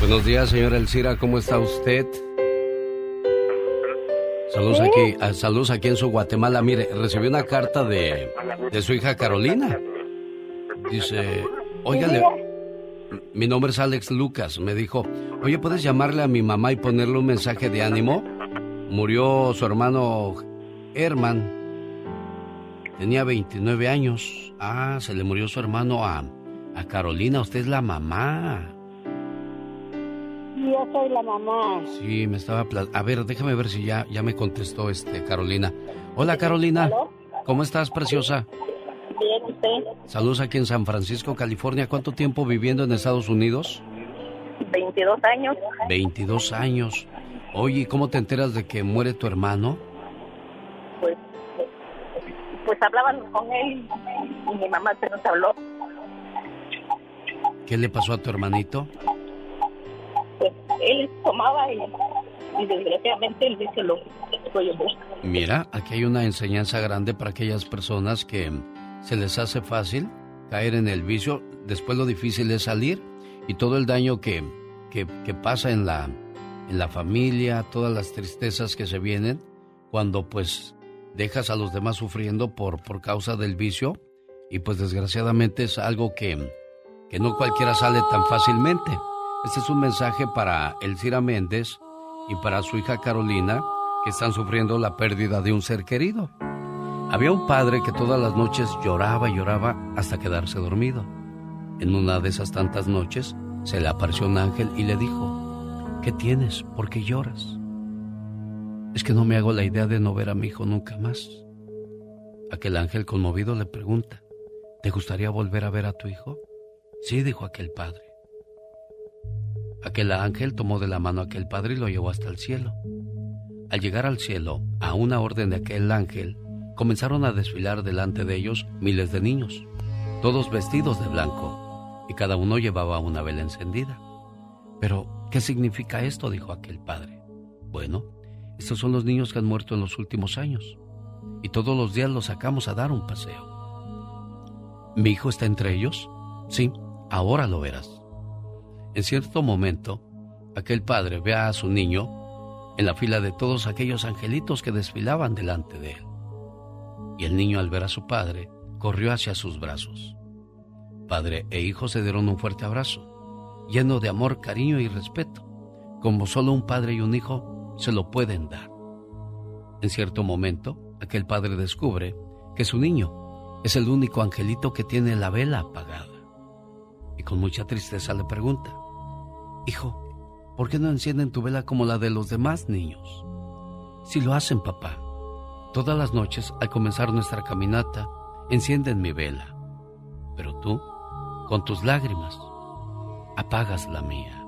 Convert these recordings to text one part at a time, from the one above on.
Buenos días, señora Elcira, ¿cómo está usted? Saludos aquí, ah, saludos aquí en su Guatemala. Mire, recibí una carta de, de su hija Carolina. Dice, óigale, mi nombre es Alex Lucas. Me dijo, oye, ¿puedes llamarle a mi mamá y ponerle un mensaje de ánimo? Murió su hermano Herman. Tenía 29 años. Ah, se le murió su hermano a, a Carolina. Usted es la mamá. Yo soy la mamá. Sí, me estaba... A ver, déjame ver si ya, ya me contestó este Carolina. Hola, Carolina. ¿Cómo estás, preciosa? Bien, ¿usted? Saludos aquí en San Francisco, California. ¿Cuánto tiempo viviendo en Estados Unidos? 22 años. 22 años. Oye, ¿cómo te enteras de que muere tu hermano? Pues, pues hablaban con él y mi mamá se nos habló. ¿Qué le pasó a tu hermanito? Pues él tomaba y, desgraciadamente vicio lo. Mira, aquí hay una enseñanza grande para aquellas personas que se les hace fácil caer en el vicio, después lo difícil es salir y todo el daño que, que, que pasa en la, en la familia, todas las tristezas que se vienen cuando pues dejas a los demás sufriendo por, por causa del vicio y pues desgraciadamente es algo que, que no cualquiera sale tan fácilmente. Este es un mensaje para Elcira Méndez y para su hija Carolina que están sufriendo la pérdida de un ser querido. Había un padre que todas las noches lloraba y lloraba hasta quedarse dormido. En una de esas tantas noches se le apareció un ángel y le dijo, ¿qué tienes? ¿Por qué lloras? Es que no me hago la idea de no ver a mi hijo nunca más. Aquel ángel conmovido le pregunta, ¿te gustaría volver a ver a tu hijo? Sí, dijo aquel padre. Aquel ángel tomó de la mano a aquel padre y lo llevó hasta el cielo. Al llegar al cielo, a una orden de aquel ángel, comenzaron a desfilar delante de ellos miles de niños, todos vestidos de blanco, y cada uno llevaba una vela encendida. Pero, ¿qué significa esto? dijo aquel padre. Bueno, estos son los niños que han muerto en los últimos años, y todos los días los sacamos a dar un paseo. ¿Mi hijo está entre ellos? Sí, ahora lo verás. En cierto momento, aquel padre ve a su niño en la fila de todos aquellos angelitos que desfilaban delante de él. Y el niño al ver a su padre, corrió hacia sus brazos. Padre e hijo se dieron un fuerte abrazo, lleno de amor, cariño y respeto, como solo un padre y un hijo se lo pueden dar. En cierto momento, aquel padre descubre que su niño es el único angelito que tiene la vela apagada. Y con mucha tristeza le pregunta, Hijo, ¿por qué no encienden tu vela como la de los demás niños? Si lo hacen, papá. Todas las noches, al comenzar nuestra caminata, encienden mi vela. Pero tú, con tus lágrimas, apagas la mía.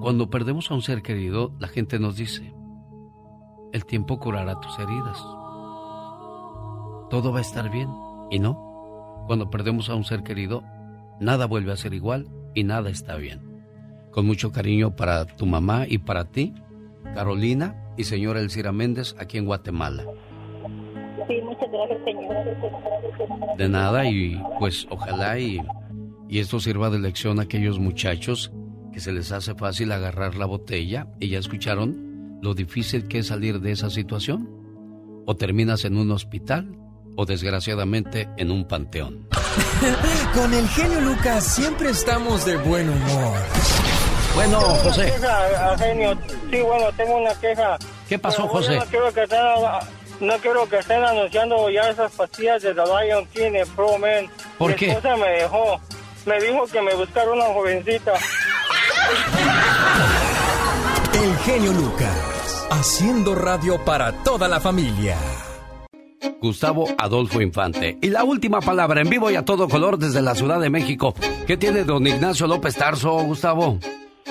Cuando perdemos a un ser querido, la gente nos dice, el tiempo curará tus heridas. Todo va a estar bien. Y no, cuando perdemos a un ser querido, nada vuelve a ser igual y nada está bien. Con mucho cariño para tu mamá y para ti, Carolina y señora Elcira Méndez, aquí en Guatemala. Sí, muchas gracias, señor. De nada y pues ojalá y, y esto sirva de lección a aquellos muchachos que se les hace fácil agarrar la botella y ya escucharon lo difícil que es salir de esa situación. O terminas en un hospital o desgraciadamente en un panteón. Con el genio Lucas siempre estamos de buen humor. Bueno, José. Queja, genio. Sí, bueno, tengo una queja. ¿Qué pasó, José? No quiero que estén, no quiero que estén anunciando ya esas pastillas de The Lion King en Pro Man. ¿Por Mi qué? esposa me dejó. Me dijo que me buscara una jovencita. El genio Lucas, haciendo radio para toda la familia. Gustavo Adolfo Infante. Y la última palabra en vivo y a todo color desde la Ciudad de México. ¿Qué tiene don Ignacio López Tarso, Gustavo?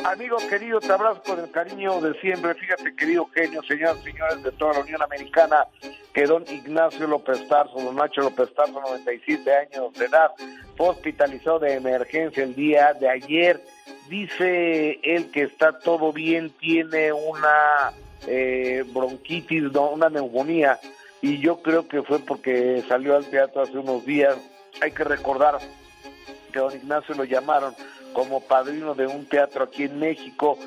Amigo querido, te abrazo con el cariño de siempre. Fíjate, querido genio, señoras y señores de toda la Unión Americana, que don Ignacio López Tarso, don Nacho López Tarso, 97 años de edad, fue hospitalizado de emergencia el día de ayer. Dice él que está todo bien, tiene una eh, bronquitis, no, una neumonía, y yo creo que fue porque salió al teatro hace unos días. Hay que recordar que don Ignacio lo llamaron como padrino de un teatro aquí en México.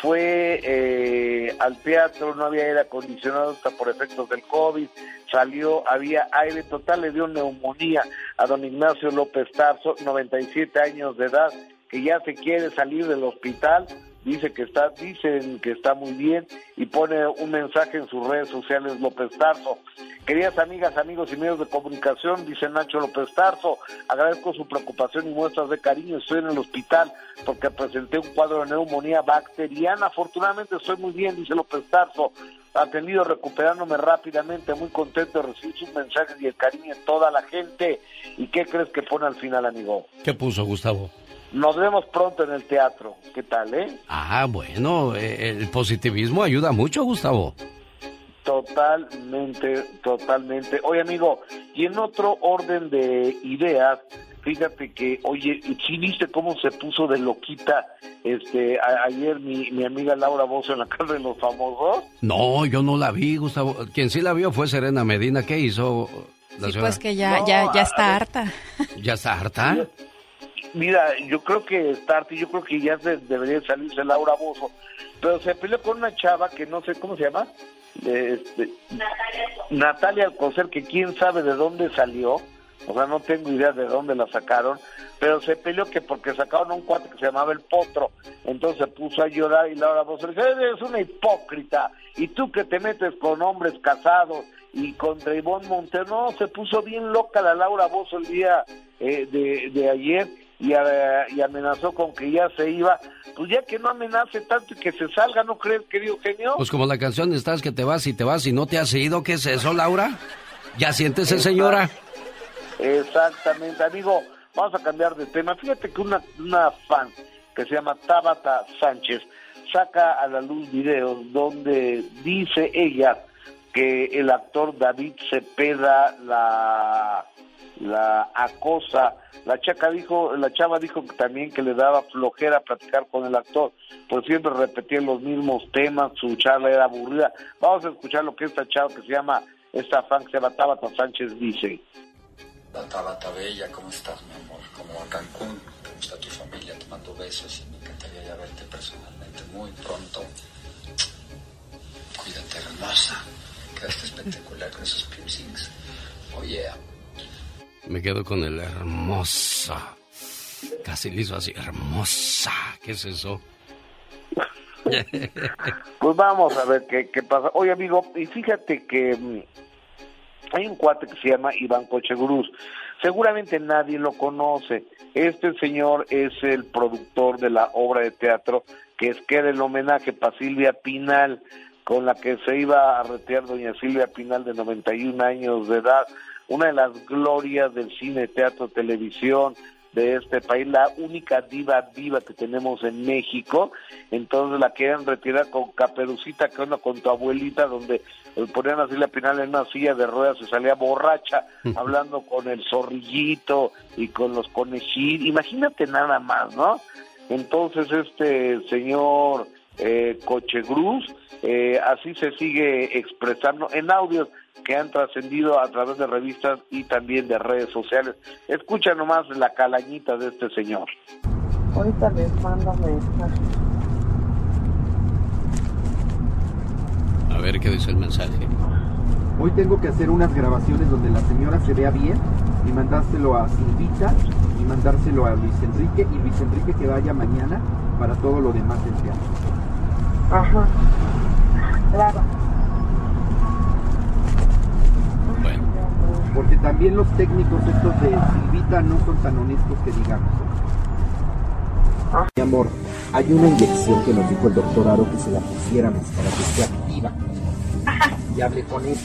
Fue eh, al teatro, no había aire acondicionado hasta por efectos del COVID, salió, había aire total, le dio neumonía a don Ignacio López Tarso, 97 años de edad, que ya se quiere salir del hospital dice que está, dicen que está muy bien y pone un mensaje en sus redes sociales López Tarso. Queridas amigas, amigos y medios de comunicación, dice Nacho López Tarso, agradezco su preocupación y muestras de cariño. Estoy en el hospital porque presenté un cuadro de neumonía bacteriana. Afortunadamente estoy muy bien, dice López Tarso. Atendido, recuperándome rápidamente, muy contento de recibir sus mensajes y el cariño de toda la gente. ¿Y qué crees que pone al final, amigo? ¿Qué puso Gustavo? Nos vemos pronto en el teatro. ¿Qué tal, eh? Ah, bueno, eh, el positivismo ayuda mucho, Gustavo. Totalmente, totalmente. Oye, amigo, y en otro orden de ideas, fíjate que, oye, ¿sí viste cómo se puso de loquita este ayer mi, mi amiga Laura Bozo en la casa de los famosos? No, yo no la vi, Gustavo. Quien sí la vio fue Serena Medina. ¿Qué hizo? La sí, pues que ya, ya, ya está harta. ¿Ya está harta? Mira, yo creo que Starty, yo creo que ya debería salirse Laura Bozo, pero se peleó con una chava que no sé cómo se llama, este, Natalia Alcocer, que quién sabe de dónde salió, o sea, no tengo idea de dónde la sacaron, pero se peleó que porque sacaron a un cuate que se llamaba El Potro, entonces se puso a llorar y Laura Bozo le dijo, eres una hipócrita, y tú que te metes con hombres casados y contra Ivonne Montero, no, se puso bien loca la Laura Bozo el día eh, de, de ayer y, y, amenazó con que ya se iba. Pues ya que no amenace tanto y que se salga, ¿no crees, querido genio? Pues como la canción estás que te vas y te vas y no te has ido, ¿qué es eso, Laura? ¿Ya siéntese, señora? Exactamente, amigo. Vamos a cambiar de tema. Fíjate que una, una fan que se llama Tabata Sánchez saca a la luz videos donde dice ella que el actor David Cepeda la la acosa. La chaca dijo, la chava dijo también que le daba flojera platicar con el actor, pues siempre repetía los mismos temas, su charla era aburrida. Vamos a escuchar lo que esta chava que se llama, esta fan que se llama Tabata Sánchez dice. Tabata Bella, ¿cómo estás, mi amor? Como a Cancún, ¿cómo está tu familia? Te mando besos y me encantaría ya verte personalmente muy pronto. Cuídate, hermosa. Quedaste espectacular con esos piercings. Oye, me quedo con el hermosa. Casi le hizo así, hermosa. ¿Qué es eso? pues vamos a ver qué, qué pasa. Oye, amigo, y fíjate que mm, hay un cuate que se llama Iván Cochegruz. Seguramente nadie lo conoce. Este señor es el productor de la obra de teatro que es que era el homenaje para Silvia Pinal, con la que se iba a retirar doña Silvia Pinal de 91 años de edad una de las glorias del cine, teatro, televisión de este país, la única diva viva que tenemos en México, entonces la quieren retirar con caperucita, que onda con tu abuelita, donde ponían así la final en una silla de ruedas, se salía borracha, hablando con el zorrillito y con los conejitos, imagínate nada más, ¿no? Entonces este señor eh, Cochegruz, eh, así se sigue expresando en audios que han trascendido a través de revistas y también de redes sociales. Escucha nomás la calañita de este señor. Ahorita les mando mensaje. A ver qué dice el mensaje. Hoy tengo que hacer unas grabaciones donde la señora se vea bien y mandárselo a Silvita y mandárselo a Luis Enrique y Luis Enrique que vaya mañana para todo lo demás del teatro. Ajá. Claro. Porque también los técnicos estos de Silvita no son tan honestos que digamos. Mi amor, hay una inyección que nos dijo el doctor Aro que se la pusiéramos para que esté activa. Y hablé con él.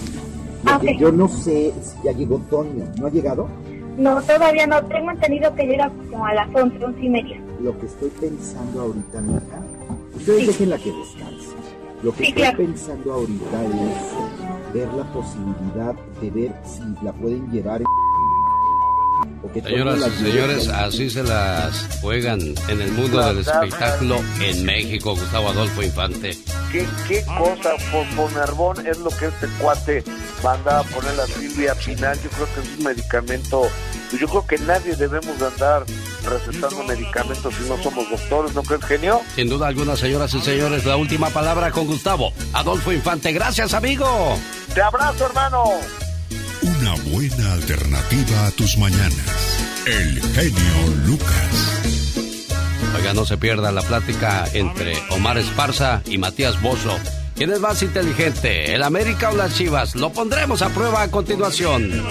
Lo que yo no sé si ya llegó Toño. ¿No ha llegado? No, todavía no. Tengo entendido que llega como a las 11, 11 y media. Lo que estoy pensando ahorita, mija, ustedes dejen la que descanse. Lo que estoy pensando ahorita es ver la posibilidad de ver si la pueden llevar Señoras y señores, así se las juegan en el mundo del espectáculo en México, Gustavo Adolfo Infante. ¿Qué, qué cosa por Nervón es lo que este cuate manda a poner la Silvia final? Yo creo que es un medicamento. Yo creo que nadie debemos andar recetando medicamentos si no somos doctores, ¿no crees, genio? Sin duda alguna, señoras y señores, la última palabra con Gustavo Adolfo Infante. Gracias, amigo. Te abrazo, hermano. Una buena alternativa a tus mañanas. El genio Lucas. Oiga, no se pierda la plática entre Omar Esparza y Matías Bozo. ¿Quién es más inteligente, el América o las Chivas? Lo pondremos a prueba a continuación.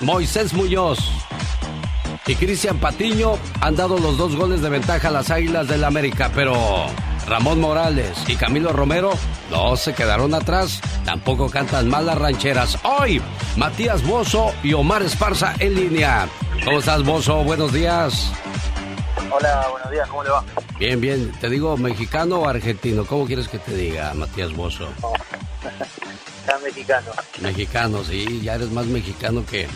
Moisés Muñoz y Cristian Patiño han dado los dos goles de ventaja a las Águilas del América, pero Ramón Morales y Camilo Romero no se quedaron atrás, tampoco cantan mal las rancheras. Hoy, Matías Bozo y Omar Esparza en línea. ¿Cómo estás, Bozo? Buenos días. Hola, buenos días, ¿cómo le va? Bien, bien. ¿Te digo mexicano o argentino? ¿Cómo quieres que te diga, Matías Bozo? Está mexicano. Mexicano, sí, ya eres más mexicano que,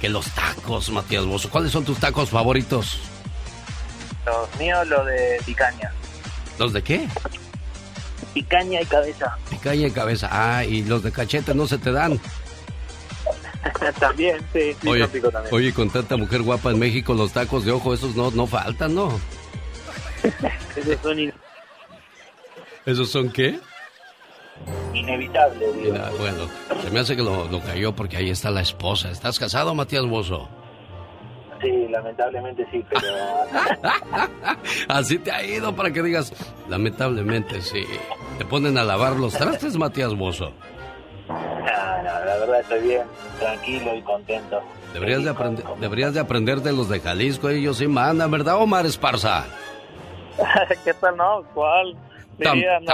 que los tacos, Matías Bozo. ¿Cuáles son tus tacos favoritos? Los míos, los de picaña. ¿Los de qué? Picaña y cabeza. Picaña y cabeza. Ah, y los de cachete no se te dan. también, sí, sí oye, también. oye, con tanta mujer guapa en México, los tacos de ojo, esos no, no faltan, ¿no? esos son... ¿Esos son qué? Inevitables. bueno, se me hace que lo, lo, cayó porque ahí está la esposa. ¿Estás casado, Matías Bozo? Sí, lamentablemente sí, pero... Así te ha ido para que digas, lamentablemente sí. Te ponen a lavar los trastes, Matías Bozo. No, no, la verdad estoy bien, tranquilo y contento. Deberías de, aprender, deberías de aprender de los de Jalisco, ellos sí mandan, ¿verdad, Omar Esparza? ¿Qué tal, no? ¿Cuál? ¿También?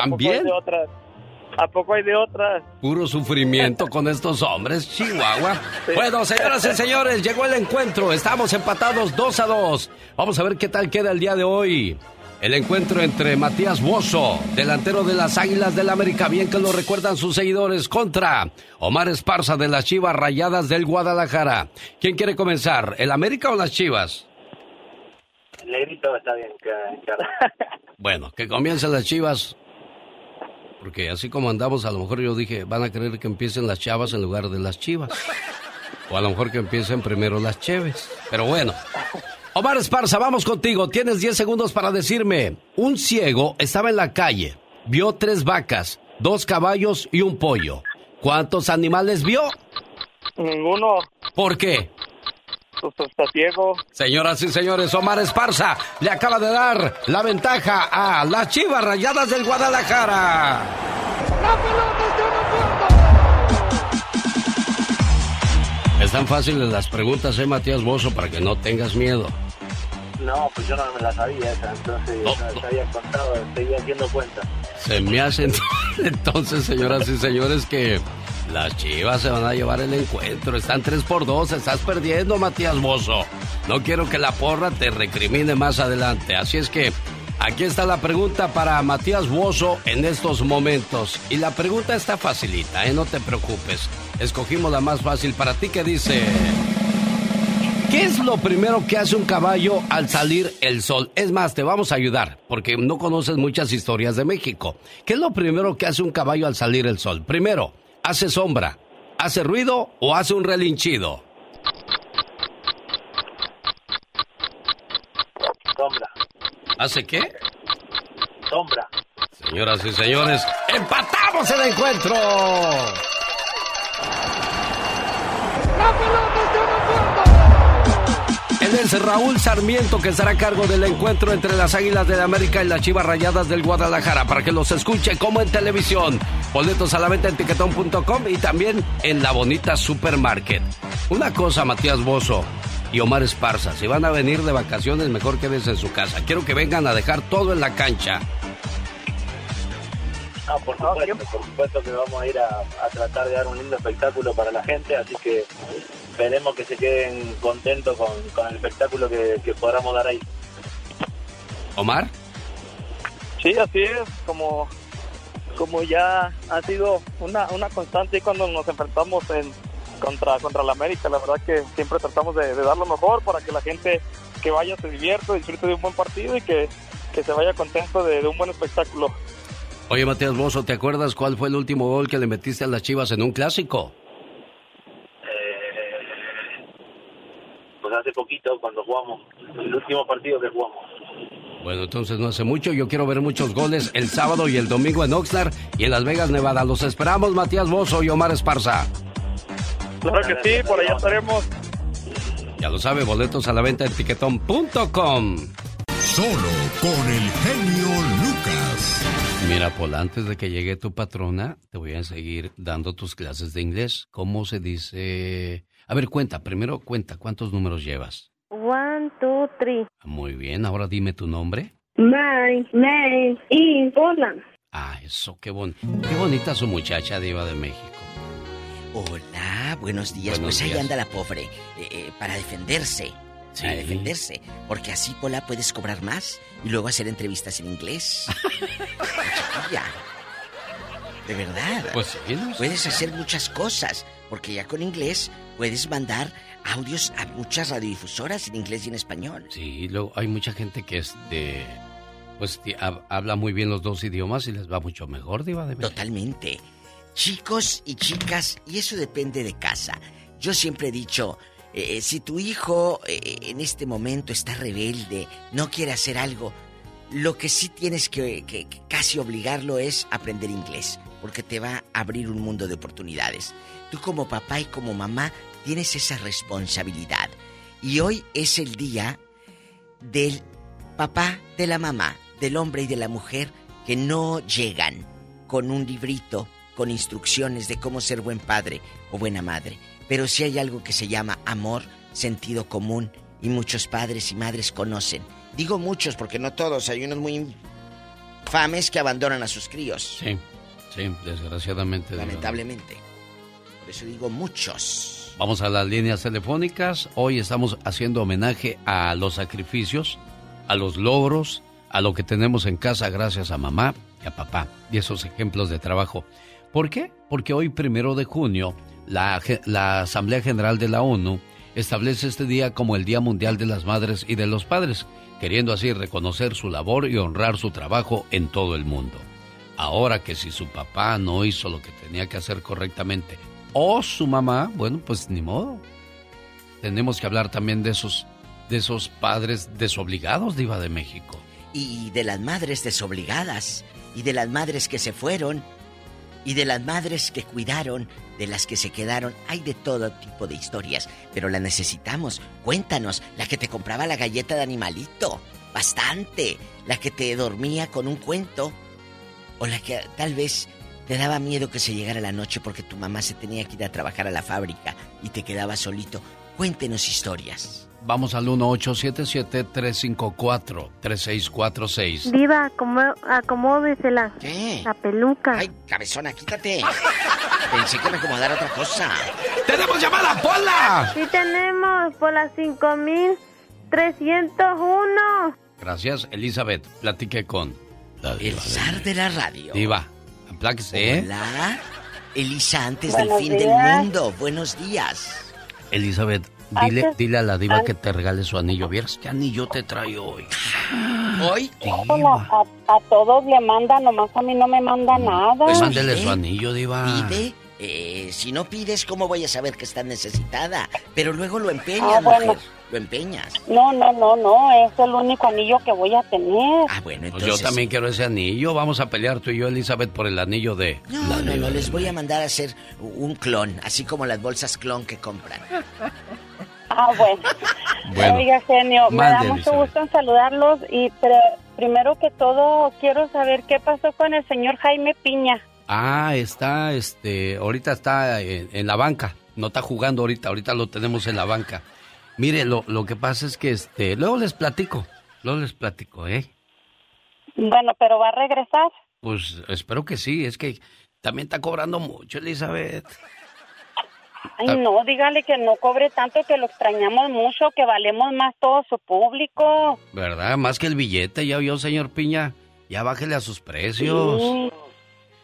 ¿A poco hay de otras? Puro sufrimiento con estos hombres, Chihuahua. Bueno, señoras y señores, llegó el encuentro. Estamos empatados 2 a 2. Vamos a ver qué tal queda el día de hoy. El encuentro entre Matías Bozo, delantero de las Águilas del América, bien que lo recuerdan sus seguidores, contra Omar Esparza de las Chivas Rayadas del Guadalajara. ¿Quién quiere comenzar, el América o las Chivas? El negrito está bien, Bueno, que comiencen las Chivas. Porque así como andamos, a lo mejor yo dije, van a querer que empiecen las chavas en lugar de las chivas. O a lo mejor que empiecen primero las cheves. Pero bueno. Omar Esparza, vamos contigo. Tienes 10 segundos para decirme. Un ciego estaba en la calle. Vio tres vacas, dos caballos y un pollo. ¿Cuántos animales vio? Ninguno. ¿Por qué? Está ciego. Señoras y señores, Omar Esparza le acaba de dar la ventaja a las Chivas Rayadas del Guadalajara. ¡La pelota Están fáciles las preguntas, ¿eh, Matías Bozo? Para que no tengas miedo. No, pues yo no me la sabía esa, entonces no, no. te había contado, estoy haciendo cuenta. Se me hace entonces, señoras y señores, que las chivas se van a llevar el encuentro. Están 3 por 2. Estás perdiendo, Matías Bozo. No quiero que la porra te recrimine más adelante. Así es que aquí está la pregunta para Matías Bozo en estos momentos. Y la pregunta está facilita, ¿eh? No te preocupes. Escogimos la más fácil para ti que dice... ¿Qué es lo primero que hace un caballo al salir el sol? Es más, te vamos a ayudar, porque no conoces muchas historias de México. ¿Qué es lo primero que hace un caballo al salir el sol? Primero, hace sombra, hace ruido o hace un relinchido. Sombra. ¿Hace qué? Sombra. Señoras y señores, empatamos el encuentro. ¡La pelota está Raúl Sarmiento que estará a cargo del encuentro entre las Águilas de América y las Chivas Rayadas del Guadalajara para que los escuche como en televisión. Boletos a la venta en tiquetón.com y también en la bonita supermarket. Una cosa, Matías Bozo y Omar Esparza, si van a venir de vacaciones, mejor quédense en su casa. Quiero que vengan a dejar todo en la cancha. No, por supuesto, por supuesto que vamos a ir a, a, tratar de dar un lindo espectáculo para la gente, así que esperemos que se queden contentos con, con el espectáculo que, que, podamos dar ahí. ¿Omar? Sí, así es, como, como ya ha sido una, una constante cuando nos enfrentamos en contra, contra la América. La verdad que siempre tratamos de, dar lo mejor para que la gente que vaya se divierta, disfrute de un buen partido y que, se vaya contento de, un buen espectáculo. Oye, Matías Bozo, ¿te acuerdas cuál fue el último gol que le metiste a las Chivas en un clásico? Eh, pues hace poquito, cuando jugamos, el último partido que jugamos. Bueno, entonces no hace mucho. Yo quiero ver muchos goles el sábado y el domingo en Oxnard y en Las Vegas, Nevada. Los esperamos, Matías Bozo y Omar Esparza. Claro que sí, por allá estaremos. Ya lo sabe, boletos a la venta en tiquetón.com. Solo con el genio Lucas. Mira, Paul, antes de que llegue tu patrona, te voy a seguir dando tus clases de inglés. ¿Cómo se dice? A ver, cuenta, primero cuenta, ¿cuántos números llevas? One, two, three. Muy bien, ahora dime tu nombre. My name is Paula. Ah, eso, qué, bon qué bonita su muchacha diva de México. Hola, buenos días. pues ahí anda la pobre, eh, eh, para defenderse. Para defenderse. Porque así, Pola, puedes cobrar más y luego hacer entrevistas en inglés. De verdad. Pues sí. Puedes hacer muchas cosas. Porque ya con inglés puedes mandar audios a muchas radiodifusoras en inglés y en español. Sí, luego hay mucha gente que es de. Pues habla muy bien los dos idiomas y les va mucho mejor, Diva de Totalmente. Chicos y chicas, y eso depende de casa. Yo siempre he dicho, eh, si tu hijo eh, en este momento está rebelde, no quiere hacer algo, lo que sí tienes que, que, casi obligarlo es aprender inglés, porque te va a abrir un mundo de oportunidades. Tú como papá y como mamá tienes esa responsabilidad. Y hoy es el día del papá, de la mamá, del hombre y de la mujer que no llegan con un librito, con instrucciones de cómo ser buen padre o buena madre. Pero si hay algo que se llama amor, sentido común, y muchos padres y madres conocen. Digo muchos porque no todos, hay unos muy infames que abandonan a sus críos. Sí, sí, desgraciadamente. Lamentablemente. Por eso digo muchos. Vamos a las líneas telefónicas. Hoy estamos haciendo homenaje a los sacrificios, a los logros, a lo que tenemos en casa gracias a mamá y a papá y esos ejemplos de trabajo. ¿Por qué? Porque hoy, primero de junio, la, Asamblea General de la ONU establece este día como el Día Mundial de las Madres y de los Padres, queriendo así reconocer su labor y honrar su trabajo en todo el mundo. Ahora que si su papá no hizo lo que tenía que hacer correctamente o su mamá, bueno, pues ni modo. Tenemos que hablar también de esos, de esos padres desobligados, Diva de México. Y de las madres desobligadas, y de las madres que se fueron, y de las madres que cuidaron, de las que se quedaron. Hay de todo tipo de historias, pero la necesitamos. Cuéntanos, la que te compraba la galleta de animalito, bastante. La que te dormía con un cuento, o la que tal vez te daba miedo que se llegara la noche porque tu mamá se tenía que ir a trabajar a la fábrica y te quedaba solito. Cuéntenos historias. Vamos al 1877-354-3646. Diva, acomódesela. ¿Qué? La peluca. Ay, cabezona, quítate. Pensé que me acomodara otra cosa. ¡Tenemos llamada, Pola! Sí tenemos, Pola 5301. Gracias, Elizabeth. Platique con... El zar de la radio. Diva, Hola. Elisa, antes del fin del mundo. Buenos días. Elizabeth, dile, dile a la diva que te regale su anillo. ¿Vieras qué anillo te trae hoy? ¿Hoy? a, todos le manda, nomás a mí no me manda mm, nada. Pues mándele su anillo, diva. Pide. Eh, si no pides, ¿cómo voy a saber que estás necesitada? Pero luego lo empeñas, ah, mujer lo empeñas. No, no, no, no, es el único anillo que voy a tener. Ah, bueno, entonces... Pues yo también quiero ese anillo. Vamos a pelear tú y yo, Elizabeth, por el anillo de... No, no, no, les voy a mandar a hacer un clon, así como las bolsas clon que compran. Ah, bueno. bueno Oiga, genio, me da mucho gusto en saludarlos y pero, primero que todo quiero saber qué pasó con el señor Jaime Piña. Ah, está, este, ahorita está en la banca. No está jugando ahorita, ahorita lo tenemos en la banca. Mire, lo, lo que pasa es que este, luego les platico, luego les platico, ¿eh? Bueno, pero va a regresar. Pues espero que sí, es que también está cobrando mucho, Elizabeth. Ay, ah. no, dígale que no cobre tanto, que lo extrañamos mucho, que valemos más todo su público. ¿Verdad? Más que el billete, ya vio, señor Piña. Ya bájele a sus precios.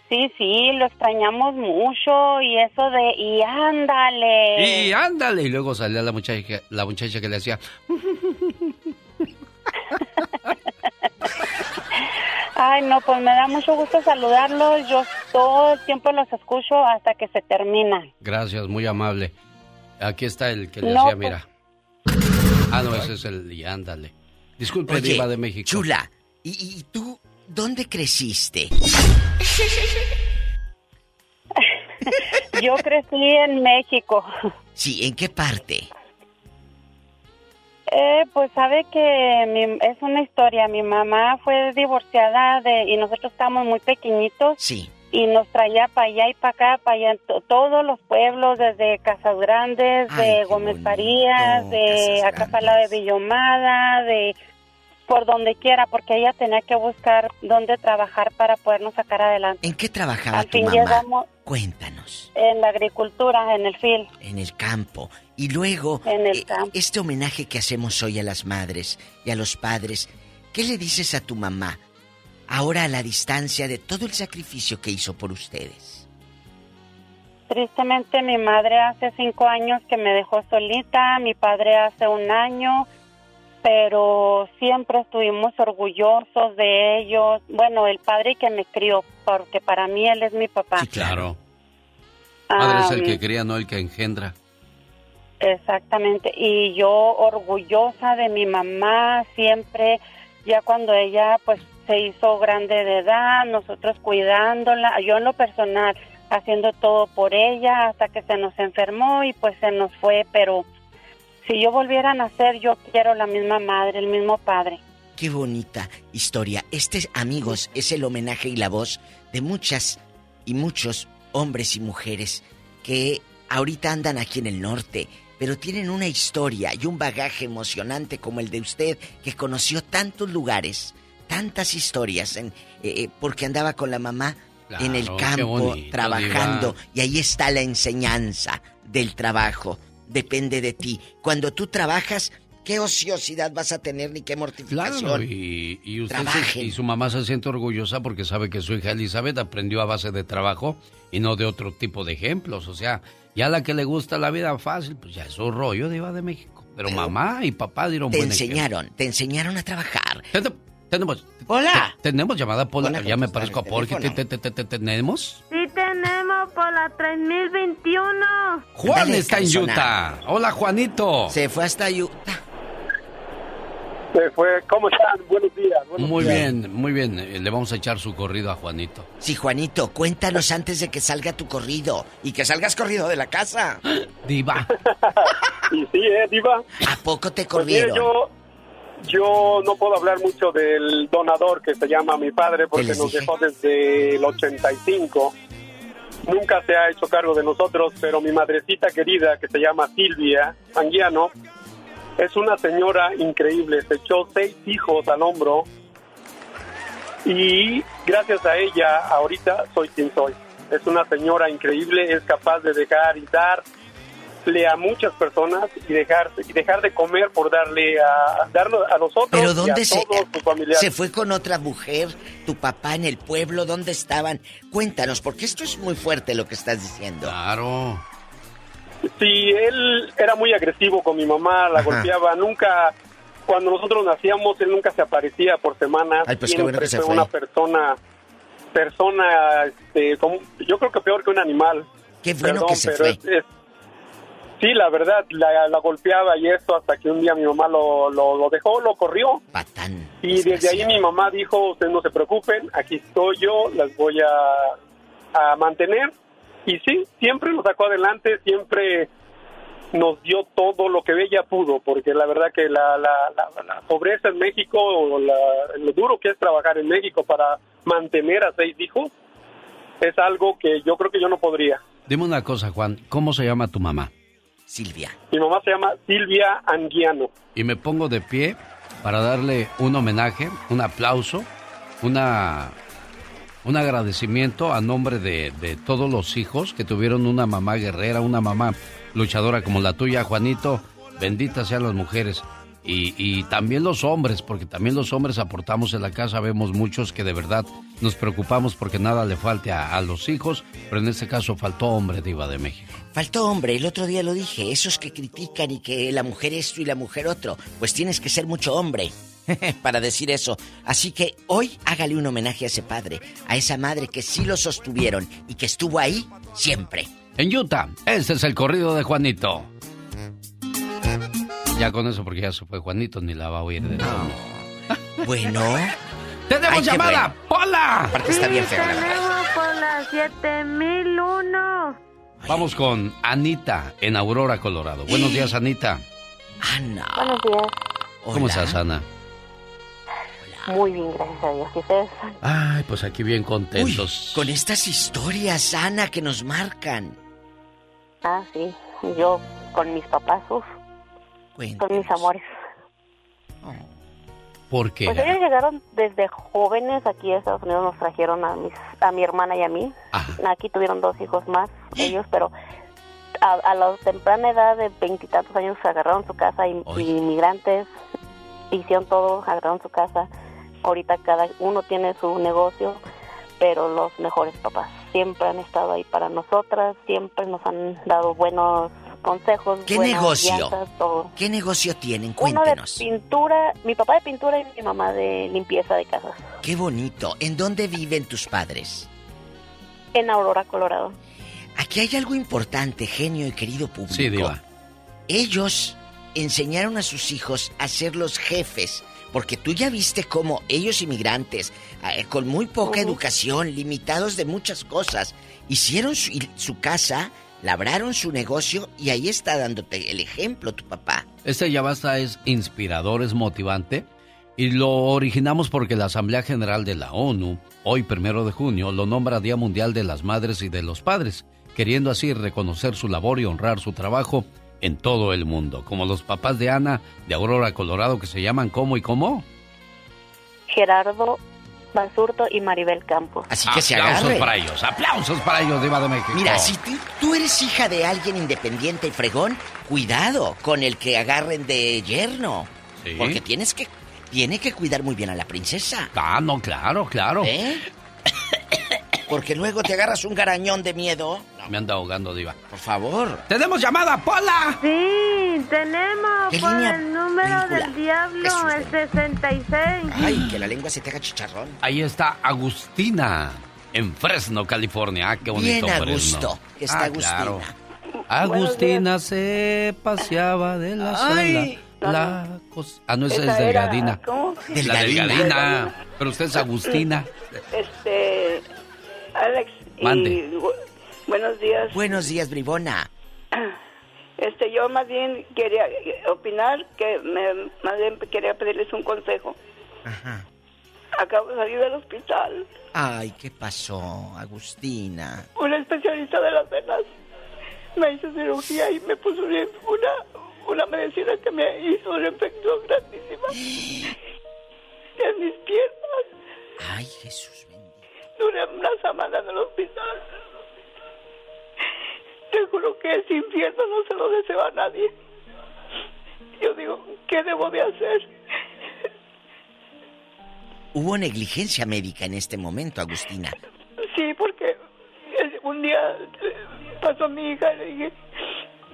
Sí, sí, lo extrañamos mucho y eso de y ándale. Y ándale y luego salía la muchacha la muchacha que le hacía Ay, no, pues me da mucho gusto saludarlos. Yo todo el tiempo los escucho hasta que se termina. Gracias, muy amable. Aquí está el que le hacía, mira. Pues. Ah, no, ese es el y ándale. Disculpe, Diva de México. Chula, ¿y, tú dónde creciste? Yo crecí en México. Sí, ¿en qué parte? Eh, pues sabe que es una historia. Mi mamá fue divorciada de, y nosotros estábamos muy pequeñitos. Sí. Y nos traía para allá y para acá, para allá, todos los pueblos, desde Casas Grandes, de Gómez Parías, de acá para la de Villomada, de por donde quiera, porque ella tenía que buscar dónde trabajar para podernos sacar adelante. ¿En qué trabajaba tu mamá? Cuéntanos. En la agricultura, en el fil. En el campo. Y luego, en el eh, campo. este homenaje que hacemos hoy a las madres y a los padres, ¿qué le dices a tu mamá ahora a la distancia de todo el sacrificio que hizo por ustedes? Tristemente mi madre hace cinco años que me dejó solita, mi padre hace un año pero siempre estuvimos orgullosos de ellos. Bueno, el padre que me crió, porque para mí él es mi papá. Sí, claro. Padre es el que cría, no el que engendra. Exactamente. Y yo orgullosa de mi mamá, siempre, ya cuando ella pues se hizo grande de edad, nosotros cuidándola, yo en lo personal, haciendo todo por ella hasta que se nos enfermó y pues se nos fue, pero si yo volviera a nacer, yo quiero la misma madre, el mismo padre. Qué bonita historia. Este, amigos, es el homenaje y la voz de muchas y muchos hombres y mujeres que ahorita andan aquí en el norte, pero tienen una historia y un bagaje emocionante como el de usted, que conoció tantos lugares, tantas historias, en, eh, eh, porque andaba con la mamá en el campo trabajando, y ahí está la enseñanza del trabajo depende de ti. Cuando tú trabajas, ¿qué ociosidad vas a tener ni qué mortificación? Claro, y, y usted y su mamá se siente orgullosa porque sabe que su hija Elizabeth aprendió a base de trabajo y no de otro tipo de ejemplos. O sea, ya la que le gusta la vida fácil, pues ya es un rollo de Iba de México. Pero, mamá y papá dieron Te enseñaron, te enseñaron a trabajar. Tenemos. Hola. Tenemos llamada Pola. Ya me parezco a Porky. ¿Tenemos? Por la 3021. Juan está en Utah. Hola, Juanito. Se fue hasta Utah. Se fue. ¿Cómo están? Buenos días. muy bien, muy bien. Eh, le vamos a echar su corrido a Juanito. Sí, Juanito, cuéntanos antes de que salga tu corrido. Y que salgas corrido de la casa. Diva. y sí, ¿eh, Diva? ¿A poco te pues corrieron? yo yo no puedo hablar mucho del donador que se llama mi padre porque nos dejó desde el 85. Nunca se ha hecho cargo de nosotros, pero mi madrecita querida que se llama Silvia Anguiano es una señora increíble. Se echó seis hijos al hombro y gracias a ella ahorita soy quien soy. Es una señora increíble, es capaz de dejar y dar a muchas personas y dejar y dejar de comer por darle a darnos a nosotros pero dónde se se fue con otra mujer tu papá en el pueblo dónde estaban cuéntanos porque esto es muy fuerte lo que estás diciendo. Claro. Sí él era muy agresivo con mi mamá la golpeaba. Nunca cuando nosotros nacíamos él nunca se aparecía por semanas Ay, pues fue, una persona persona este, como, yo creo que peor que un animal. Qué bueno que se fue Sí, la verdad, la, golpeaba y eso hasta que un día mi mamá lo, lo, dejó, lo corrió. Patán. Y desde ahí mi mamá dijo, ustedes no se preocupen, aquí estoy yo, las voy a, a mantener. Y sí, siempre nos sacó adelante, siempre nos dio todo lo que ella pudo, porque la verdad que la, la, la, pobreza en México, o lo duro que es trabajar en México para mantener a seis hijos, es algo que yo creo que yo no podría. Dime una cosa, Juan, ¿cómo se llama tu mamá? Silvia. Mi mamá se llama Silvia Anguiano. Y me pongo de pie para darle un homenaje, un aplauso, una, un agradecimiento a nombre de, de todos los hijos que tuvieron una mamá guerrera, una mamá luchadora como la tuya, Juanito. Benditas sean las mujeres. Y, también los hombres, porque también los hombres aportamos en la casa, vemos muchos que de verdad nos preocupamos porque nada le falte a, los hijos, pero en este caso faltó hombre, Diva de México. Faltó hombre, el otro día lo dije, esos que critican y que la mujer esto y la mujer otro, pues tienes que ser mucho hombre para decir eso. Así que hoy hágale un homenaje a ese padre, a esa madre que sí lo sostuvieron y que estuvo ahí siempre. En Utah, ese es el corrido de Juanito. Ya con eso, porque ya se fue Juanito, ni la va a oír de nuevo. Bueno. ¡Tenemos llamada! ¡Pola! Aparte está bien feo. Tenemos Pola 7001. Vamos con Anita en Aurora, Colorado. Buenos días, Anita. Ana. Buenos días. ¿Cómo estás, Ana? Muy bien, gracias a Dios. ¿Y ustedes? Ay, pues aquí bien contentos. con estas historias, Ana, que nos marcan. Ah, sí. Yo con mis papás, uf. Con mis amores. ¿Por qué? Pues ellos llegaron desde jóvenes aquí a Estados Unidos, nos trajeron a, mis, a mi hermana y a mí. Aquí tuvieron dos hijos más, ellos, pero a, la temprana edad de veintitantos años agarraron su casa y, inmigrantes, hicieron todo, agarraron su casa. Ahorita cada uno tiene su negocio, pero los mejores papás siempre han estado ahí para nosotras, siempre nos han dado buenos consejos. ¿Qué negocio? ¿Qué negocio tienen? Cuéntenos. Uno de pintura, mi papá de pintura y mi mamá de limpieza de casas. Qué bonito. ¿En dónde viven tus padres? En Aurora, Colorado. Aquí hay algo importante, genio y querido público. Sí, Diva. Ellos enseñaron a sus hijos a ser los jefes. Porque tú ya viste cómo ellos inmigrantes, eh, con muy poca educación, limitados de muchas cosas, hicieron su casa labraron su negocio y ahí está dándote el ejemplo tu papá. Este ya basta es inspirador, es motivante y lo originamos porque la Asamblea General de la ONU, hoy primero de junio, lo nombra Día Mundial de las Madres y de los Padres, queriendo así reconocer su labor y honrar su trabajo en todo el mundo, como los papás de Ana de Aurora, Colorado, que se llaman ¿cómo y cómo? Gerardo Basurto y Maribel Campos. Así que se Aplausos para ellos, aplausos para ellos, Diva de México. Mira, si tú, eres hija de alguien independiente y fregón, cuidado con el que agarren de yerno. Porque tienes que, tiene que cuidar muy bien a la princesa. Ah, no, claro, claro. ¿Eh? Porque luego te agarras un garañón de miedo. Me anda ahogando, Diva. Por favor. ¡Tenemos llamada, Pola! Sí, tenemos por el número del diablo, el 66. Ay, que la lengua se te haga chicharrón. Ahí está Agustina, en Fresno, California. Ah, qué bonito Bien a gusto, que está ah, Agustina. Agustina se paseaba de la Ay. La Ah, no, esa, es Delgadina. ¿Cómo? La Delgadina. Pero usted es Agustina. Este... Alex. buenos días. Buenos días, Bribona. Este, yo más bien quería opinar que me, más bien quería pedirles un consejo. Ajá. Acabo de salir del hospital. Ay, ¿qué pasó, Agustina? Un especialista de las venas me hizo cirugía y me puso una, una medicina que me hizo un efecto grandísima en mis piernas. Ay, Jesús Duré una semana en el hospital. Te juro que ese infierno no se lo deseo a nadie. Yo digo, ¿qué debo de hacer? Hubo negligencia médica en este momento, Agustina. Sí, porque un día pasó mi hija y le dije,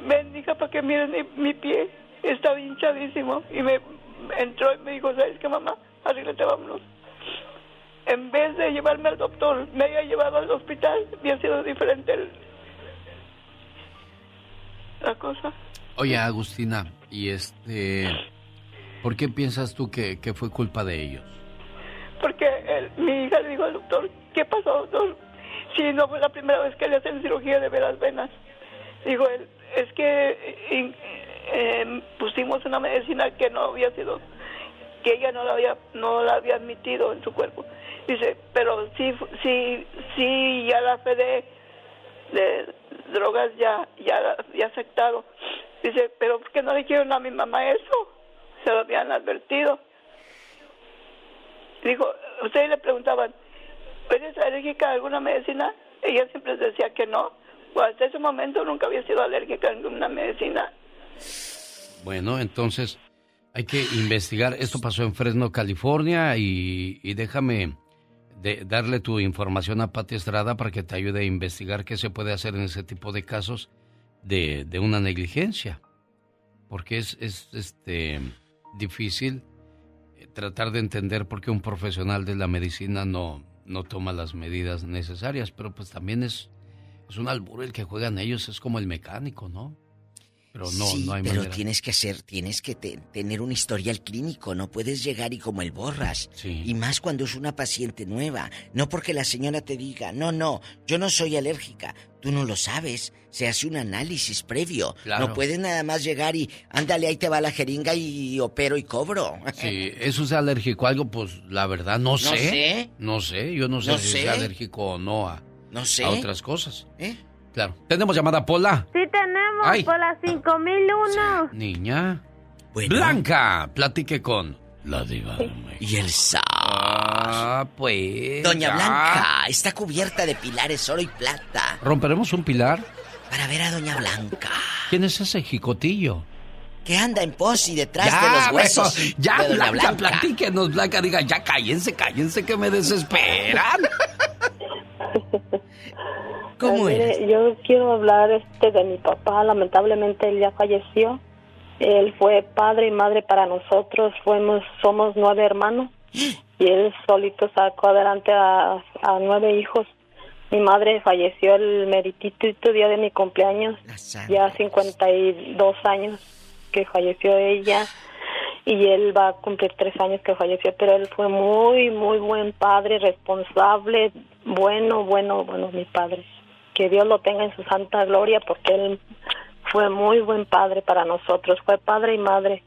ven hija para que miren mi, pie, está hinchadísimo. Y me entró y me dijo, ¿sabes qué mamá? Arríglate, vámonos en vez de llevarme al doctor, me haya llevado al hospital, había sido diferente la cosa. Oye, Agustina, y este, ¿por qué piensas tú que, fue culpa de ellos? Porque mi hija le dijo al doctor, ¿qué pasó, doctor? Si no fue la primera vez que le hacen cirugía de ver las venas. Dijo él, es que eh, pusimos una medicina que no había sido, que ella no la había, no la había admitido en su cuerpo. Dice, pero sí, sí, sí, ya la fe de, drogas ya, ya, ya aceptado. Dice, pero ¿por qué no le dijeron a mi mamá eso? Se lo habían advertido. Dijo, ustedes le preguntaban, ¿eres alérgica a alguna medicina? Ella siempre decía que no. Hasta ese momento nunca había sido alérgica a ninguna medicina. Bueno, entonces Hay que investigar. Esto pasó en Fresno, California, y, déjame darle tu información a Pati Estrada para que te ayude a investigar qué se puede hacer en ese tipo de casos de, de una negligencia. Porque es, es este, difícil eh, tratar de entender por qué un profesional de la medicina no, no toma las medidas necesarias, pero pues también es, es un albur el que juegan ellos, es como el mecánico, ¿no? Pero no, no hay pero tienes que hacer, tienes que tener un historial clínico, no puedes llegar y como el borras. Y más cuando es una paciente nueva, no porque la señora te diga, no, no, yo no soy alérgica, tú no lo sabes, se hace un análisis previo. No puedes nada más llegar y, ándale, ahí te va la jeringa y opero y cobro. Sí, eso es alérgico a algo, pues la verdad no sé. No sé. No sé, yo no sé si es alérgico o no a, no sé. a otras cosas. ¿Eh? Claro. ¿Tenemos llamada Pola? Sí, tenemos, Pola 5001. Niña. Blanca, platique con la diva. Y el sa. Ah, pues. Doña Blanca está cubierta de pilares oro y plata. ¿Romperemos un pilar? Para ver a Doña Blanca. ¿Quién es ese jicotillo? Que anda en pos y detrás de los huesos. ya, de Blanca, Blanca, platíquenos, Blanca. Diga, ya cállense, cállense que me desesperan. ¿Cómo es? Yo quiero hablar este de mi papá. Lamentablemente él ya falleció. Él fue padre y madre para nosotros. Fuimos, somos nueve hermanos. Y él solito sacó adelante a, nueve hijos. Mi madre falleció el meritito día de mi cumpleaños. Ya 52 años que falleció ella. Y él va a cumplir tres años que falleció. Pero él fue muy, muy buen padre, responsable, bueno, bueno, bueno, mi padre que Dios lo tenga en su santa gloria porque él fue muy buen padre para nosotros, fue padre y madre,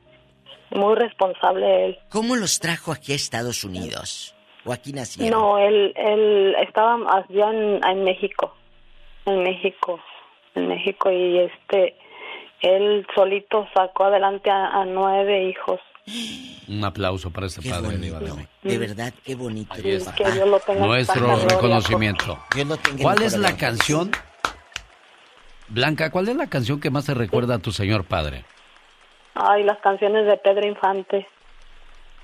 muy responsable él. ¿Cómo los trajo aquí a Estados Unidos? ¿O aquí nacieron? No, él, él estaba allá en, en México, en México, en México y este, él solito sacó adelante a, nueve hijos. Un aplauso para este padre. De verdad, qué bonito. Nuestro reconocimiento. ¿Cuál es la canción? Blanca, ¿cuál es la canción que más te recuerda a tu señor padre? Ay, las canciones de Pedro Infante.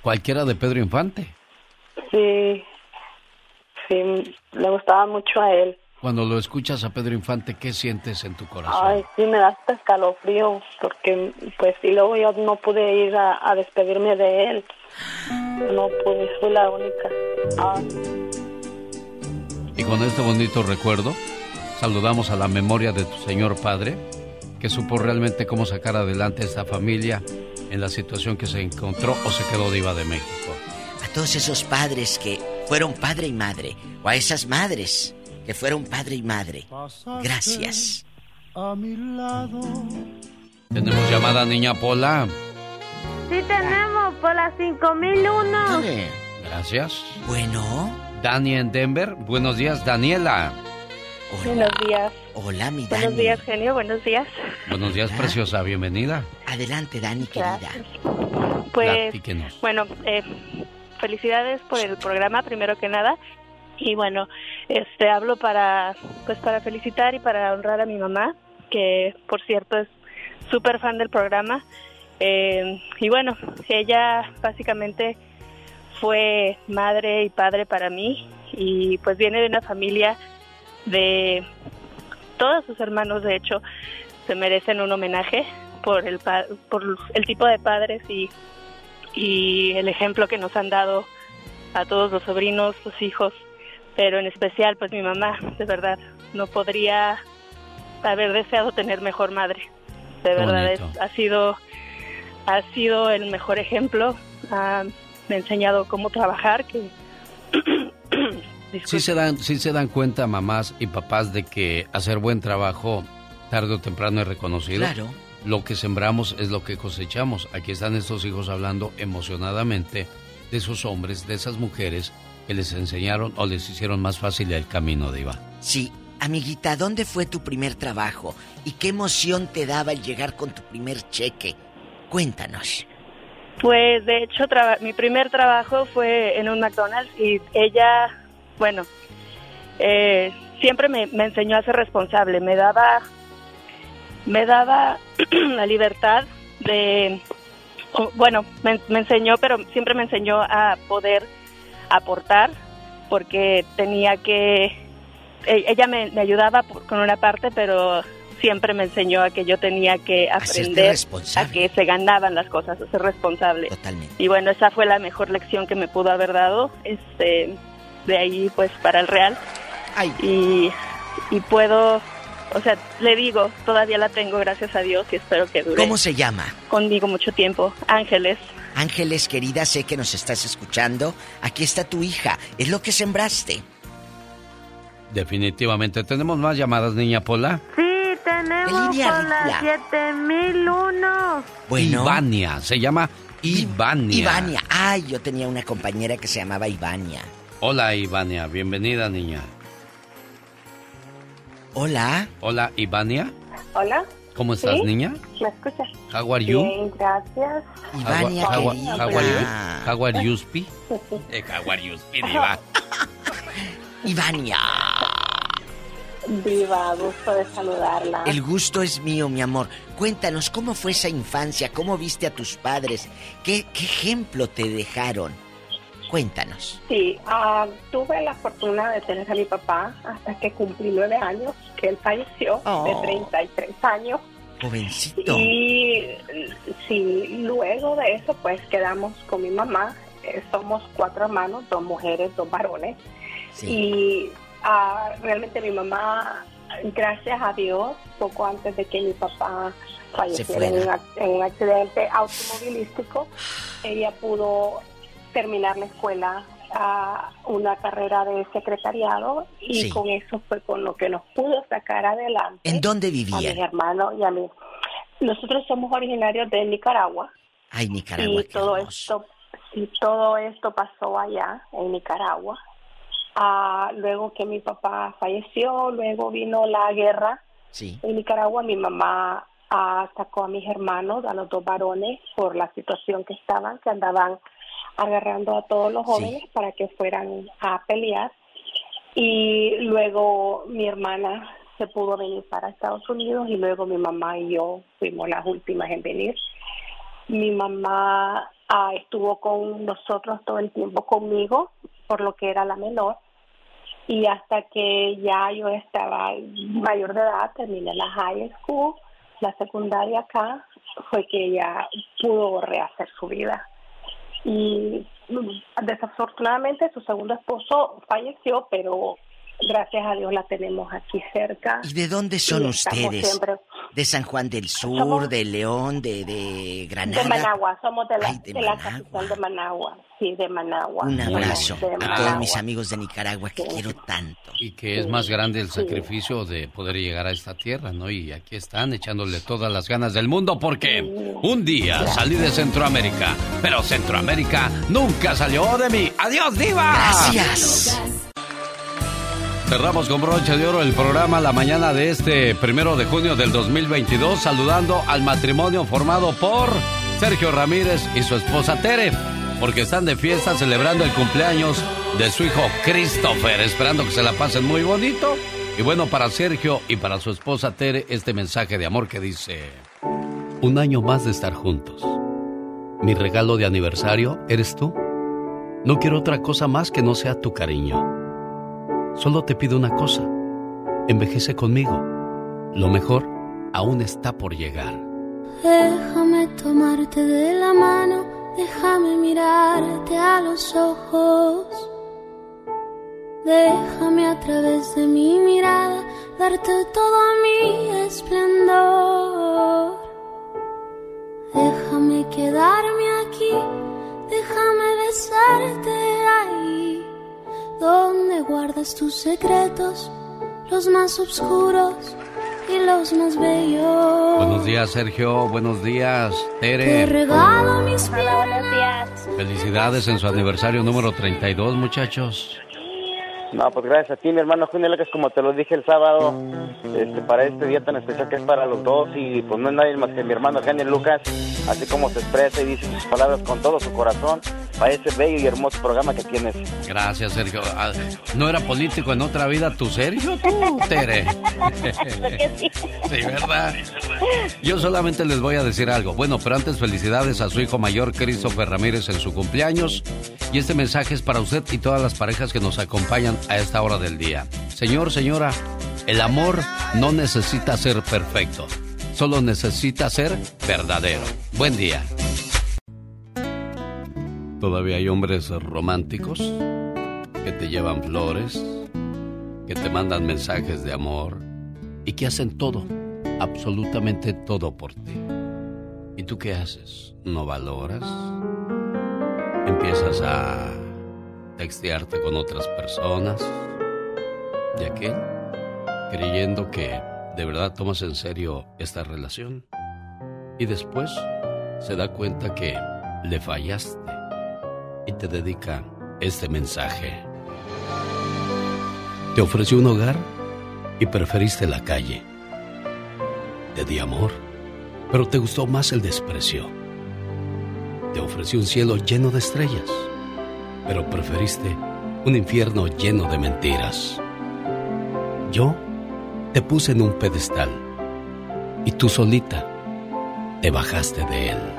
¿Cualquiera de Pedro Infante? Sí, sí, le gustaba mucho a él. Cuando lo escuchas a Pedro Infante, ¿qué sientes en tu corazón? Ay, sí, me da hasta escalofrío, porque pues y luego yo no pude ir a, despedirme de él. No pude, fui la única. Y con este bonito recuerdo, saludamos a la memoria de tu señor padre, que supo realmente cómo sacar adelante a esta familia en la situación que se encontró o se quedó diva de México. A todos esos padres que fueron padre y madre, o a esas madres que fueron padre y madre. Gracias. A mi lado. Tenemos llamada niña Pola. Sí tenemos, Pola 5001. Gracias. Bueno. Dani en Denver. Buenos días, Daniela. Buenos días. Hola, mi Dani. Buenos días, genio. Buenos días. Buenos días, preciosa. Bienvenida. Adelante, Dani, querida. Pues, bueno, eh, felicidades por el programa, primero que nada y bueno este hablo para pues para felicitar y para honrar a mi mamá que por cierto es súper fan del programa. Eh, y bueno ella básicamente fue madre y padre para mí y pues viene de una familia de todos sus hermanos de hecho se merecen un homenaje por el por el tipo de padres y y el ejemplo que nos han dado a todos los sobrinos, los hijos pero en especial pues mi mamá, de verdad, no podría haber deseado tener mejor madre. De verdad ha sido ha sido el mejor ejemplo, me ha enseñado cómo trabajar que sí se dan sí se dan cuenta mamás y papás de que hacer buen trabajo tarde o temprano es reconocido. Claro. Lo que sembramos es lo que cosechamos. Aquí están estos hijos hablando emocionadamente de esos hombres, de esas mujeres que les enseñaron o les hicieron más fácil el camino de Iván. Sí, amiguita, ¿dónde fue tu primer trabajo? ¿Y qué emoción te daba el llegar con tu primer cheque? Cuéntanos. Pues de hecho mi primer trabajo fue en un McDonald's y ella, bueno, eh, siempre me, me, enseñó a ser responsable, me daba, me daba la libertad de bueno, me, enseñó, pero siempre me enseñó a poder aportar porque tenía que, e, ella me, ayudaba con una parte, pero siempre me enseñó a que yo tenía que aprender a que se ganaban las cosas, a ser responsable. Totalmente. Y bueno, esa fue la mejor lección que me pudo haber dado, este, de ahí pues para el Real. Y, y puedo o sea, le digo, todavía la tengo, gracias a Dios, y espero que dure. ¿Cómo se llama? Conmigo mucho tiempo. Ángeles. Ángeles, querida, sé que nos estás escuchando. Aquí está tu hija. Es lo que sembraste. Definitivamente. ¿Tenemos más llamadas, niña Pola? Sí, tenemos Pola 7001. Bueno. Ivania, se llama Ivania. Ivania. Ay, yo tenía una compañera que se llamaba Ivania. Hola, Ivania. Bienvenida, niña. Hola. Hola, Ivania. Hola. ¿Cómo estás, niña? ¿Me escuchas? How are you? Bien, gracias. Ivania, how, how, how, are you? How are you, Spi? Eh, how are you, Spi, diva? Ivania. Viva, gusto de saludarla. El gusto es mío, mi amor. Cuéntanos, ¿cómo fue esa infancia? ¿Cómo viste a tus padres? ¿Qué, qué ejemplo te dejaron? Cuéntanos. Sí, uh, tuve la fortuna de tener a mi papá hasta que cumplí nueve años, que él falleció de 33 años. Jovencito. Y sí, luego de eso, pues quedamos con mi mamá. Eh, somos cuatro hermanos, dos mujeres, dos varones. Y uh, realmente mi mamá, gracias a Dios, poco antes de que mi papá falleciera en un accidente automovilístico, ella pudo terminar la escuela a una carrera de secretariado y con eso fue con lo que nos pudo sacar adelante. ¿En dónde vivía? A mis hermanos y a mí. Nosotros somos originarios de Nicaragua. Ay, Nicaragua. Y todo esto, y todo esto pasó allá en Nicaragua. Ah, luego que mi papá falleció, luego vino la guerra. Sí. En Nicaragua mi mamá ah, sacó a mis hermanos, a los dos varones, por la situación que estaban, que andaban agarrando a todos los jóvenes para que fueran a pelear. Y luego mi hermana se pudo venir para Estados Unidos y luego mi mamá y yo fuimos las últimas en venir. Mi mamá ah, estuvo con nosotros todo el tiempo conmigo, por lo que era la menor. Y hasta que ya yo estaba mayor de edad, terminé la high school, la secundaria acá, fue que ella pudo rehacer su vida y mm, desafortunadamente su segundo esposo falleció, pero gracias a Dios la tenemos aquí cerca. ¿Y de dónde son ustedes? ¿De San Juan del Sur, de León, de, de, Granada? De Managua, somos de la, de, la capital de Managua, sí, de Managua. Un abrazo a todos mis amigos de Nicaragua que quiero tanto. Y que es más grande el sacrificio de poder llegar a esta tierra, ¿no? Y aquí están echándole todas las ganas del mundo porque un día salí de Centroamérica, pero Centroamérica nunca salió de mí. ¡Adiós, diva! Gracias. Cerramos con broche de oro el programa la mañana de este primero de junio del 2022, saludando al matrimonio formado por Sergio Ramírez y su esposa Tere, porque están de fiesta celebrando el cumpleaños de su hijo Christopher, esperando que se la pasen muy bonito. Y bueno, para Sergio y para su esposa Tere, este mensaje de amor que dice: Un año más de estar juntos. Mi regalo de aniversario eres tú. No quiero otra cosa más que no sea tu cariño. Solo te pido una cosa. Envejece conmigo. Lo mejor aún está por llegar. Déjame tomarte de la mano, déjame mirarte a los ojos. Déjame a través de mi mirada darte todo mi esplendor. Déjame quedarme aquí, déjame besarte ahí donde guardas tus secretos, los más oscuros y los más bellos. Buenos días, Sergio. Buenos días, Tere. Te regalo mis días. Felicidades en su aniversario número 32, muchachos. No, pues gracias a ti, mi hermano Junio Lucas, como te lo dije el sábado, este, para este día tan especial que es para los dos y pues no es nadie más que mi hermano Genio Lucas, así como se expresa y dice sus palabras con todo su corazón para ese bello y hermoso programa que tienes. Gracias, Sergio. Ah, ¿No era político en otra vida tu Sergio? Tú, Tere. sí. ¿verdad? Yo solamente les voy a decir algo. Bueno, pero antes felicidades a su hijo mayor, Christopher Ramírez, en su cumpleaños. Y este mensaje es para usted y todas las parejas que nos acompañan a esta hora del día. Señor, señora, el amor no necesita ser perfecto, solo necesita ser verdadero. Buen día. Todavía hay hombres románticos que te llevan flores, que te mandan mensajes de amor y que hacen todo, absolutamente todo por ti. ¿Y tú qué haces? ¿No valoras? Empiezas a textearte con otras personas y aquel creyendo que de verdad tomas en serio esta relación y después se da cuenta que le fallaste y te dedica este mensaje. Te ofreció un hogar y preferiste la calle. Te di amor, pero te gustó más el desprecio. Te ofreció un cielo lleno de estrellas pero preferiste un infierno lleno de mentiras. Yo te puse en un pedestal y tú solita te bajaste de él.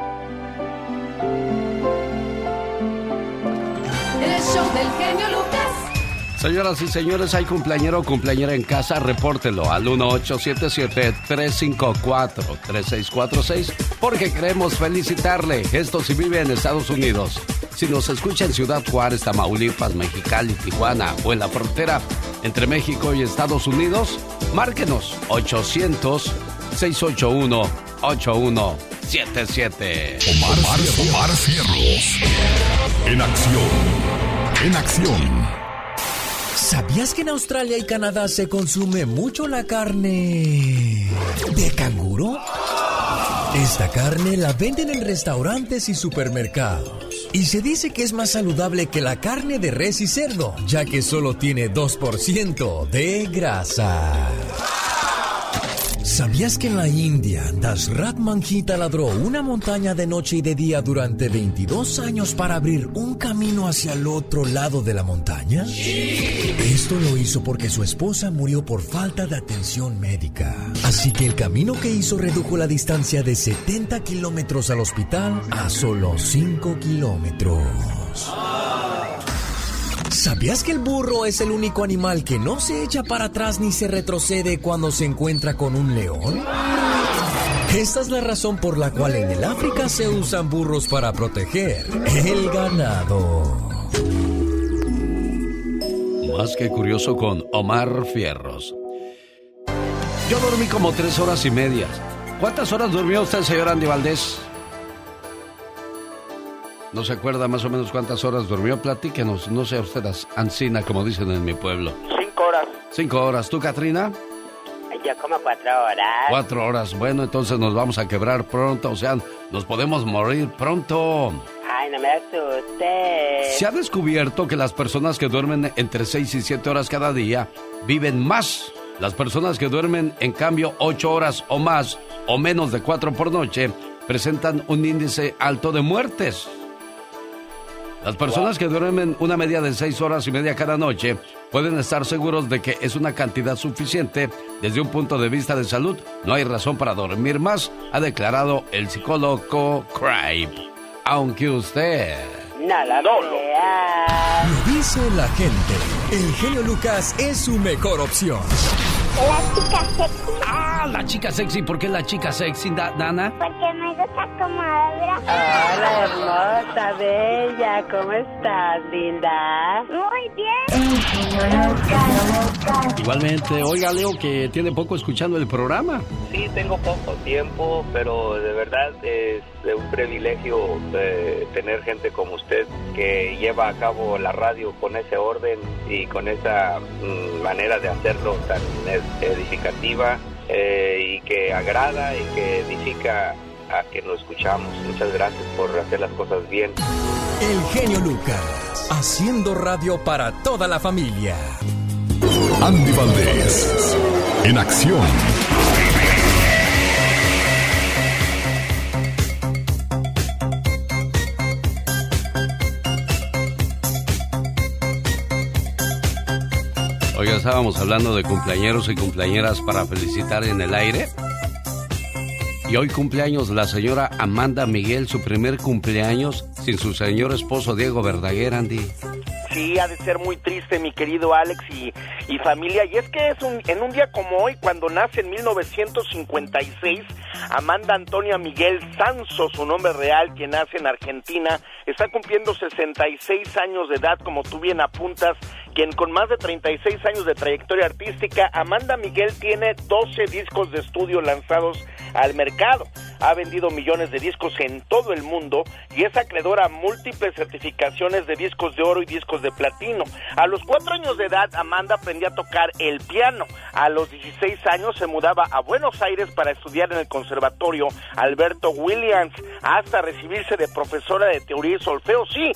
Señoras y señores, hay cumpleañero o cumpleañera en casa, repórtelo al 1877-354-3646 porque queremos felicitarle. Esto si vive en Estados Unidos. Si nos escucha en Ciudad Juárez, Tamaulipas, Mexicali, Tijuana o en la frontera entre México y Estados Unidos, márquenos 800-681-8177. Omar, Omar, Omar Fierros. En acción. En acción. ¿Sabías que en Australia y Canadá se consume mucho la carne de canguro? Esta carne la venden en restaurantes y supermercados. Y se dice que es más saludable que la carne de res y cerdo, ya que solo tiene 2% de grasa. ¿Sabías que en la India, Dasrat Manjita ladró una montaña de noche y de día durante 22 años para abrir un camino hacia el otro lado de la montaña? Esto lo hizo porque su esposa murió por falta de atención médica. Así que el camino que hizo redujo la distancia de 70 kilómetros al hospital a solo 5 kilómetros. ¿Sabías que el burro es el único animal que no se echa para atrás ni se retrocede cuando se encuentra con un león? Esta es la razón por la cual en el África se usan burros para proteger el ganado. Más que curioso con Omar Fierros. Yo dormí como tres horas y media. ¿Cuántas horas durmió usted, señor Andy Valdés? ¿No se acuerda más o menos cuántas horas durmió? Platíquenos, no sea usted ansina, como dicen en mi pueblo. Cinco horas. Cinco horas. ¿Tú, Katrina? Yo como cuatro horas. Cuatro horas. Bueno, entonces nos vamos a quebrar pronto, o sea, nos podemos morir pronto. Ay, no me asuste. Se ha descubierto que las personas que duermen entre seis y siete horas cada día viven más. Las personas que duermen, en cambio, ocho horas o más, o menos de cuatro por noche, presentan un índice alto de muertes. Las personas que duermen una media de seis horas y media cada noche pueden estar seguros de que es una cantidad suficiente desde un punto de vista de salud. No hay razón para dormir más, ha declarado el psicólogo Cripe. Aunque usted... Nada no lo... lo dice la gente. El genio Lucas es su mejor opción. La chica sexy. Ah, la chica sexy. ¿Por qué la chica sexy, Dana? Porque me gusta como habla. Hola, hermosa, bella. ¿Cómo estás, linda? Muy bien. Igualmente, oiga, Leo, que tiene poco escuchando el programa. Sí, tengo poco tiempo, pero de verdad es un privilegio eh, tener gente como usted que lleva a cabo la radio con ese orden y con esa mm, manera de hacerlo tan edificativa eh, y que agrada y que edifica a que nos escuchamos. Muchas gracias por hacer las cosas bien. El genio Lucas. haciendo radio para toda la familia. Andy Valdés, en acción. Hoy estábamos hablando de cumpleañeros y cumpleañeras para felicitar en el aire. Y hoy cumpleaños la señora Amanda Miguel, su primer cumpleaños sin su señor esposo Diego Verdaguer, Andy. Sí, ha de ser muy triste, mi querido Alex y, y familia. Y es que es un, en un día como hoy, cuando nace en 1956, Amanda Antonia Miguel Sanso, su nombre real, quien nace en Argentina, está cumpliendo 66 años de edad, como tú bien apuntas, quien con más de 36 años de trayectoria artística, Amanda Miguel tiene 12 discos de estudio lanzados al mercado. Ha vendido millones de discos en todo el mundo y es acreedora a múltiples certificaciones de discos de oro y discos de platino. A los cuatro años de edad, Amanda aprendió a tocar el piano. A los 16 años se mudaba a Buenos Aires para estudiar en el Conservatorio Alberto Williams hasta recibirse de profesora de teoría y solfeo. Sí,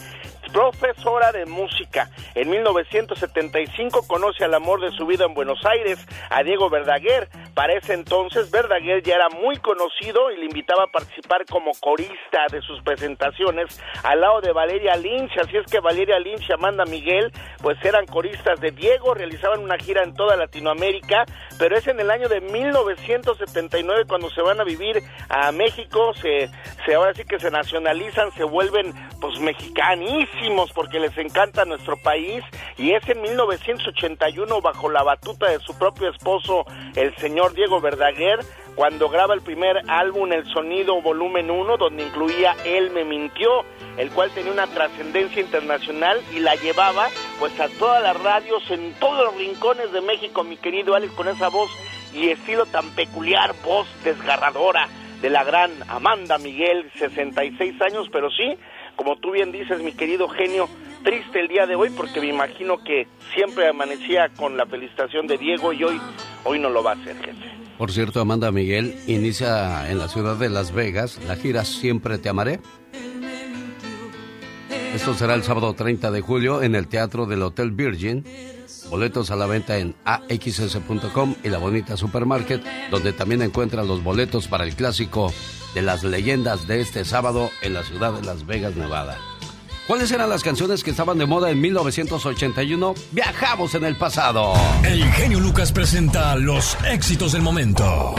profesora de música. En 1975 conoce al amor de su vida en Buenos Aires, a Diego Verdaguer. Para ese entonces Verdaguer ya era muy conocido y le invitaba a participar como corista de sus presentaciones al lado de Valeria Lynch. Así es que Valeria Lynch y Amanda Miguel pues eran coristas de Diego, realizaban una gira en toda Latinoamérica, pero es en el año de 1979 cuando se van a vivir a México, se, se ahora sí que se nacionalizan, se vuelven pues mexicanísimos porque les encanta nuestro país y es en 1981 bajo la batuta de su propio esposo, el señor Diego Verdaguer, cuando graba el primer álbum El Sonido Volumen 1, donde incluía Él me mintió, el cual tenía una trascendencia internacional y la llevaba pues a todas las radios en todos los rincones de México, mi querido Alex, con esa voz y estilo tan peculiar, voz desgarradora de la gran Amanda Miguel, 66 años, pero sí, como tú bien dices, mi querido genio, triste el día de hoy porque me imagino que siempre amanecía con la felicitación de Diego y hoy, hoy no lo va a hacer, jefe. Por cierto, Amanda Miguel inicia en la ciudad de Las Vegas la gira Siempre Te Amaré. Esto será el sábado 30 de julio en el Teatro del Hotel Virgin. Boletos a la venta en axs.com y la bonita supermarket, donde también encuentran los boletos para el clásico de las leyendas de este sábado en la ciudad de Las Vegas, Nevada. ¿Cuáles eran las canciones que estaban de moda en 1981? Viajamos en el pasado. El genio Lucas presenta los éxitos del momento.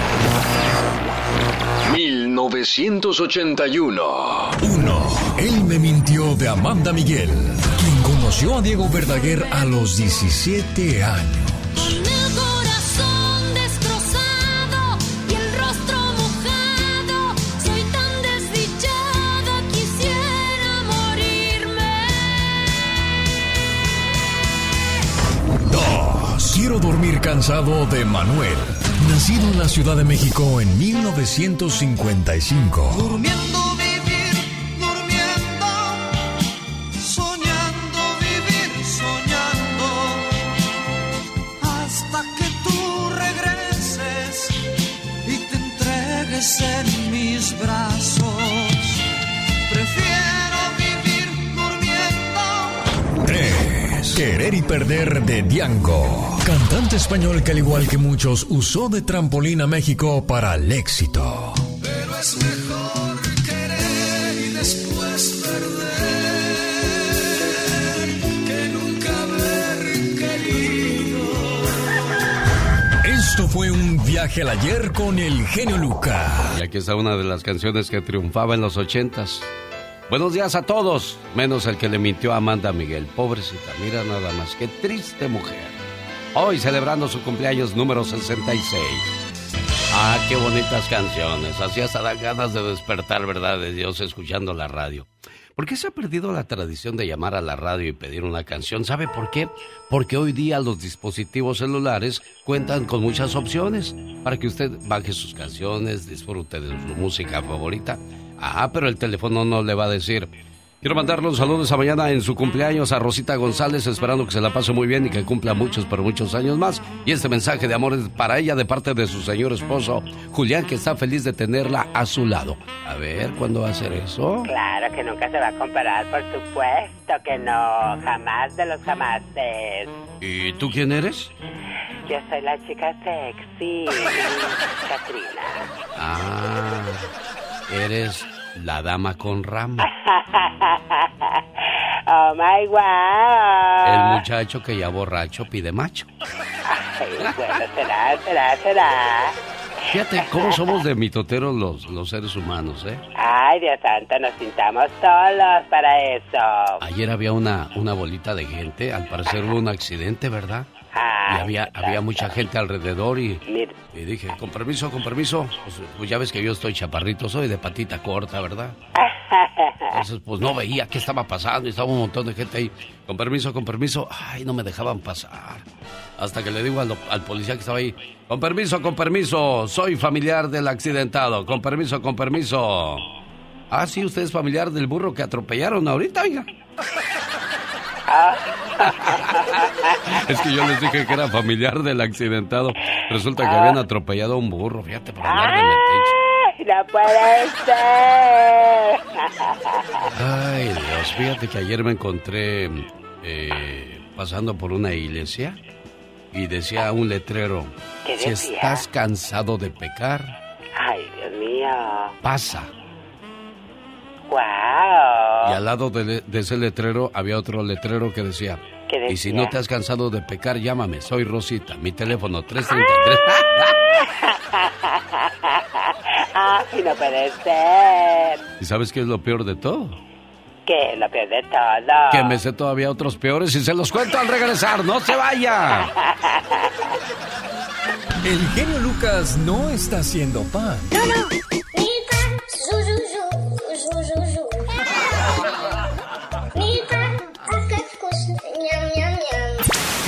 1981. 1. Él me mintió de Amanda Miguel, quien conoció a Diego Verdaguer a los 17 años. Cansado de Manuel, nacido en la Ciudad de México en 1955. Durmiendo vivir, durmiendo, soñando vivir, soñando, hasta que tú regreses y te entregues en mis brazos. Querer y perder de Diango. Cantante español que al igual que muchos usó de trampolín a México para el éxito. Pero es mejor querer y después perder que nunca haber querido. Esto fue un viaje al ayer con el genio Luca. Y aquí está una de las canciones que triunfaba en los ochentas. Buenos días a todos, menos el que le mintió a Amanda Miguel. Pobrecita, mira nada más, qué triste mujer. Hoy celebrando su cumpleaños número 66. Ah, qué bonitas canciones. Así hasta da ganas de despertar, ¿verdad? De Dios escuchando la radio. ¿Por qué se ha perdido la tradición de llamar a la radio y pedir una canción? ¿Sabe por qué? Porque hoy día los dispositivos celulares cuentan con muchas opciones para que usted baje sus canciones, disfrute de su música favorita Ah, pero el teléfono no le va a decir, Quiero mandarle un saludo esa mañana en su cumpleaños a Rosita González, esperando que se la pase muy bien y que cumpla muchos, pero muchos años más. Y este mensaje de amor es para ella de parte de su señor esposo, Julián, que está feliz de tenerla a su lado. A ver, ¿cuándo va a hacer eso? Claro que nunca se va a comparar, por supuesto que no, jamás de los jamases. ¿Y tú quién eres? Yo soy la chica sexy, Katrina. Ah, eres la dama con rama. oh my wow. El muchacho que ya borracho pide macho. Ay, bueno, será, será, será. Fíjate cómo somos de mitoteros los, los seres humanos, ¿eh? Ay, Dios santo, nos pintamos solos para eso. Ayer había una, una bolita de gente, al parecer hubo un accidente, ¿verdad? Y había, había mucha gente alrededor y, y dije, con permiso, con permiso, pues, pues, ya ves que yo estoy chaparrito, soy de patita corta, ¿verdad? Entonces, pues no veía qué estaba pasando y estaba un montón de gente ahí, con permiso, con permiso, ay, no me dejaban pasar. Hasta que le digo al, al policía que estaba ahí, con permiso, con permiso, soy familiar del accidentado, con permiso, con permiso. Ah, sí, usted es familiar del burro que atropellaron ahorita, oiga. Es que yo les dije que era familiar del accidentado. Resulta que habían atropellado a un burro, fíjate, por andar de ¡No puede ser! Ay, Dios, fíjate que ayer me encontré eh, pasando por una iglesia y decía un letrero, si estás cansado de pecar, Ay, Dios mío. pasa. Wow. Y al lado de, de, ese letrero había otro letrero que decía, y si no te has cansado de pecar, llámame, soy Rosita, mi teléfono 333. Ay, no puede ser. ¿Y sabes qué es lo peor de todo? ¿Qué es lo peor de todo? Que me sé todavía otros peores y se los cuento al regresar, no se vaya. El genio Lucas no está haciendo pan. No, no.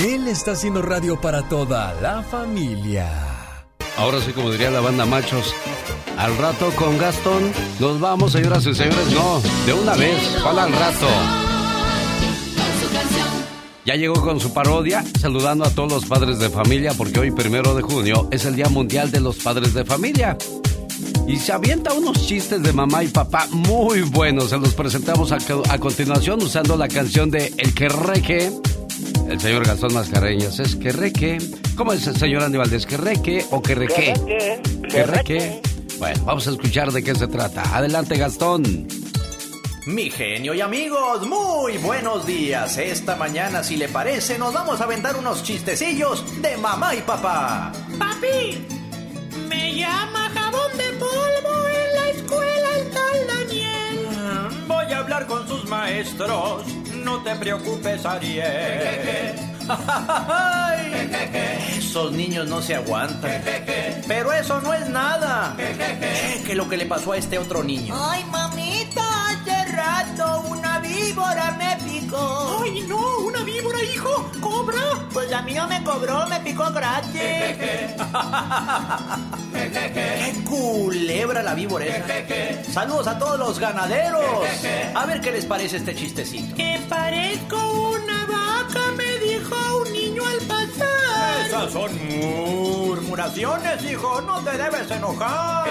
Él está haciendo radio para toda la familia. Ahora sí, como diría la banda Machos, al rato con Gastón nos vamos, señoras y señores. No, de una vez, para al rato. Ya llegó con su parodia, saludando a todos los padres de familia, porque hoy, primero de junio, es el Día Mundial de los Padres de Familia. Y se avienta unos chistes de mamá y papá muy buenos. Se los presentamos a, a continuación usando la canción de El que reque. El señor Gastón Mascareñas es que reque. ¿Cómo es el señor Andy Valdés? ¿Que reque o que reque? Que reque. Bueno, vamos a escuchar de qué se trata. Adelante, Gastón. Mi genio y amigos, muy buenos días. Esta mañana, si le parece, nos vamos a aventar unos chistecillos de mamá y papá. Papi, me llama jabón de polvo en la escuela el tal Daniel. Voy a hablar con sus maestros. No te preocupes, Ariel. Esos niños no se aguantan. Pero eso no es nada. Que lo que le pasó a este otro niño. Ay, mamita, hace rato una víbora me picó. Ay, no, una víbora, hijo. ¿Cobra? Pues a mí no me cobró, me picó gratis. ¡Qué culebra la víbora esa! ¡Saludos a todos los ganaderos! A ver qué les parece este chistecito. Que parezco una vaca, me dijo un niño al pasar. Esas son murmuraciones, hijo. No te debes enojar.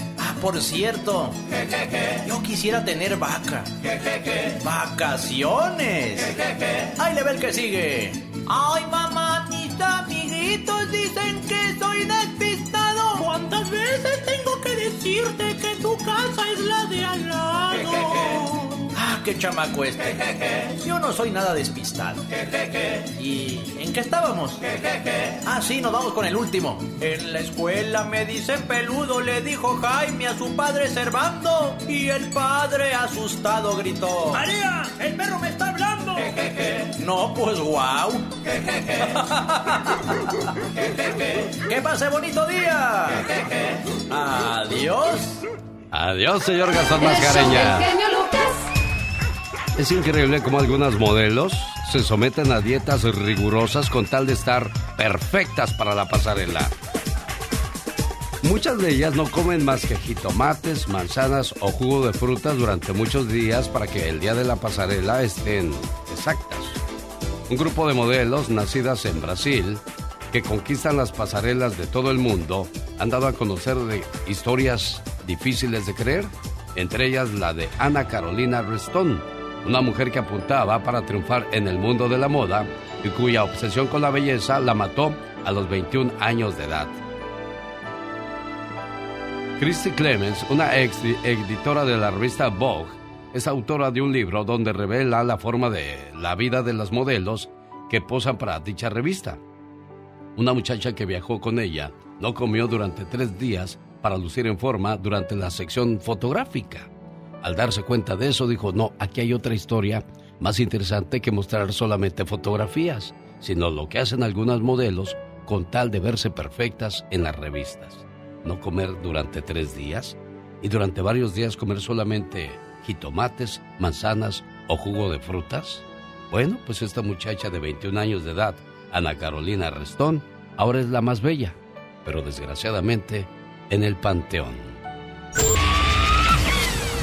Por cierto, yo quisiera tener vaca. Vacaciones. Ahí le ve el que sigue. Ay, mamá, mis amiguitos dicen que soy despistado. ¿Cuántas veces tengo que decirte que tu casa es la de al lado? Ah, qué chamaco este. Yo no soy nada despistado. ¿Y en qué estábamos? Ah, sí, nos vamos con el último. En la escuela me dicen peludo, le dijo Jaime a su padre Servando. Y el padre asustado gritó: ¡María! ¡El perro me está hablando! No, pues wow. que pase bonito día. Adiós. Adiós, señor Gastón Mascareña. Es increíble cómo algunas modelos se someten a dietas rigurosas con tal de estar perfectas para la pasarela. Muchas de ellas no comen más que jitomates, manzanas o jugo de frutas durante muchos días para que el día de la pasarela estén exactas. Un grupo de modelos nacidas en Brasil que conquistan las pasarelas de todo el mundo han dado a conocer de historias difíciles de creer, entre ellas la de Ana Carolina Reston, una mujer que apuntaba para triunfar en el mundo de la moda y cuya obsesión con la belleza la mató a los 21 años de edad. Christy Clemens, una ex editora de la revista Vogue, es autora de un libro donde revela la forma de la vida de las modelos que posan para dicha revista. Una muchacha que viajó con ella no comió durante tres días para lucir en forma durante la sección fotográfica. Al darse cuenta de eso dijo, no, aquí hay otra historia más interesante que mostrar solamente fotografías, sino lo que hacen algunas modelos con tal de verse perfectas en las revistas. No comer durante tres días y durante varios días comer solamente jitomates, manzanas o jugo de frutas. Bueno, pues esta muchacha de 21 años de edad, Ana Carolina Restón, ahora es la más bella, pero desgraciadamente en el panteón.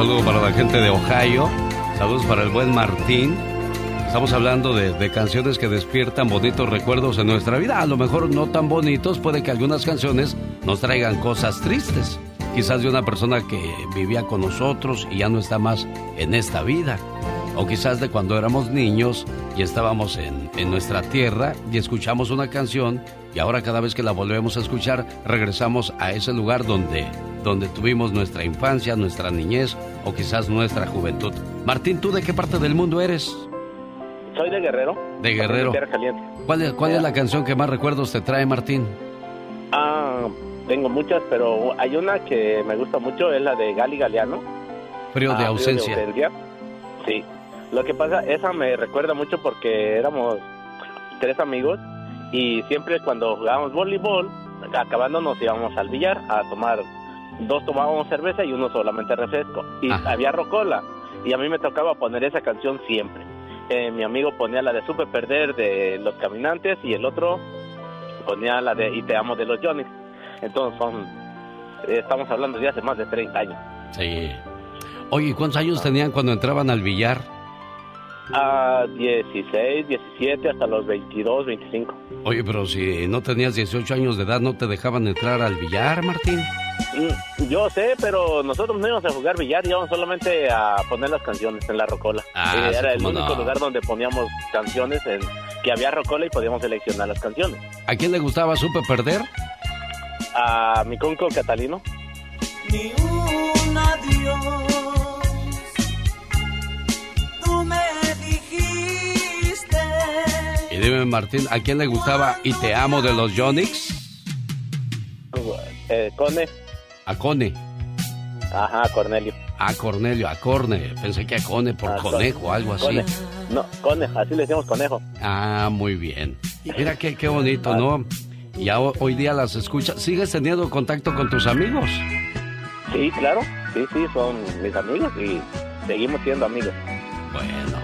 Saludo para la gente de Ohio. Saludos para el buen Martín. Estamos hablando de, de, canciones que despiertan bonitos recuerdos en nuestra vida. A lo mejor no tan bonitos, puede que algunas canciones nos traigan cosas tristes. Quizás de una persona que vivía con nosotros y ya no está más en esta vida. O quizás de cuando éramos niños y estábamos en, en nuestra tierra y escuchamos una canción y ahora cada vez que la volvemos a escuchar regresamos a ese lugar donde, donde tuvimos nuestra infancia, nuestra niñez o quizás nuestra juventud. Martín, ¿tú de qué parte del mundo eres? Soy de Guerrero. De Guerrero. ¿Cuál, es, ¿Cuál es la canción que más recuerdos te trae, Martín? Ah, tengo muchas, pero hay una que me gusta mucho, es la de Gali Galeano. Frío de Ah, ausencia. Frío de. Sí. Lo que pasa, esa me recuerda mucho porque éramos tres amigos y siempre cuando jugábamos voleibol, acabando nos íbamos al billar a tomar, dos tomábamos cerveza y uno solamente refresco. Y había rocola y a mí me tocaba poner esa canción siempre. Eh, mi amigo ponía la de Supe Perder de Los Caminantes y el otro ponía la de Y Te Amo de los Johnny. Entonces son, eh, estamos hablando de hace más de 30 años. Sí. Oye, ¿y ¿cuántos años tenían cuando entraban al billar? A 16, 17, hasta los 22, 25. Oye, pero si no tenías 18 años de edad, ¿no te dejaban entrar al billar, Martín? Mm, Yo sé, pero nosotros no íbamos a jugar billar, íbamos solamente a poner las canciones en la rocola. Ah, Eh, sí, Era el único no. lugar donde poníamos canciones, en, que había rocola y podíamos seleccionar las canciones. ¿A quién le gustaba Supe Perder? A mi conco Catalino. Ni un adiós. Dime, Martín, ¿a quién le gustaba Y Te Amo de los Jonix? Eh, Cone. A Cone. Ajá, Cornelio. A Cornelio, a Corne. Pensé que a Cone por conejo algo así. Cone. No, Cone, así le decimos conejo. Ah, muy bien. Mira qué, qué bonito, ¿no? Y ya ho- hoy día las escuchas. ¿Sigues teniendo contacto con tus amigos? Sí, claro. Sí, sí, son mis amigos y seguimos siendo amigos. Bueno,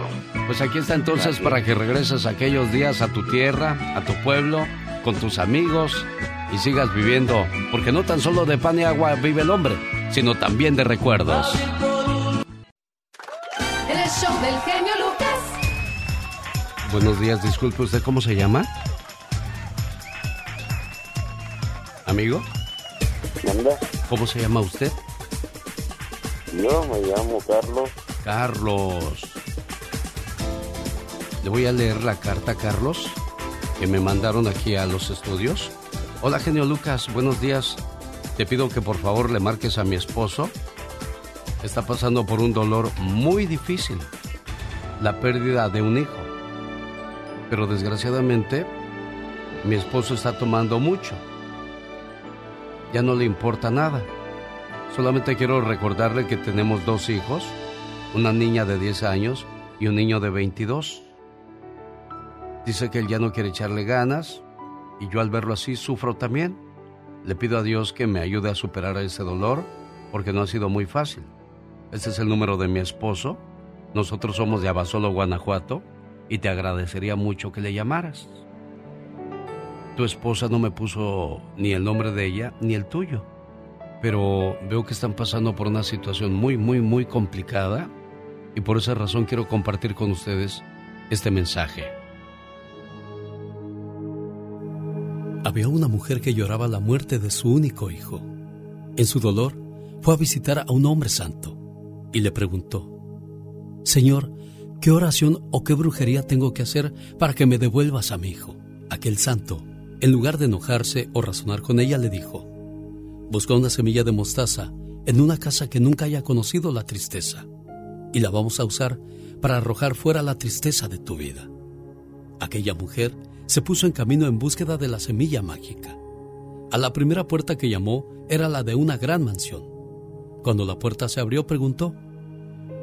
pues aquí está entonces para que regreses aquellos días a tu tierra, a tu pueblo, con tus amigos y sigas viviendo, porque no tan solo de pan y agua vive el hombre, sino también de recuerdos. En el show del genio Lucas. Buenos días, disculpe, ¿usted cómo se llama? Amigo, ¿Manda? ¿cómo se llama usted? Yo me llamo Carlos. Carlos. Le voy a leer la carta, Carlos, que me mandaron aquí a los estudios. Hola, genio Lucas, buenos días. Te pido que por favor le marques a mi esposo. Está pasando por un dolor muy difícil, la pérdida de un hijo. Pero desgraciadamente, mi esposo está tomando mucho. ya no le importa nada. Solamente quiero recordarle que tenemos dos hijos, una niña de 10 años y un niño de 22. Dice que él ya no quiere echarle ganas y yo al verlo así sufro también. Le pido a Dios que me ayude a superar ese dolor porque no ha sido muy fácil. Este es el número de mi esposo. Nosotros somos de Abasolo, Guanajuato y te agradecería mucho que le llamaras. Tu esposa no me puso ni el nombre de ella ni el tuyo, pero veo que están pasando por una situación muy, muy, muy complicada y por esa razón quiero compartir con ustedes este mensaje. Había una mujer que lloraba la muerte de su único hijo. En su dolor, fue a visitar a un hombre santo y le preguntó, Señor, ¿qué oración o qué brujería tengo que hacer para que me devuelvas a mi hijo? Aquel santo, en lugar de enojarse o razonar con ella, le dijo, Busca una semilla de mostaza en una casa que nunca haya conocido la tristeza y la vamos a usar para arrojar fuera la tristeza de tu vida. Aquella mujer se puso en camino en búsqueda de la semilla mágica. A la primera puerta que llamó era la de una gran mansión. Cuando la puerta se abrió preguntó,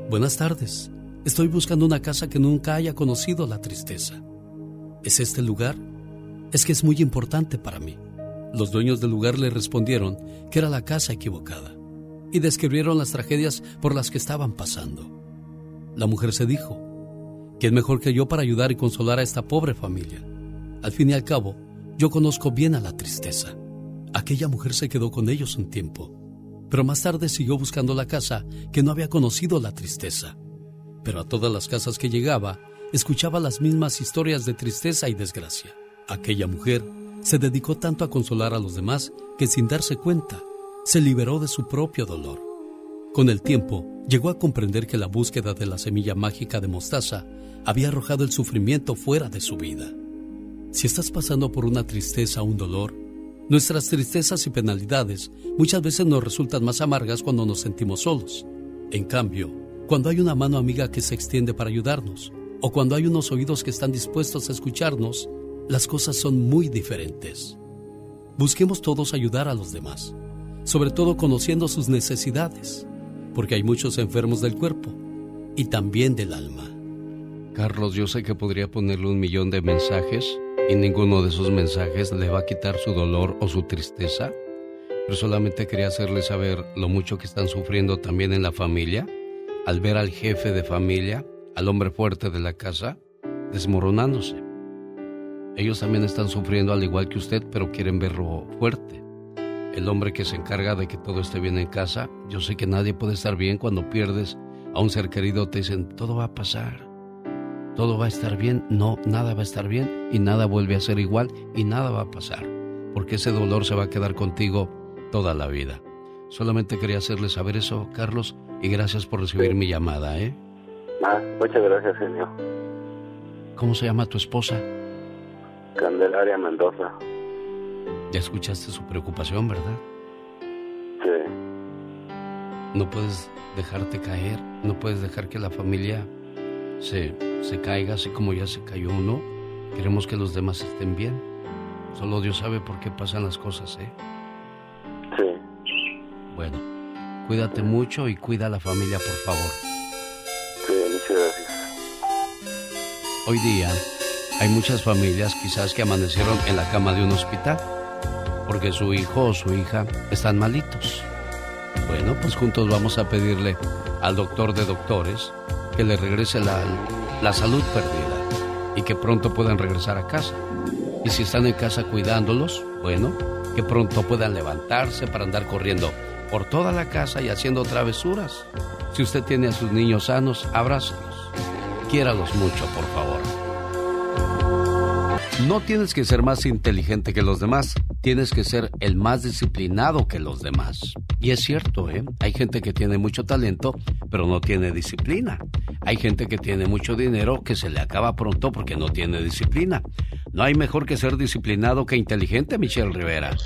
Buenas tardes, estoy buscando una casa que nunca haya conocido la tristeza. ¿Es este el lugar? Es que es muy importante para mí. Los dueños del lugar le respondieron que era la casa equivocada y describieron las tragedias por las que estaban pasando. La mujer se dijo, ¿quién mejor que yo para ayudar y consolar a esta pobre familia? Al fin y al cabo, yo conozco bien a la tristeza. Aquella mujer se quedó con ellos un tiempo, pero más tarde siguió buscando la casa que no había conocido la tristeza. Pero a todas las casas que llegaba, escuchaba las mismas historias de tristeza y desgracia. Aquella mujer se dedicó tanto a consolar a los demás que sin darse cuenta, se liberó de su propio dolor. Con el tiempo, llegó a comprender que la búsqueda de la semilla mágica de mostaza había arrojado el sufrimiento fuera de su vida. Si estás pasando por una tristeza o un dolor, nuestras tristezas y penalidades muchas veces nos resultan más amargas cuando nos sentimos solos. En cambio, cuando hay una mano amiga que se extiende para ayudarnos, o cuando hay unos oídos que están dispuestos a escucharnos, las cosas son muy diferentes. Busquemos todos ayudar a los demás, sobre todo conociendo sus necesidades, porque hay muchos enfermos del cuerpo y también del alma. Carlos, yo sé que podría ponerle un millón de mensajes y ninguno de esos mensajes le va a quitar su dolor o su tristeza, pero solamente quería hacerle saber lo mucho que están sufriendo también en la familia al ver al jefe de familia, al hombre fuerte de la casa, desmoronándose. Ellos también están sufriendo al igual que usted, pero quieren verlo fuerte. El hombre que se encarga de que todo esté bien en casa, yo sé que nadie puede estar bien cuando pierdes a un ser querido, te dicen, todo va a pasar todo va a estar bien, no, nada va a estar bien y nada vuelve a ser igual y nada va a pasar, porque ese dolor se va a quedar contigo toda la vida. Solamente quería hacerle saber eso, Carlos, y gracias por recibir mi llamada, ¿eh? Ah, muchas gracias, señor. ¿Cómo se llama tu esposa? Candelaria Mendoza. Ya escuchaste su preocupación, ¿verdad? Sí. No puedes dejarte caer, no puedes dejar que la familia se, se caiga así como ya se cayó uno. Queremos que los demás estén bien. Solo Dios sabe por qué pasan las cosas, ¿eh? Sí. Bueno, cuídate mucho y cuida a la familia, por favor. Sí, muchas gracias. Hoy día hay muchas familias quizás que amanecieron en la cama de un hospital porque su hijo o su hija están malitos. Bueno, pues juntos vamos a pedirle al doctor de doctores que le regrese la, la salud perdida y que pronto puedan regresar a casa. Y si están en casa cuidándolos, bueno, que pronto puedan levantarse para andar corriendo por toda la casa y haciendo travesuras. Si usted tiene a sus niños sanos, abrácelos. Quiéralos mucho, por favor. No tienes que ser más inteligente que los demás, tienes que ser el más disciplinado que los demás. Y es cierto, ¿eh? Hay gente que tiene mucho talento, pero no tiene disciplina. Hay gente que tiene mucho dinero que se le acaba pronto porque no tiene disciplina. No hay mejor que ser disciplinado que inteligente, Michelle Rivera.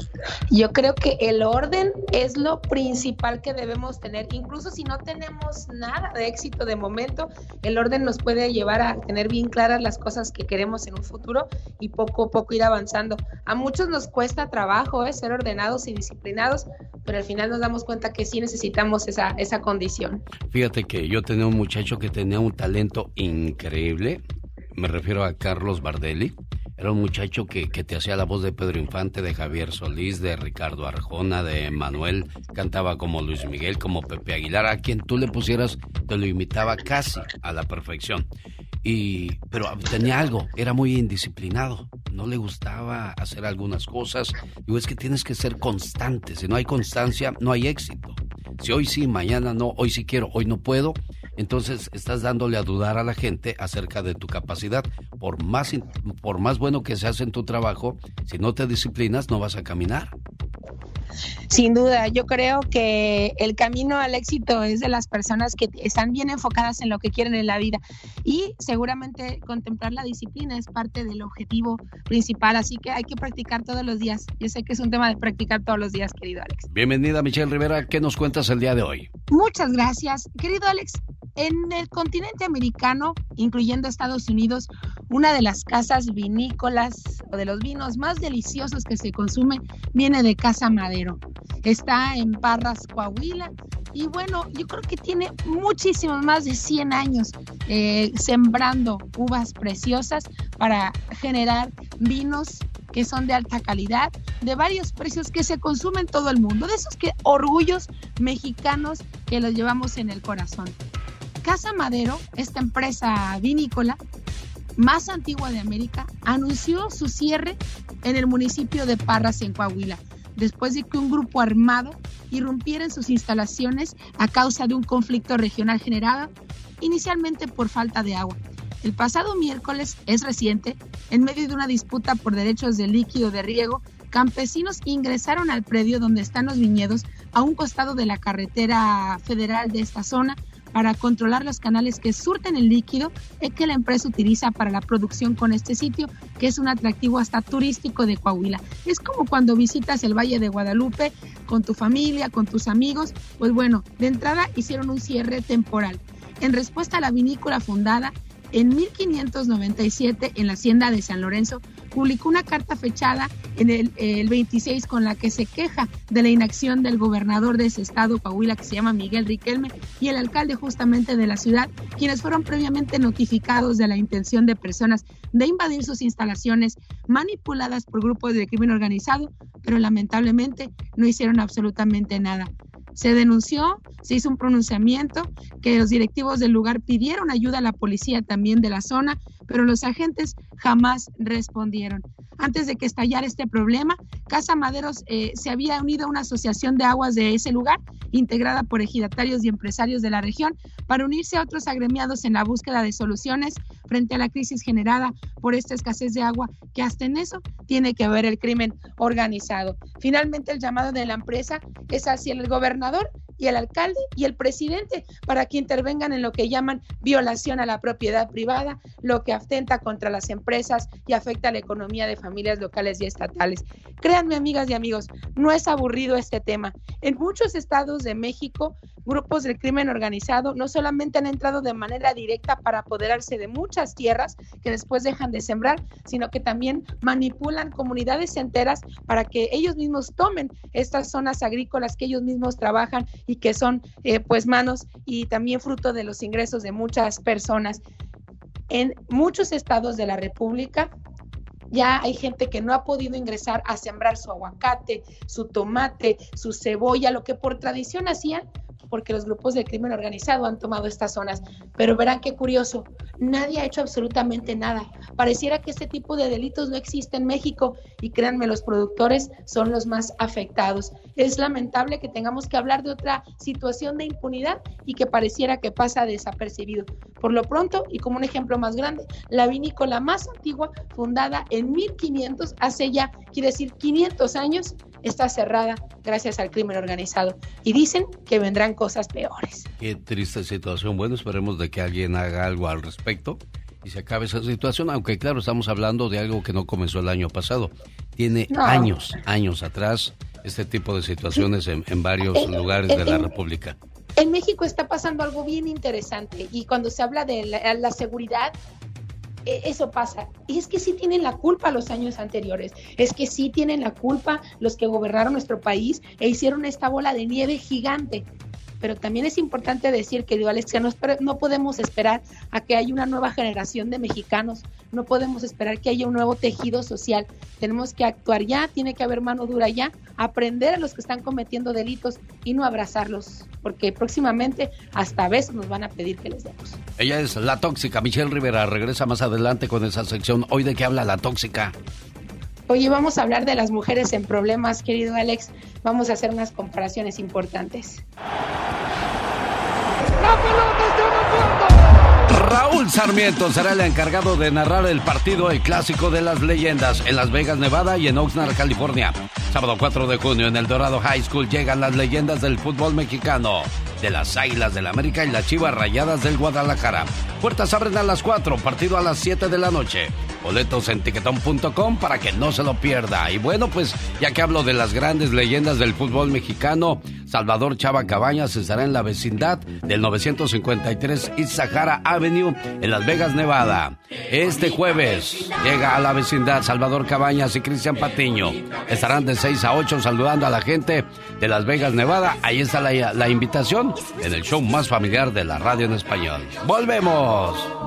Yo creo que el orden es lo principal que debemos tener. Incluso si no tenemos nada de éxito de momento, el orden nos puede llevar a tener bien claras las cosas que queremos en un futuro y poco a poco ir avanzando. A muchos nos cuesta trabajo ¿eh? ser ordenados y disciplinados, pero al final nos damos cuenta que sí necesitamos esa, esa condición. Fíjate que yo tenía un muchacho que tenía un talento increíble. Me refiero a Carlos Bardelli era un muchacho que, que, te hacía la voz de Pedro Infante, de Javier Solís, de Ricardo Arjona, de Manuel. Cantaba como Luis Miguel, como Pepe Aguilar. A quien tú le pusieras, te lo imitaba casi a la perfección. Y, pero tenía algo, era muy indisciplinado. No le gustaba hacer algunas cosas. Digo, es que tienes que ser constante. Si no hay constancia, no hay éxito. Si hoy sí, mañana no, hoy sí quiero, hoy no puedo, entonces estás dándole a dudar a la gente acerca de tu capacidad. Por más, por más bueno que seas en tu trabajo, si no te disciplinas no vas a caminar. Sin duda, yo creo que el camino al éxito es de las personas que están bien enfocadas en lo que quieren en la vida y seguramente contemplar la disciplina es parte del objetivo principal, así que hay que practicar todos los días. Yo sé que es un tema de practicar todos los días, querido Alex. Bienvenida Michelle Rivera, ¿qué nos cuentas el día de hoy? Muchas gracias, querido Alex. En el continente americano, incluyendo Estados Unidos, una de las casas vinícolas o de los vinos más deliciosos que se consumen viene de Casa Está en Parras, Coahuila. Y bueno, yo creo que tiene muchísimos más de 100 años eh, sembrando uvas preciosas para generar vinos que son de alta calidad, de varios precios que se consumen en todo el mundo, de esos que orgullos mexicanos que los llevamos en el corazón. Casa Madero, esta empresa vinícola más antigua de América, anunció su cierre en el municipio de Parras, en Coahuila, después de que un grupo armado irrumpiera en sus instalaciones a causa de un conflicto regional generado inicialmente por falta de agua. El pasado miércoles, es reciente, en medio de una disputa por derechos de líquido de riego, campesinos ingresaron al predio donde están los viñedos a un costado de la carretera federal de esta zona para controlar los canales que surten el líquido que la empresa utiliza para la producción con este sitio, que es un atractivo hasta turístico de Coahuila. Es como cuando visitas el Valle de Guadalupe con tu familia, con tus amigos, pues bueno, de entrada hicieron un cierre temporal. En respuesta a la vinícola fundada en 1597 en la hacienda de San Lorenzo, publicó una carta fechada en el, 26 con la que se queja de la inacción del gobernador de ese estado, Coahuila, que se llama Miguel Riquelme, y el alcalde justamente de la ciudad, quienes fueron previamente notificados de la intención de personas de invadir sus instalaciones manipuladas por grupos de crimen organizado, pero lamentablemente no hicieron absolutamente nada. Se denunció, se hizo un pronunciamiento, que los directivos del lugar pidieron ayuda a la policía también de la zona, pero los agentes jamás respondieron. Antes de que estallara este problema, Casa Maderos eh, se había unido a una asociación de aguas de ese lugar, integrada por ejidatarios y empresarios de la región, para unirse a otros agremiados en la búsqueda de soluciones frente a la crisis generada por esta escasez de agua, que hasta en eso tiene que ver el crimen organizado. Finalmente, el llamado de la empresa es hacia el gobernador y el alcalde y el presidente para que intervengan en lo que llaman violación a la propiedad privada, lo que atenta contra las empresas y afecta a la economía de familias locales y estatales. Créanme, amigas y amigos, no es aburrido este tema. En muchos estados de México, grupos del crimen organizado no solamente han entrado de manera directa para apoderarse de muchas tierras que después dejan de sembrar, sino que también manipulan comunidades enteras para que ellos mismos tomen estas zonas agrícolas que ellos mismos trabajan y que son eh, pues manos y también fruto de los ingresos de muchas personas. En muchos estados de la República ya hay gente que no ha podido ingresar a sembrar su aguacate, su tomate, su cebolla, lo que por tradición hacían, porque los grupos de crimen organizado han tomado estas zonas. Pero verán qué curioso, nadie ha hecho absolutamente nada. Pareciera que este tipo de delitos no existe en México y créanme, los productores son los más afectados. Es lamentable que tengamos que hablar de otra situación de impunidad y que pareciera que pasa desapercibido. Por lo pronto, y como un ejemplo más grande, la vinícola más antigua, fundada en 1500, hace ya, quiere decir 500 años, está cerrada gracias al crimen organizado. Y dicen que vendrán cosas peores. Qué triste situación. Bueno, esperemos de que alguien haga algo al respecto y se acabe esa situación, aunque claro, estamos hablando de algo que no comenzó el año pasado. Tiene años, años atrás este tipo de situaciones en, varios lugares de la República. En México está pasando algo bien interesante y cuando se habla de la, seguridad, eso pasa. Y es que sí tienen la culpa los años anteriores, es que sí tienen la culpa los que gobernaron nuestro país e hicieron esta bola de nieve gigante pero también es importante decir, que Alexia, no, no podemos esperar a que haya una nueva generación de mexicanos, no podemos esperar que haya un nuevo tejido social, tenemos que actuar ya, tiene que haber mano dura ya, aprender a los que están cometiendo delitos y no abrazarlos, porque próximamente hasta a veces nos van a pedir que les demos. Ella es la tóxica, Michelle Rivera, regresa más adelante con esa sección. Hoy de qué habla la tóxica. Oye, vamos a hablar de las mujeres en problemas, querido Alex. Vamos a hacer unas comparaciones importantes. Raúl Sarmiento será el encargado de narrar el partido El Clásico de las Leyendas en Las Vegas, Nevada y en Oxnard, California. Sábado 4 de junio en el Dorado High School llegan las leyendas del fútbol mexicano de las Águilas del América y las Chivas Rayadas del Guadalajara. Puertas abren a las 4, partido a las 7 de la noche. Boletos en tiquetón.com para que no se lo pierda. Y bueno, pues ya que hablo de las grandes leyendas del fútbol mexicano, Salvador Chava Cabañas estará en la vecindad del 953 East Sahara Avenue en Las Vegas, Nevada. Este jueves llega a la vecindad Salvador Cabañas y Cristian Patiño. Estarán de 6 a 8 saludando a la gente de Las Vegas, Nevada. Ahí está la, la invitación en el show más familiar de la radio en español. ¡Volvemos!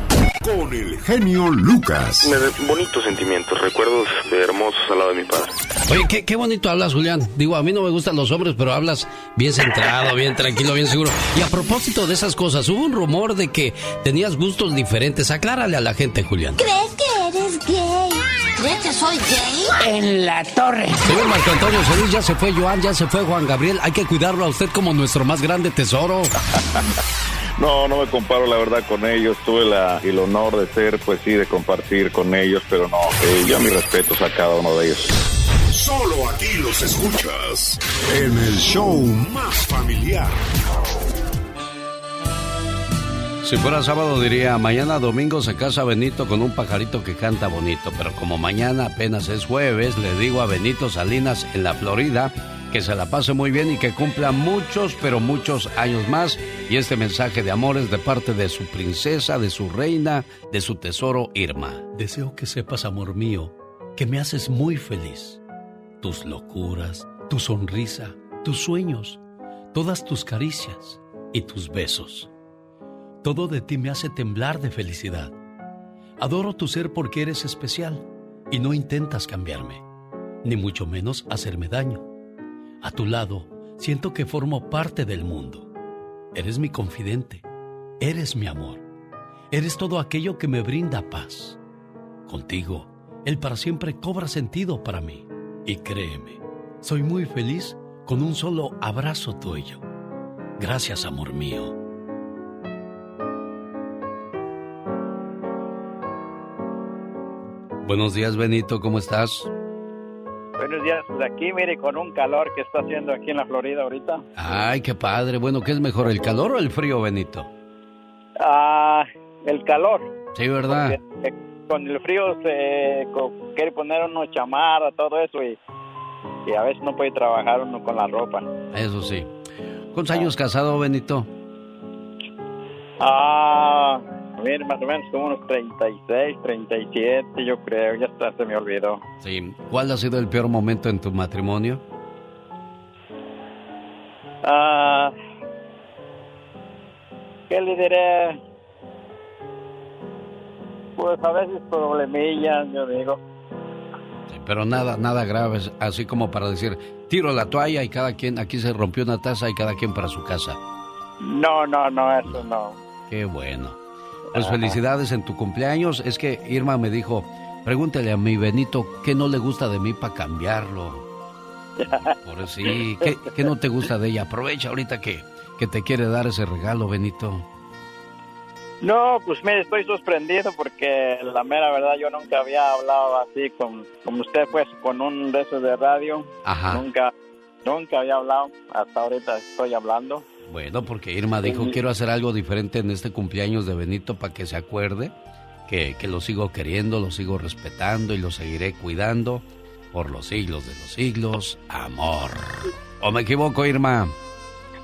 con el genio Lucas. Me bonitos sentimientos, recuerdos hermosos al lado de mi padre. Oye, qué, bonito hablas, Julián. Digo, a mí no me gustan los hombres, pero hablas bien centrado, bien tranquilo, bien seguro. Y a propósito de esas cosas, hubo un rumor de que tenías gustos diferentes. Aclárale a la gente, Julián. ¿Crees que eres gay? ¿Crees que soy gay? En la torre. Señor Marco Antonio Solís, ya se fue Joan, ya se fue Juan Gabriel. Hay que cuidarlo a usted como nuestro más grande tesoro. No, no me comparo la verdad con ellos. Tuve la, el honor de ser, pues sí, de compartir con ellos, pero no, eh, yo mis respetos a cada uno de ellos. Solo aquí los escuchas en el show más familiar. Si fuera sábado diría, mañana domingo se casa Benito con un pajarito que canta bonito, pero como mañana apenas es jueves, le digo a Benito Salinas en la Florida que se la pase muy bien y que cumpla muchos, pero muchos años más. Y este mensaje de amor es de parte de su princesa, de su reina, de su tesoro Irma. Deseo que sepas, amor mío, que me haces muy feliz. Tus locuras, tu sonrisa, tus sueños, todas tus caricias y tus besos. Todo de ti me hace temblar de felicidad. Adoro tu ser porque eres especial y no intentas cambiarme, ni mucho menos hacerme daño. A tu lado, siento que formo parte del mundo. Eres mi confidente, eres mi amor, eres todo aquello que me brinda paz. Contigo, el para siempre cobra sentido para mí. Y créeme, soy muy feliz con un solo abrazo tuyo. Gracias, amor mío. Buenos días, Benito, ¿cómo estás? Buenos días, pues aquí mire con un calor que está haciendo aquí en la Florida ahorita. Ay, qué padre. Bueno, ¿qué es mejor, el calor o el frío, Benito? Ah, el calor. Sí, ¿verdad? Eh, con el frío se quiere poner uno chamarra, todo eso y, y, a veces no puede trabajar uno con la ropa. Eso sí. ¿Cuántos años casado, Benito? Ah, Mire, más o menos como unos 36, 37, yo creo, ya está, se me olvidó. Sí, ¿cuál ha sido el peor momento en tu matrimonio? Ah, ¿qué le diré? Pues a veces problemillas, yo digo. Sí, pero nada, nada grave, así como para decir, tiro la toalla y cada quien, aquí se rompió una taza y cada quien para su casa. No, no, no, eso no. Qué bueno. Pues felicidades en tu cumpleaños. Es que Irma me dijo, pregúntale a mi Benito qué no le gusta de mí para cambiarlo. Por sí, ¿qué, ¿qué, no te gusta de ella? Aprovecha ahorita que, que te quiere dar ese regalo, Benito. No, pues me estoy sorprendido porque la mera verdad yo nunca había hablado así con, como usted pues con un de esos de radio. Ajá. Nunca, nunca había hablado, hasta ahorita estoy hablando. Bueno, porque Irma dijo, quiero hacer algo diferente en este cumpleaños de Benito para que se acuerde que, que lo sigo queriendo, lo sigo respetando y lo seguiré cuidando por los siglos de los siglos. Amor. ¿O me equivoco, Irma?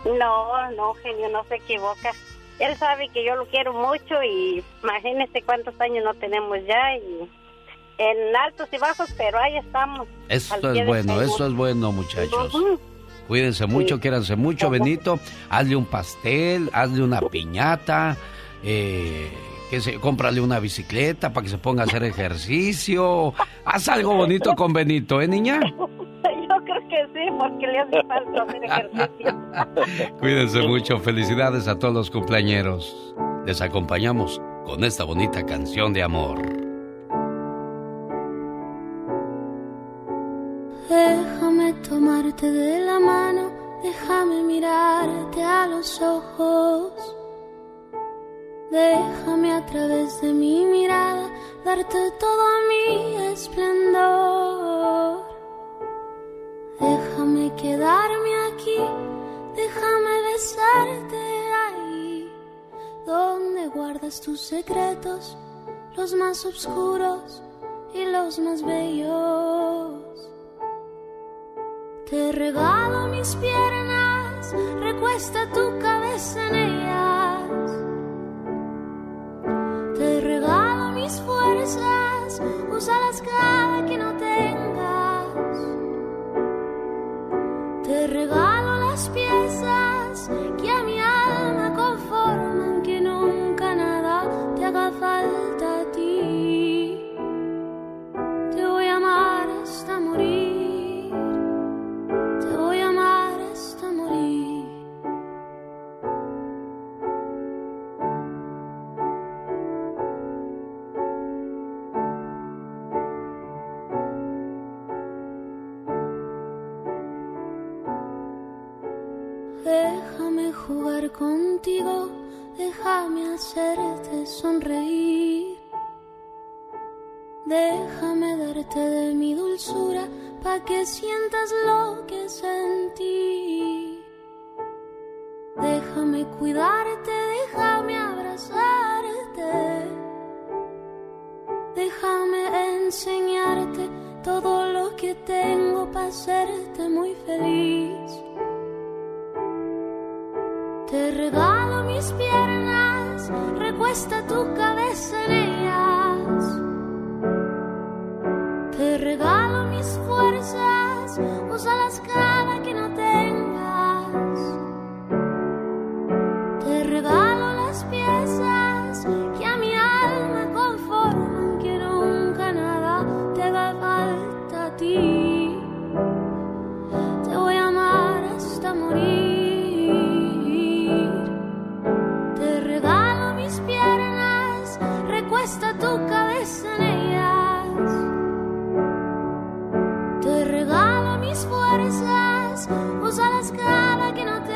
No, no, genio, no se equivoca. Él sabe que yo lo quiero mucho y imagínese cuántos años no tenemos ya y en altos y bajos, pero ahí estamos. Eso es bueno, eso es bueno, muchachos. Cuídense mucho, sí. mucho, Benito. Hazle un pastel, hazle una piñata, eh, que se, cómprale una bicicleta para que se ponga a hacer ejercicio. Haz algo bonito con Benito, ¿eh, niña? Yo creo que sí, porque le hace falta hacer ejercicio. Cuídense mucho, felicidades a todos los cumpleañeros. Les acompañamos con esta bonita canción de amor. Tomarte de la mano, déjame mirarte a los ojos. Déjame a través de mi mirada darte todo mi esplendor. Déjame quedarme aquí, déjame besarte ahí, donde guardas tus secretos, los más oscuros y los más bellos. Te regalo mis piernas, recuesta tu cabeza en ellas. Te regalo mis fuerzas, úsalas cada que no tengas. Te regalo las piezas que a mi Déjame jugar contigo, déjame hacerte sonreír. Déjame darte de mi dulzura pa' que sientas lo que sentí. Déjame cuidarte, déjame abrazarte. Déjame enseñarte todo lo que tengo para hacerte muy feliz. Te regalo mis piernas, recuesta tu cabeza en ellas. Te regalo mis fuerzas, úsalas cada que no tengas. Te regalo las piezas que a mi alma conforman, que nunca nada te haga falta a ti. Te voy a amar hasta morir. Recuesta tu cabeza en ellas. Te regalo mis fuerzas, úsalas cada que no tengas.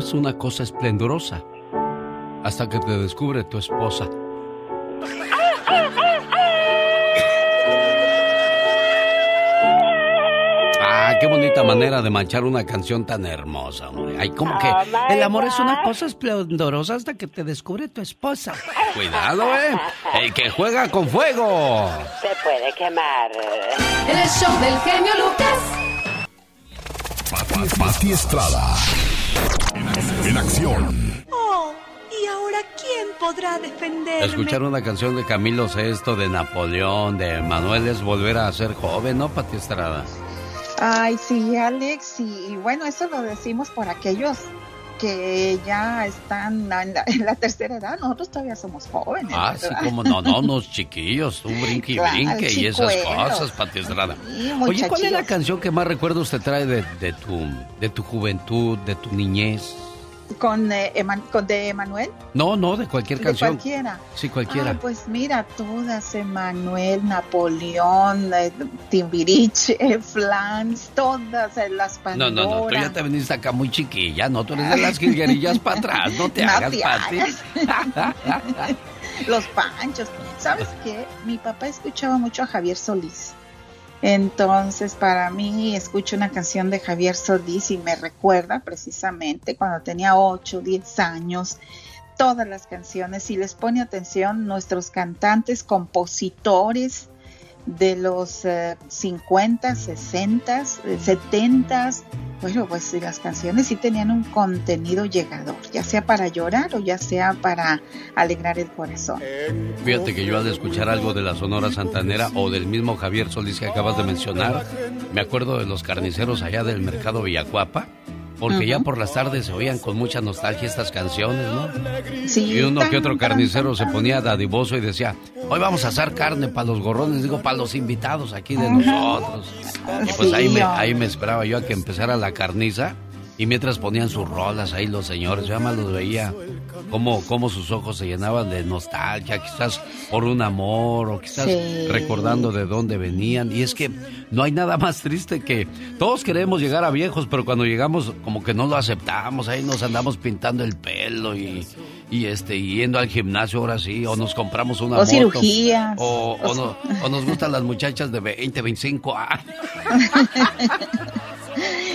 Es una cosa esplendorosa hasta que te descubre tu esposa. Ah, qué bonita manera de manchar una canción tan hermosa, hombre. Ay, como que Oh, el amor es una cosa esplendorosa hasta que te descubre tu esposa. Cuidado, ¿eh? El que juega con fuego. Se puede quemar. El show del genio Lucas. Pati, Pati Estrada. En acción. Oh, ¿y ahora quién podrá defenderme? Escuchar una canción de Camilo VI, de Napoleón, de Manuel es volver a ser joven, ¿no, Pati Estrada? Ay, sí, Alex, y, y bueno, eso lo decimos por aquellos que ya están en la, en la tercera edad. Nosotros todavía somos jóvenes. Ah, sí, como no, no, unos chiquillos, un brinque y Claro, brinque y esas cosas, Pati Estrada. Sí, Oye, ¿cuál es la canción que más recuerdo usted trae de, de tu, de tu juventud, de tu niñez? Con, eh, Eman- con de Emanuel. No, no, de cualquier De canción. cualquiera. Sí, cualquiera. Ay, pues mira, todas, Emanuel, Napoleón, eh, Timbiriche, eh, Flans, todas eh, las no, Pandora. no, no, tú ya te veniste acá muy chiquilla, no, tú eres de las jilguerillas para atrás, no te No hagas, te. Los panchos. ¿Sabes qué? Mi papá escuchaba mucho a Javier Solís. Entonces, para mí, escucho una canción de Javier Solís y me recuerda precisamente cuando tenía 8, 10 años, todas las canciones. Si les pone atención, nuestros cantantes, compositores de los eh, 50, 60, eh, 70, bueno, pues las canciones sí tenían un contenido llegador, ya sea para llorar o ya sea para alegrar el corazón. Fíjate que yo al escuchar algo de la Sonora Santanera o del mismo Javier Solís que acabas de mencionar, me acuerdo de los carniceros allá del mercado Villacuapa, porque ya por las tardes se oían con mucha nostalgia estas canciones, ¿no? Sí, Y uno que otro carnicero se ponía dadivoso y decía, hoy vamos a asar carne para los gorrones, digo, para los invitados aquí de nosotros. Y pues ahí me, ahí me esperaba yo a que empezara la carniza y mientras ponían sus rolas ahí los señores, yo más los veía como, como sus ojos se llenaban de nostalgia, quizás por un amor o quizás Sí. recordando de dónde venían. Y es que no hay nada más triste que todos queremos llegar a viejos, pero cuando llegamos como que no lo aceptamos, ahí nos andamos pintando el pelo y, y este yendo al gimnasio ahora sí, o nos compramos una O moto. cirugías. O, o O no- o nos gustan las muchachas de 20, 25 años.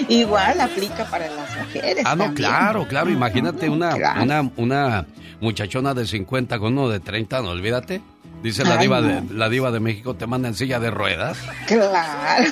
Igual aplica para las mujeres. Ah, no, también. claro, claro. Imagínate una, Claro. una, una muchachona de 50 con uno de 30, no olvídate. Dice la Ay, diva, no. de, la diva de México, te manda en silla de ruedas. Claro.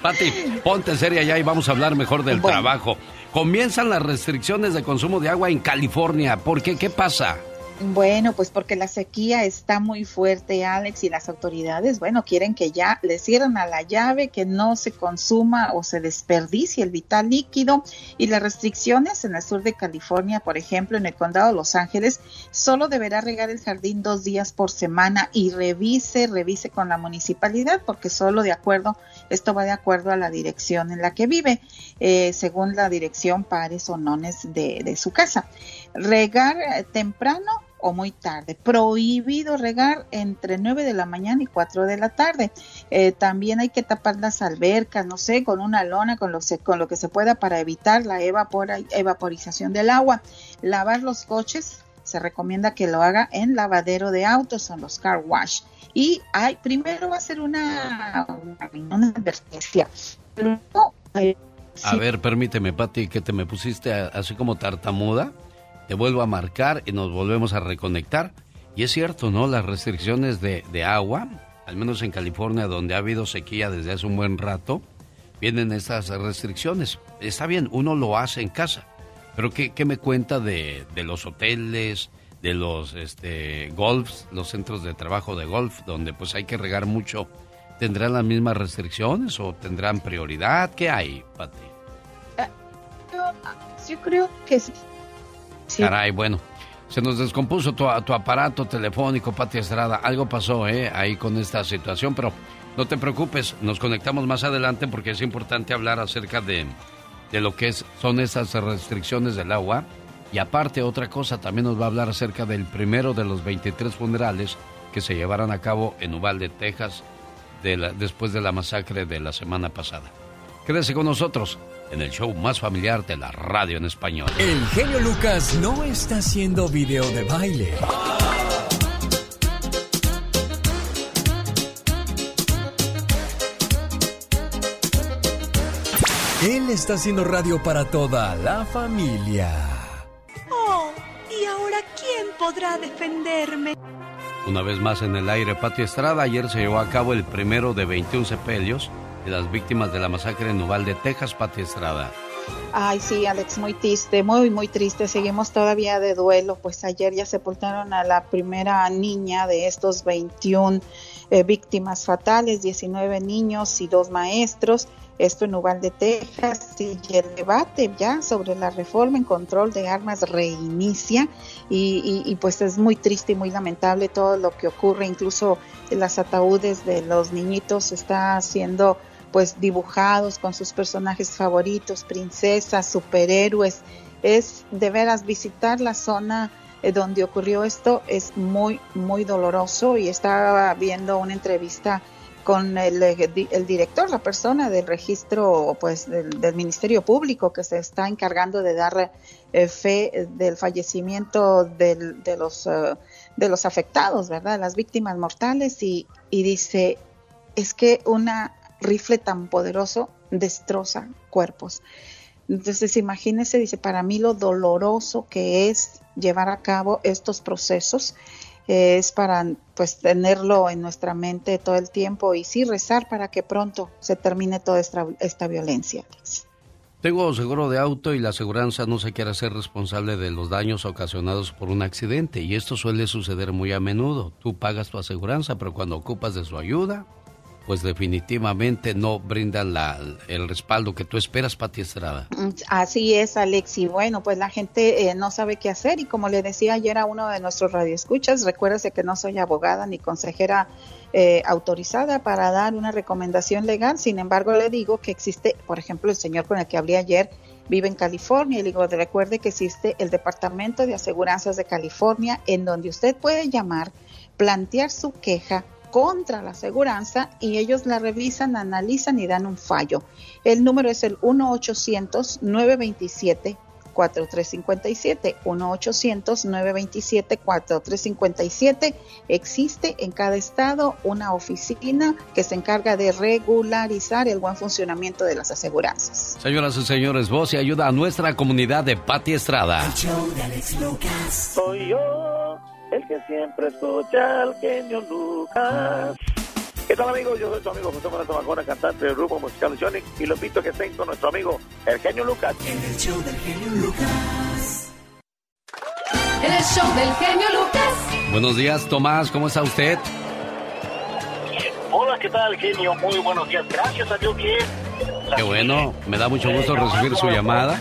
Pati, ponte seria ya y vamos a hablar mejor del Bueno. trabajo. Comienzan las restricciones de consumo de agua en California. ¿Por qué? ¿Qué pasa? Bueno, pues porque la sequía está muy fuerte, Alex, y las autoridades, bueno, quieren que ya le cierren a la llave, que no se consuma o se desperdicie el vital líquido. Y las restricciones en el sur de California, por ejemplo, en el condado de Los Ángeles, solo deberá regar el jardín dos días por semana y revise, revise con la municipalidad, porque solo de acuerdo, esto va de acuerdo a la dirección en la que vive, eh, según la dirección pares o nones de, de su casa. Regar eh, temprano o muy tarde. Prohibido regar entre 9 de la mañana y 4 de la tarde. Eh, también hay que tapar las albercas, no sé, con una lona, con lo, se- con lo que se pueda para evitar la evapora- evaporización del agua. Lavar los coches, se recomienda que lo haga en lavadero de autos, en los car wash. Y hay, primero va a ser una, una, una advertencia. Luego, eh, A ver, permíteme, Pati, que te me pusiste a- así como tartamuda. Te vuelvo a marcar y nos volvemos a reconectar. Y es cierto, ¿no? Las restricciones de, de agua, al menos en California, donde ha habido sequía desde hace un buen rato, vienen estas restricciones. Está bien, uno lo hace en casa. Pero ¿qué, qué me cuenta de, de los hoteles, de los este, golfs, los centros de trabajo de golf, donde pues hay que regar mucho? ¿Tendrán las mismas restricciones o tendrán prioridad? ¿Qué hay, Pati? yo, yo creo que sí. Sí. Caray, bueno. Se nos descompuso tu, aparato telefónico, Pati Estrada. Algo pasó, ¿eh? Ahí con esta situación, pero no te preocupes. Nos conectamos más adelante porque es importante hablar acerca de, lo que son esas restricciones del agua. Y aparte, otra cosa, también nos va a hablar acerca del primero de los 23 funerales que se llevarán a cabo en Uvalde, Texas, de la- después de la masacre de la semana pasada. Quédese con nosotros en el show más familiar de la radio en español. El genio Lucas no está haciendo video de baile. Él está haciendo radio para toda la familia. Oh, ¿y ahora quién podrá defenderme? Una vez más en el aire, Pati Estrada, ayer se llevó a cabo el primero de 21 sepelios de las víctimas de la masacre en Uvalde, Texas, Pati Estrada. Ay, sí, Alex, muy triste, muy, muy triste. Seguimos todavía de duelo, pues ayer ya sepultaron a la primera niña de estos 21 eh, víctimas fatales, 19 niños y dos maestros. Esto en Uvalde, Texas, y el debate ya sobre la reforma en control de armas reinicia y, y, y pues es muy triste y muy lamentable todo lo que ocurre, incluso las ataúdes de los niñitos está siendo pues dibujados con sus personajes favoritos, princesas, superhéroes. Es de veras visitar la zona eh, donde ocurrió esto es muy, muy doloroso y estaba viendo una entrevista con el, el, director, la persona del registro pues del, del, Ministerio Público que se está encargando de dar eh, fe del fallecimiento del, de los uh, de los afectados, ¿verdad? Las víctimas mortales y, y dice es que una rifle tan poderoso destroza cuerpos. Entonces, imagínese, dice, para mí lo doloroso que es llevar a cabo estos procesos eh, es para pues tenerlo en nuestra mente todo el tiempo y sí rezar para que pronto se termine toda esta, esta violencia. Tengo seguro de auto y la aseguranza no se quiere hacer responsable de los daños ocasionados por un accidente y esto suele suceder muy a menudo. Tú pagas tu aseguranza, pero cuando ocupas de su ayuda, pues definitivamente no brindan la, el respaldo que tú esperas, Pati Estrada. Así es, Alex. Y bueno, pues la gente eh, no sabe qué hacer. Y como le decía ayer a uno de nuestros radioescuchas, recuérdese que no soy abogada ni consejera eh, autorizada para dar una recomendación legal. Sin embargo, le digo que existe, por ejemplo, el señor con el que hablé ayer vive en California y le digo, recuerde que existe el Departamento de Aseguranzas de California en donde usted puede llamar, plantear su queja contra la aseguranza y ellos la revisan, analizan y dan un fallo. El número es el 1-800-927. 4357 1-800-927-4357. Existe en cada estado una oficina que se encarga de regularizar el buen funcionamiento de las aseguranzas. Señoras y señores, voz y ayuda a nuestra comunidad de Pati Estrada. El show de Alex Lucas. Soy yo que siempre escucha al genio Lucas. ¿Qué tal amigos? Yo soy tu amigo José Manuel Tomacona, cantante del grupo musical Sonic y lo invito a que estén con nuestro amigo el genio Lucas. En el show del genio Lucas. En el show del genio Lucas. Buenos días, Tomás, ¿cómo está usted? Hola, ¿qué tal, genio? Muy buenos días. Gracias a Dios, bien. Qué bueno, me da mucho gusto recibir su llamada.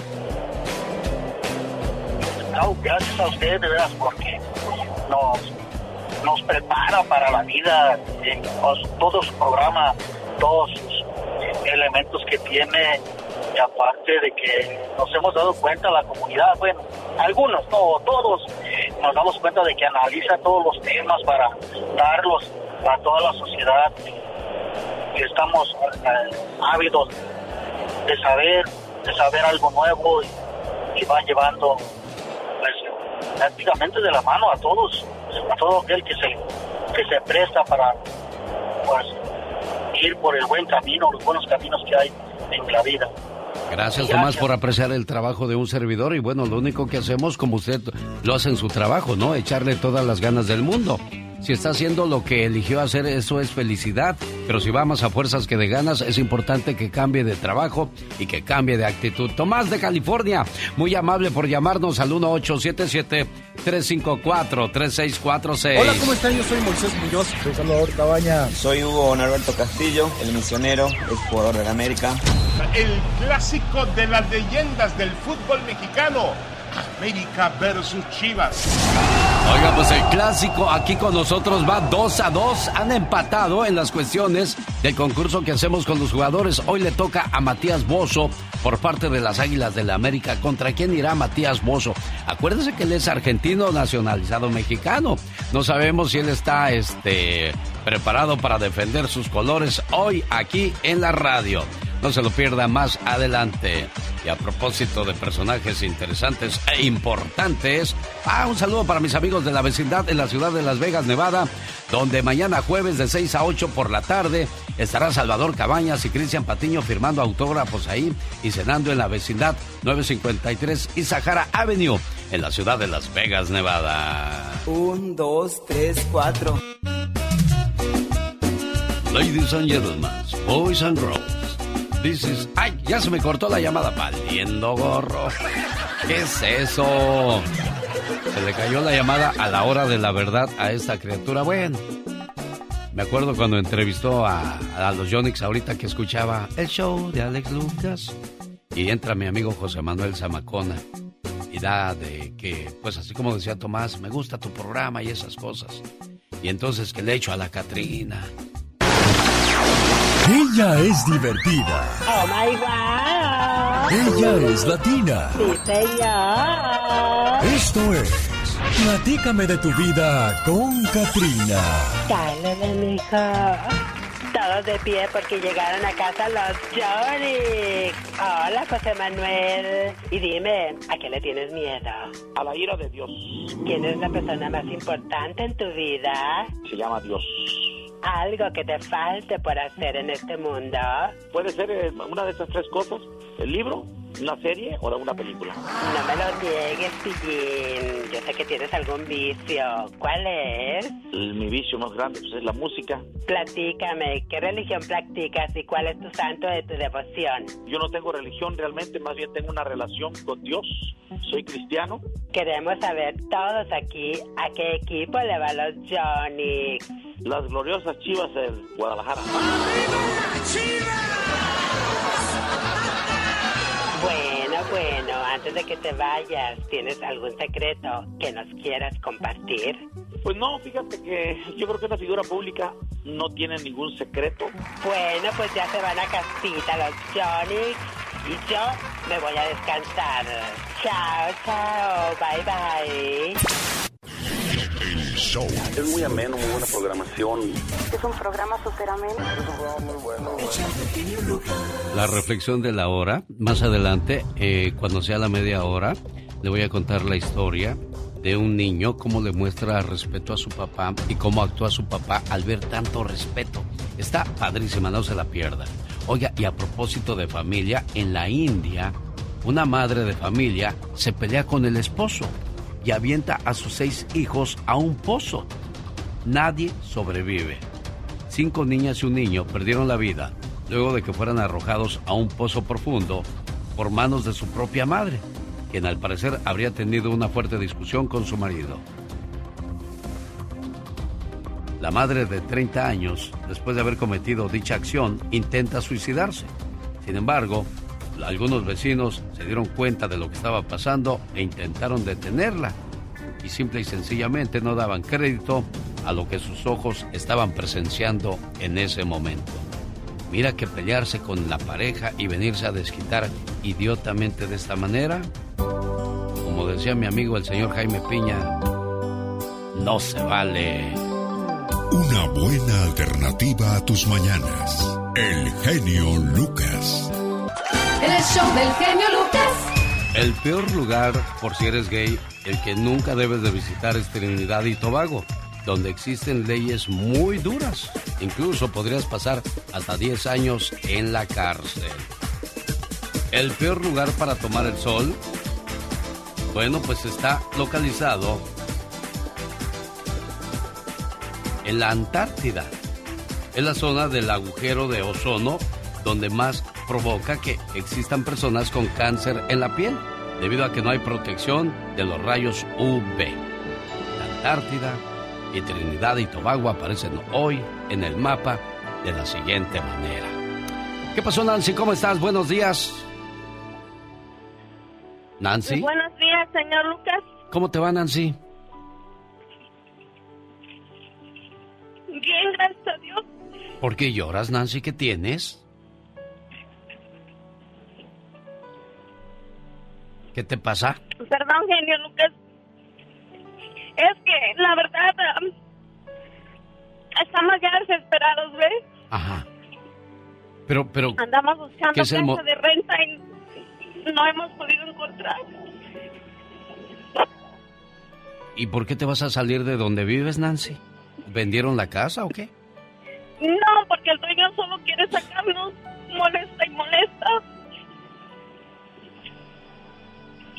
No, gracias a usted, de veras, porque nos, nos prepara para la vida en todo su programa, todos sus elementos que tiene, y aparte de que nos hemos dado cuenta, la comunidad, bueno, algunos, no todos, nos damos cuenta de que analiza todos los temas para darlos a toda la sociedad. Y estamos eh, ávidos de saber, de saber algo nuevo y, y va llevando prácticamente de la mano a todos, a todo aquel que se, que se presta para pues, ir por el buen camino, los buenos caminos que hay en la vida. Gracias, Tomás, por apreciar el trabajo de un servidor. Y bueno, lo único que hacemos, como usted lo hace en su trabajo, ¿no? Echarle todas las ganas del mundo. Si está haciendo lo que eligió hacer, eso es felicidad. Pero si va más a fuerzas que de ganas, es importante que cambie de trabajo y que cambie de actitud. Tomás de California, muy amable por llamarnos al 1877-354-3646. Hola, ¿cómo están? Yo soy Moisés Muñoz. Soy Salvador Cabaña. Soy Hugo Norberto Castillo, el misionero, el jugador de la América. El clásico de las leyendas del fútbol mexicano. América versus Chivas. Oiga, pues el clásico aquí con nosotros va 2 a 2. Han empatado en las cuestiones del concurso que hacemos con los jugadores. Hoy le toca a Matías Bozo por parte de las Águilas de la América. ¿Contra quién irá Matías Bozo? Acuérdese que él es argentino nacionalizado mexicano. No sabemos si él está este, preparado para defender sus colores hoy aquí en la radio. No se lo pierda más adelante. Y a propósito de personajes interesantes e importantes, ah, un saludo para mis amigos de la vecindad en la ciudad de Las Vegas, Nevada, donde mañana jueves de 6 a 8 por la tarde estará Salvador Cabañas y Cristian Patiño firmando autógrafos ahí y cenando en la vecindad 953 y Sahara Avenue en la ciudad de Las Vegas, Nevada. Un, dos, tres, cuatro. Ladies and gentlemen, boys and girls, is... ¡Ay! Ya se me cortó la llamada. Valiendo gorro. ¿Qué es eso? Se le cayó la llamada a la hora de la verdad a esta criatura. Bueno, me acuerdo cuando entrevistó a, a los Yonix ahorita que escuchaba el show de Alex Lucas. Y entra mi amigo José Manuel Zamacona. Y da de que, pues así como decía Tomás, me gusta tu programa y esas cosas. Y entonces que le echo a la Catrina. Ella es divertida. Oh my God. Ella es latina. Sí, señor. Esto es Platícame de tu vida con Katrina. Dale, mijo. Todos de pie porque llegaron a casa los Johnny. Hola, José Manuel. Y dime, ¿a qué le tienes miedo? A la ira de Dios. ¿Quién es la persona más importante en tu vida? Se llama Dios. Algo que te falte por hacer en este mundo. Puede ser eh, una de esas tres cosas. El libro, una serie o una película. No me lo niegues, Pillín. Yo sé que tienes algún vicio. ¿Cuál es? Mi vicio más grande pues, es la música. Platícame, ¿qué religión practicas y cuál es tu santo de tu devoción? Yo no tengo religión realmente, más bien tengo una relación con Dios. Soy cristiano. Queremos saber todos aquí a qué equipo le va los Johnny. Las gloriosas chivas del Guadalajara. Bueno, bueno, antes de que te vayas, ¿tienes algún secreto que nos quieras compartir? Pues no, fíjate que yo creo que una figura pública no tiene ningún secreto. Bueno, pues ya se van a casita los Johnny y yo me voy a descansar. Chao, chao, bye bye. Show. Es muy ameno, muy buena programación. Es un programa súper ameno. Es un programa muy bueno. La reflexión de la hora, más adelante, eh, cuando sea la media hora, le voy a contar la historia de un niño, cómo le muestra respeto a su papá y cómo actúa su papá al ver tanto respeto. Está padrísima, no se la pierda. Oiga, y a propósito de familia, en la India, una madre de familia se pelea con el esposo y avienta a sus seis hijos a un pozo. Nadie sobrevive. Cinco niñas y un niño perdieron la vida luego de que fueran arrojados a un pozo profundo por manos de su propia madre, quien al parecer habría tenido una fuerte discusión con su marido. La madre de 30 años, después de haber cometido dicha acción, intenta suicidarse. Sin embargo, algunos vecinos se dieron cuenta de lo que estaba pasando e intentaron detenerla. Y simple y sencillamente no daban crédito a lo que sus ojos estaban presenciando en ese momento. Mira que pelearse con la pareja y venirse a desquitar idiotamente de esta manera, como decía mi amigo el señor Jaime Piña, no se vale. Una buena alternativa a tus mañanas. El genio Lucas. El show del genio Lucas. El peor lugar, por si eres gay, el que nunca debes de visitar es Trinidad y Tobago, donde existen leyes muy duras. Incluso podrías pasar hasta 10 años en la cárcel. El peor lugar para tomar el sol, bueno, pues está localizado en la Antártida. Es la zona del agujero de ozono donde más provoca que existan personas con cáncer en la piel, debido a que no hay protección de los rayos UV. La Antártida y Trinidad y Tobago aparecen hoy en el mapa de la siguiente manera. ¿Qué pasó, Nancy? ¿Cómo estás? Buenos días. Nancy, Buenos días, señor Lucas. ¿cómo te va, Nancy? Bien, gracias a Dios. ¿Por qué lloras, Nancy? ¿Qué tienes? ¿Qué te pasa? Perdón, genio Lucas. Es que, la verdad, am, estamos ya desesperados, ¿ves? Ajá. Pero, pero, Andamos buscando ¿Qué es el casa de renta y no hemos podido encontrar. ¿Y por qué te vas a salir de donde vives, Nancy? ¿Vendieron la casa o qué? No, porque el dueño solo quiere sacarnos, molesta y molesta.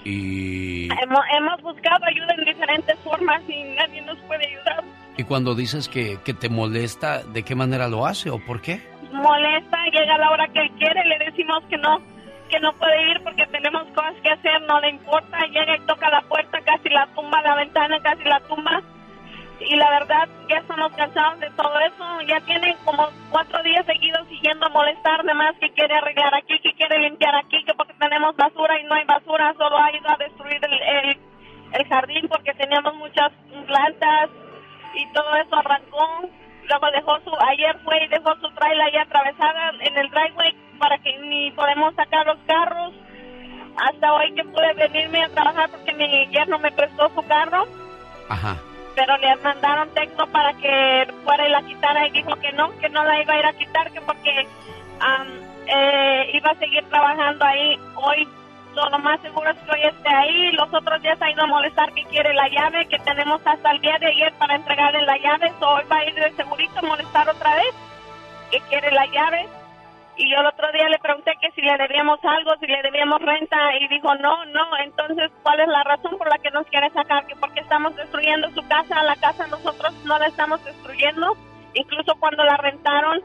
Y... Hemos, hemos buscado ayuda en diferentes formas y nadie nos puede ayudar. Y cuando dices que, que te molesta, ¿de qué manera lo hace o por qué? Molesta, llega a la hora que él quiere, le decimos que no, que no puede ir porque tenemos cosas que hacer, no le importa, llega y toca la puerta, casi la tumba, la ventana, casi la tumba. Y la verdad, ya estamos cansados de todo eso. Ya tienen como cuatro días seguidos siguiendo a molestar, de más que quiere arreglar aquí, que quiere limpiar aquí, que porque tenemos basura y no hay basura, solo ha ido a destruir el, el, jardín porque teníamos muchas plantas y todo eso arrancó. Luego dejó su, ayer fue y dejó su trailer ahí atravesada en el driveway para que ni podemos sacar los carros. Hasta hoy que pude venirme a trabajar porque mi yerno me prestó su carro. Ajá. Pero le mandaron texto para que fuera y la quitara y dijo que no, que no la iba a ir a quitar, que porque am, eh, iba a seguir trabajando ahí hoy. Lo más seguro es que hoy esté ahí. Los otros días ha ido a molestar que quiere la llave, que tenemos hasta el día de ayer para entregarle la llave. So, hoy va a ir de segurito a molestar otra vez, que quiere la llave. Y yo el otro día le pregunté que si le debíamos algo, si le debíamos renta, y dijo no, no. Entonces, ¿cuál es la razón por la que nos quiere sacar? Que porque estamos destruyendo su casa, la casa nosotros no la estamos destruyendo. Incluso cuando la rentaron,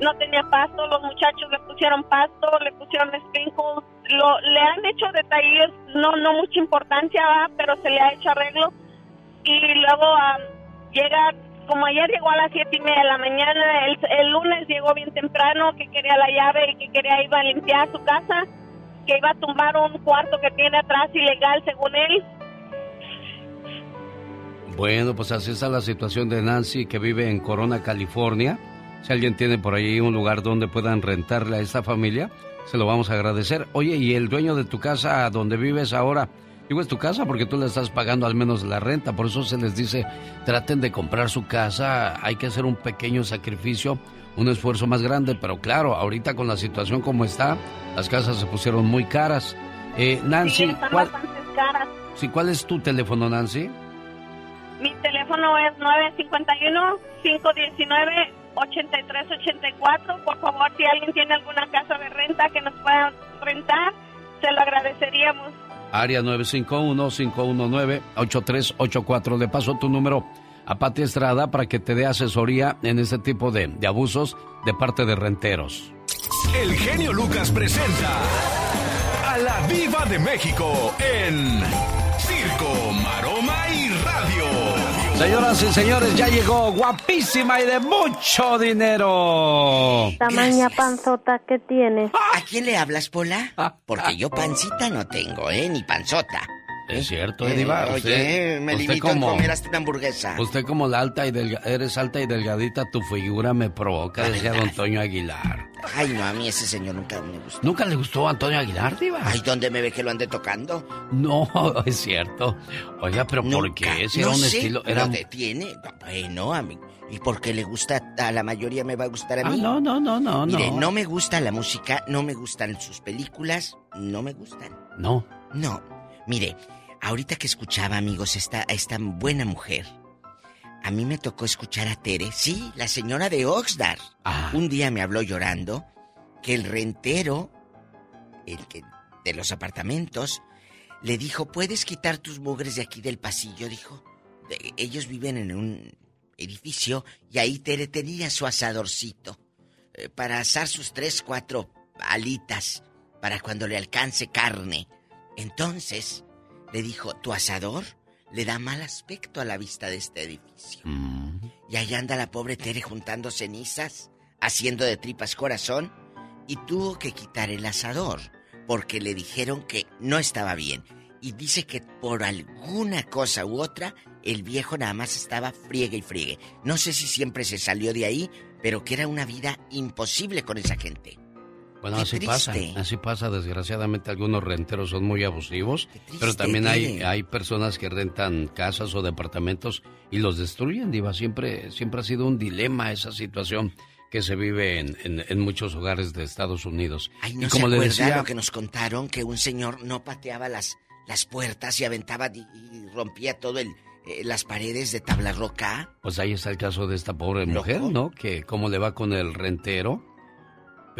no tenía pasto, los muchachos le pusieron pasto, le pusieron sprinkles, lo, le han hecho detalles, no, no mucha importancia, ¿verdad? pero se le ha hecho arreglo. Y luego ah, llega como ayer llegó a las siete y media de la mañana, el, lunes llegó bien temprano, que quería la llave y que quería ir a limpiar su casa, que iba a tumbar un cuarto que tiene atrás ilegal según él. Bueno, pues así está la situación de Nancy que vive en Corona, California. Si alguien tiene por ahí un lugar donde puedan rentarle a esta familia, se lo vamos a agradecer. Oye, ¿y el dueño de tu casa donde vives ahora? Digo, es tu casa porque tú le estás pagando al menos la renta. Por eso se les dice, traten de comprar su casa. Hay que hacer un pequeño sacrificio, un esfuerzo más grande. Pero claro, ahorita con la situación como está, las casas se pusieron muy caras. Eh, Nancy, sí, están ¿cuál, bastante caras. sí, ¿cuál es tu teléfono, Nancy? Mi teléfono es 951-519-8384. Por favor, si alguien tiene alguna casa de renta que nos pueda rentar, se lo agradeceríamos. Área 951-519-8384. Le paso tu número a Pati Estrada para que te dé asesoría en este tipo de, de abusos de parte de renteros. El genio Lucas presenta a la Viva de México en Circo, Radio. Señoras y señores, ya llegó guapísima y de mucho dinero. Tamaña panzota que tienes. ¿A quién le hablas, Pola? Porque yo pancita no tengo, ¿eh? Ni panzota. Es cierto, Eh, Ediva. oye, usted- me limito como- a comer hasta una hamburguesa. Usted como la alta y delga- eres alta y delgadita, tu figura me provoca, decía don Toño Aguilar. Ay, no, a mí ese señor nunca me gustó. ¿Nunca le gustó a Antonio Aguilar, Diva? Ay, ¿dónde me ve que lo ande tocando? No, es cierto. Oiga, pero ¿por qué? Si era no un sé, estilo... Lo Era... detiene. No, Bueno, a mí. ¿Y por qué le gusta a la mayoría me va a gustar a Ah, mí? no, no, no, no, Mire, no. no me gusta la música, no me gustan sus películas, no me gustan. No. No. Mire, ahorita que escuchaba, amigos, esta, esta buena mujer, a mí me tocó escuchar a Tere, sí, la señora de Oxnard. Ah. Un día me habló llorando que el rentero, el que de los apartamentos, le dijo, ¿puedes quitar tus mugres de aquí del pasillo? Dijo, "De- ellos viven en un edificio y ahí Tere tenía su asadorcito eh, para asar sus tres, cuatro alitas para cuando le alcance carne. Entonces, le dijo, ¿tu asador? Le da mal aspecto a la vista de este edificio. Mm. Y ahí anda la pobre Tere juntando cenizas, haciendo de tripas corazón, y tuvo que quitar el asador, porque le dijeron que no estaba bien. Y dice que por alguna cosa u otra, el viejo nada más estaba friegue y friegue. No sé si siempre se salió de ahí, pero que era una vida imposible con esa gente. Bueno, Qué así pasa, así pasa. Desgraciadamente algunos renteros son muy abusivos, pero también hay, hay personas que rentan casas o departamentos y los destruyen, Diva. Siempre, siempre ha sido un dilema esa situación que se vive en, en, muchos hogares de Estados Unidos. Ay, ¿no y como se le decía, lo que nos contaron que un señor no pateaba las, las puertas y aventaba y, rompía todo el eh, las paredes de tabla roca. Pues ahí está el caso de esta pobre mujer, ¿no? Que cómo le va con el rentero.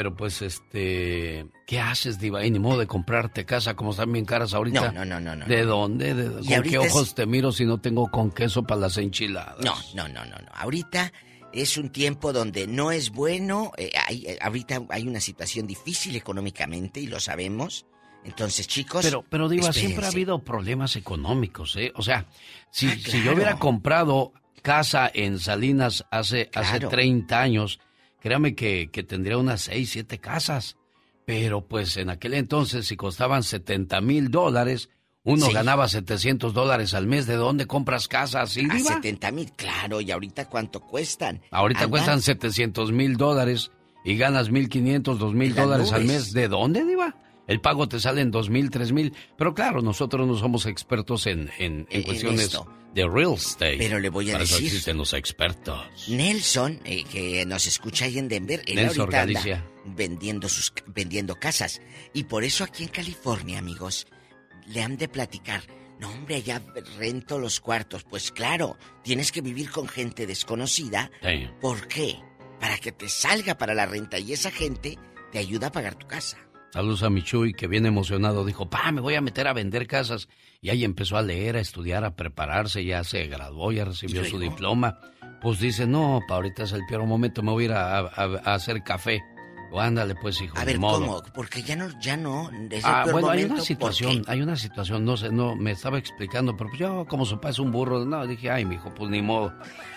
Pero pues este, ¿qué haces, Diva? Y ni modo de comprarte casa como están bien caras ahorita. No, no, no, no. ¿De dónde? ¿Con qué ojos te miro si no tengo con queso para las enchiladas? No, no, no, no, no. Ahorita es un tiempo donde no es bueno, eh, hay, eh, ahorita hay una situación difícil económicamente y lo sabemos. Entonces, chicos. Pero, pero Diva, siempre ha habido problemas económicos, ¿eh? O sea, si, ah, si yo hubiera comprado casa en Salinas hace, hace 30 años, créame que, que tendría unas 6, 7 casas. Pero pues en aquel entonces, si costaban 70 mil dólares, uno ganaba 700 dólares al mes. ¿De dónde compras casas? ¿Sí, A 70 mil, claro. ¿Y ahorita cuánto cuestan? Ahorita cuestan 700 mil dólares y ganas 1.500, 2.000 dólares al mes. ¿De dónde, Diva? El pago te sale en 2.000, 3.000. Pero claro, nosotros no somos expertos en, en, cuestiones de real estate. Pero le voy a decir. Eso existen los expertos. Nelson, eh, que nos escucha ahí en Denver, él ahorita anda vendiendo, sus, vendiendo casas. Y por eso aquí en California, amigos, le han de platicar. No, hombre, allá rento los cuartos. Pues claro, tienes que vivir con gente desconocida. ¿Por qué? Para que te salga para la renta y esa gente te ayuda a pagar tu casa. Saludos a Michuy, que viene emocionado dijo, pa, me voy a meter a vender casas. Y ahí empezó a leer, a estudiar, a prepararse, ya se graduó, ya recibió su diploma. Pues dice, no, pa, ahorita es el peor momento, me voy a ir a hacer café. O ándale, pues, hijo. A ver, ¿cómo? Porque ya no, ya no. ah, bueno, hay una situación, hay una situación, no sé, no, me estaba explicando, pero pues yo, como su papá es un burro, no, dije, ay, mi hijo, pues ni modo.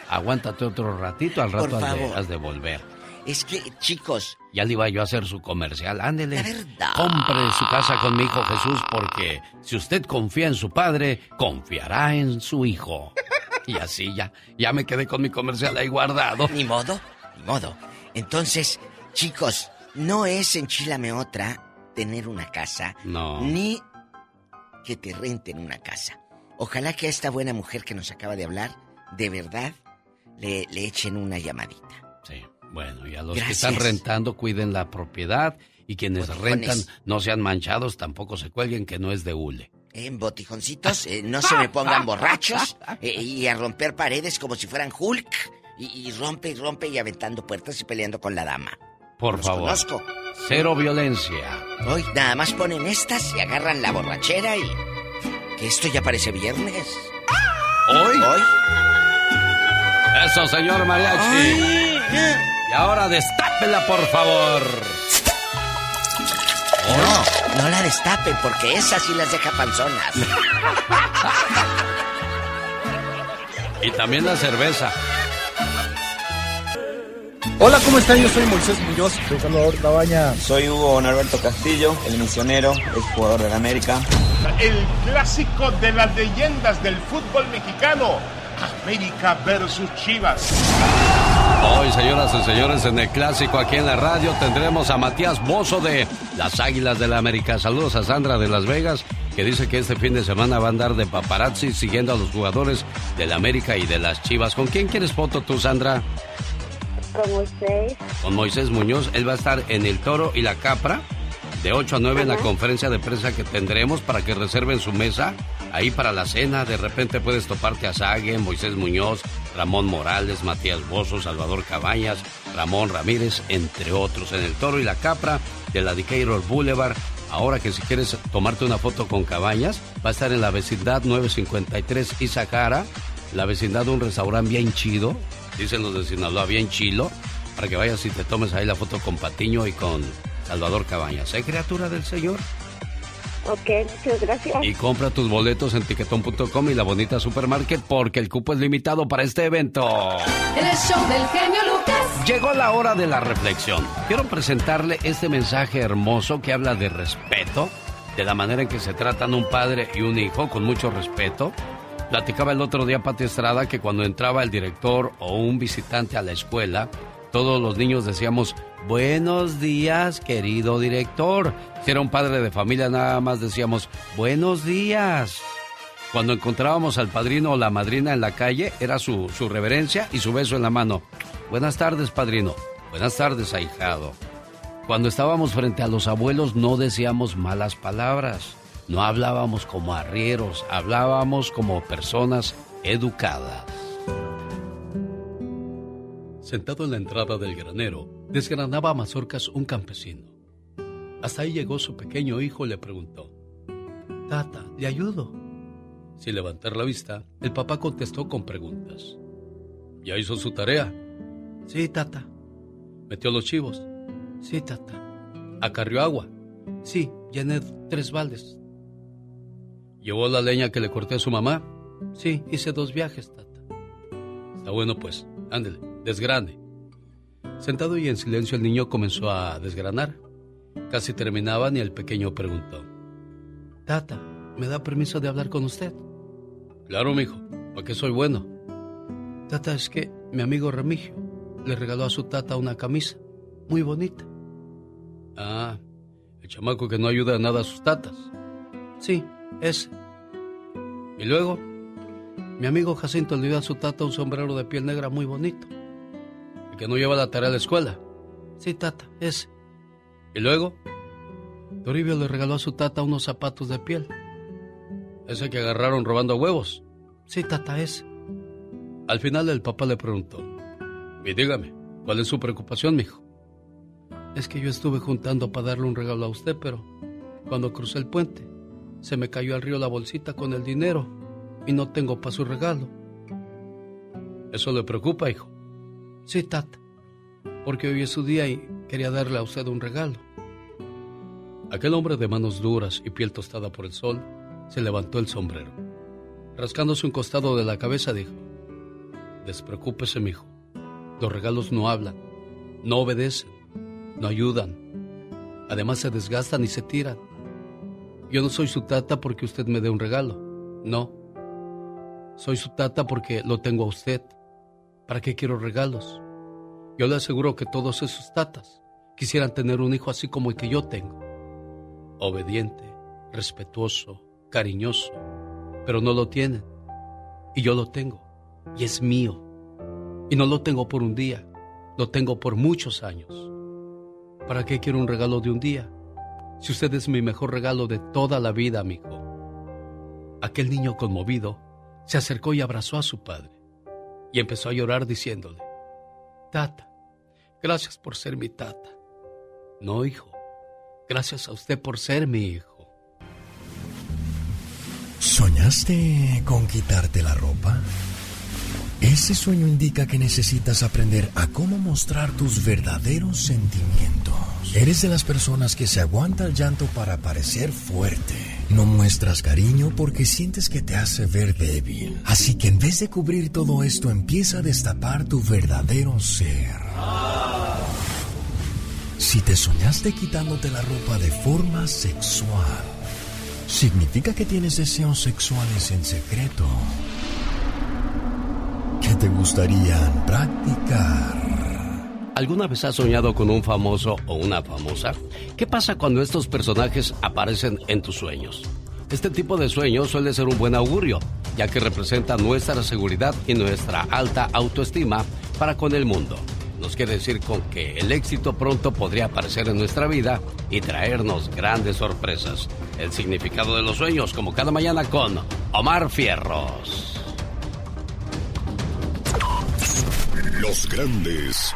Aguántate otro ratito, al rato has de, volver. Es que, chicos. Ya le iba yo a hacer su comercial. Ándele. verdad. Compre su casa con mi hijo Jesús, porque si usted confía en su padre, confiará en su hijo. Y así ya, ya me quedé con mi comercial ahí guardado. Ni modo, ni modo. Entonces, Chicos, no es enchilame otra tener una casa. No. Ni que te renten una casa. Ojalá que a esta buena mujer que nos acaba de hablar, de verdad, le, echen una llamadita. Bueno, y a los que están rentando, cuiden la propiedad. Y quienes rentan, no sean manchados, tampoco se cuelguen que no es de hule. En botijoncitos, eh, no se me pongan borrachos eh, y a romper paredes como si fueran Hulk. Y, y rompe y rompe y aventando puertas y peleando con la dama. Por favor. Cero violencia. Hoy nada más ponen estas y agarran la borrachera y. Que esto ya parece viernes. ¿Hoy? Hoy. Eso, señor mariachi. Y ahora destápela, por favor. No, no la destapen porque esas sí las deja panzonas. y también la cerveza. Hola, ¿cómo están? Yo soy Moisés Muñoz. Soy Salvador Cabaña. Soy Hugo Norberto Castillo, el misionero, el jugador de la América. El clásico de las leyendas del fútbol mexicano. América versus Chivas. Hoy, señoras y señores, en el clásico aquí en la radio tendremos a Matías Bozo de las Águilas de la América. Saludos a Sandra de Las Vegas, que dice que este fin de semana va a andar de paparazzi siguiendo a los jugadores de la América y de las Chivas. ¿Con quién quieres foto tú, Sandra? Con Moisés. Con Moisés Muñoz. Él va a estar en El Toro y la Capra de 8 a 9 en la conferencia de prensa que tendremos para que reserven su mesa ahí para la cena. De repente puedes toparte a Sague, Moisés Muñoz, Ramón Morales, Matías Bozo, Salvador Cabañas, Ramón Ramírez, entre otros, en el Toro y la Capra de la Decatur Boulevard. Ahora que si quieres tomarte una foto con Cabañas, va a estar en la vecindad 953 Isahara, la vecindad de un restaurante bien chido, dicen los de Sinaloa, bien chilo, para que vayas y te tomes ahí la foto con Patiño y con Salvador Cabañas. ¿Eh, criatura del Señor? Ok, muchas gracias. Y compra tus boletos en tiquetón.com y la bonita supermarket porque el cupo es limitado para este evento. El show del genio Lucas. Llegó la hora de la reflexión. Quiero presentarle este mensaje hermoso que habla de respeto, de la manera en que se tratan un padre y un hijo con mucho respeto Platicaba el otro día Pati Estrada que cuando entraba el director o un visitante a la escuela, todos los niños decíamos, buenos días, querido director. Si era un padre de familia, nada más decíamos, buenos días. Cuando encontrábamos al padrino o la madrina en la calle, era su, su reverencia y su beso en la mano. Buenas tardes, padrino. Buenas tardes, ahijado. Cuando estábamos frente a los abuelos no decíamos malas palabras, no hablábamos como arrieros, hablábamos como personas educadas. Sentado en la entrada del granero, desgranaba mazorcas un campesino. Hasta ahí llegó su pequeño hijo y le preguntó, Tata, ¿le ayudo? Sin levantar la vista, el papá contestó con preguntas. ¿Ya hizo su tarea? Sí, tata. ¿Metió los chivos? Sí, tata. ¿Acarrió agua? Sí, llené tres baldes. ¿Llevó la leña que le corté a su mamá? Sí, hice dos viajes, tata. Está bueno pues, ándele, desgrane. Sentado y en silencio el niño comenzó a desgranar. Casi terminaban y el pequeño preguntó. Tata, ¿me da permiso de hablar con usted? Claro, mijo, porque soy bueno. Tata, es que mi amigo Remigio le regaló a su tata una camisa muy bonita. Ah, el chamaco que no ayuda a nada a sus tatas. Sí, ese. Y luego, mi amigo Jacinto le dio a su tata un sombrero de piel negra muy bonito. El que no lleva la tarea a la escuela. Sí, tata, ese. Y luego, Toribio le regaló a su tata unos zapatos de piel. Ese que agarraron robando huevos. Sí, tata, ese. Al final el papá le preguntó, y dígame, ¿cuál es su preocupación, mijo? Es que yo estuve juntando para darle un regalo a usted, pero cuando crucé el puente, se me cayó al río la bolsita con el dinero y no tengo para su regalo. ¿Eso le preocupa, hijo? Sí, tata, porque hoy es su día y quería darle a usted un regalo. Aquel hombre de manos duras y piel tostada por el sol se levantó el sombrero. Rascándose un costado de la cabeza dijo, Despreocúpese, mijo. Los regalos no hablan, no obedecen, no ayudan. Además se desgastan y se tiran. Yo no soy su tata porque usted me dé un regalo. No. Soy su tata porque lo tengo a usted. ¿Para qué quiero regalos? Yo le aseguro que todos esos tatas quisieran tener un hijo así como el que yo tengo. Obediente, respetuoso, cariñoso, pero no lo tienen. Y yo lo tengo. Y es mío. Y no lo tengo por un día, lo tengo por muchos años. ¿Para qué quiero un regalo de un día? Si usted es mi mejor regalo de toda la vida, amigo. Aquel niño conmovido se acercó y abrazó a su padre y empezó a llorar diciéndole, Tata, gracias por ser mi tata. No, hijo, gracias a usted por ser mi hijo. ¿Soñaste con quitarte la ropa? Ese sueño indica que necesitas aprender a cómo mostrar tus verdaderos sentimientos. Eres de las personas que se aguanta el llanto para parecer fuerte. No muestras cariño porque sientes que te hace ver débil. Así que en vez de cubrir todo esto, empieza a destapar tu verdadero ser. Si te soñaste quitándote la ropa de forma sexual, significa que tienes deseos sexuales en secreto que te gustaría practicar. ¿Alguna vez has soñado con un famoso o una famosa? ¿Qué pasa cuando estos personajes aparecen en tus sueños? Este tipo de sueños suele ser un buen augurio, ya que representa nuestra seguridad y nuestra alta autoestima para con el mundo. Nos quiere decir con que el éxito pronto podría aparecer en nuestra vida y traernos grandes sorpresas. El significado de los sueños, como cada mañana con Omar Fierros. Los grandes.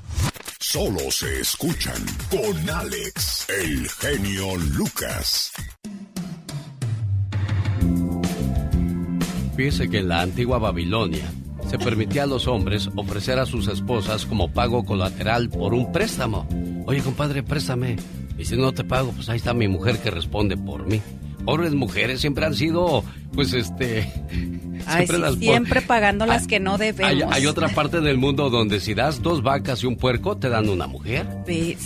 Solo se escuchan con Alex, el genio Lucas. Fíjese que en la antigua Babilonia se permitía a los hombres ofrecer a sus esposas como pago colateral por un préstamo. Oye, compadre, préstame. Y si no te pago, pues ahí está mi mujer que responde por mí. Pobres mujeres siempre han sido, pues este, Ay, Siempre sí, las- siempre pagando las que no debemos. hay otra parte del mundo donde si das dos vacas y un puerco, te dan una mujer. Sí,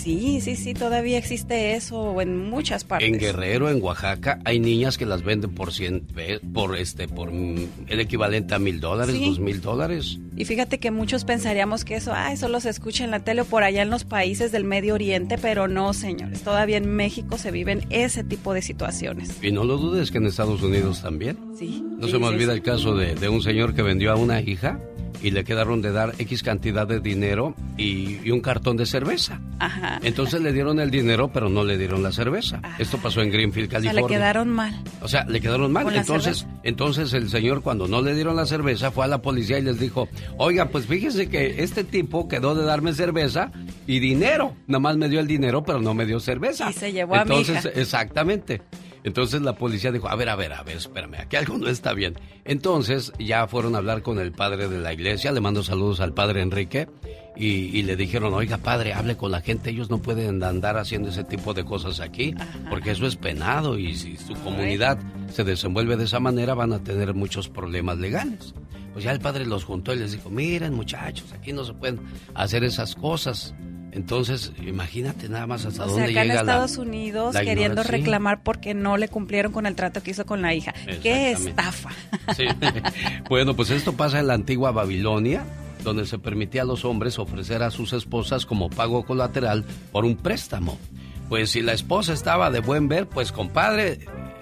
sí, sí, todavía existe eso en muchas partes. En Guerrero, en Oaxaca, hay niñas que las venden por 100, pe- por este, por mm, el equivalente a mil dólares, Sí. dos mil dólares. Y fíjate que muchos pensaríamos que eso, ay, solo se escucha en la tele o por allá en los países del Medio Oriente, pero no, señores. Todavía en México se viven ese tipo de situaciones. Y no lo dudes que en Estados Unidos también. Sí. No sí, se me olvida sí. el caso de, de un señor que vendió a una hija y le quedaron de dar X cantidad de dinero y, y un cartón de cerveza. Ajá. Entonces le dieron el dinero, pero no le dieron la cerveza. Esto pasó en Greenfield, O sea, California. le quedaron mal. O sea, le quedaron mal. Entonces, entonces el señor cuando no le dieron la cerveza fue a la policía y les dijo, oiga, pues fíjese que este tipo quedó de darme cerveza y dinero. Nada más me dio el dinero, pero no me dio cerveza. Y se llevó a mi Entonces, hija. exactamente. Entonces la policía dijo, a ver, a ver, a ver, espérame, aquí algo no está bien. Entonces ya fueron a hablar con el padre de la iglesia, le mando saludos al padre Enrique, y, y le dijeron, oiga padre, hable con la gente, ellos no pueden andar haciendo ese tipo de cosas aquí, porque eso es penado y si su comunidad se desenvuelve de esa manera van a tener muchos problemas legales. Pues ya el padre los juntó y les dijo, miren muchachos, aquí no se pueden hacer esas cosas. Entonces, imagínate nada más hasta O sea, dónde acá en llega la- Estados Unidos la queriendo ignorancia. Reclamar porque no le cumplieron con el trato que hizo con la hija. ¡Qué estafa! Sí. bueno, pues esto pasa en la antigua Babilonia, donde se permitía a los hombres ofrecer a sus esposas como pago colateral por un préstamo. Pues si la esposa estaba de buen ver, pues compadre,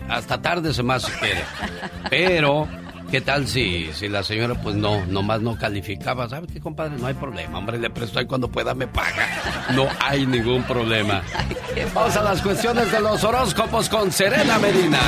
hasta tarde se más quiere. Pero, ¿qué tal si, si la señora pues no, nomás no calificaba? ¿Sabe qué, compadre? No hay problema, hombre, le presto y cuando pueda me paga. No hay ningún problema. Vamos a las cuestiones de los horóscopos con Serena Medina.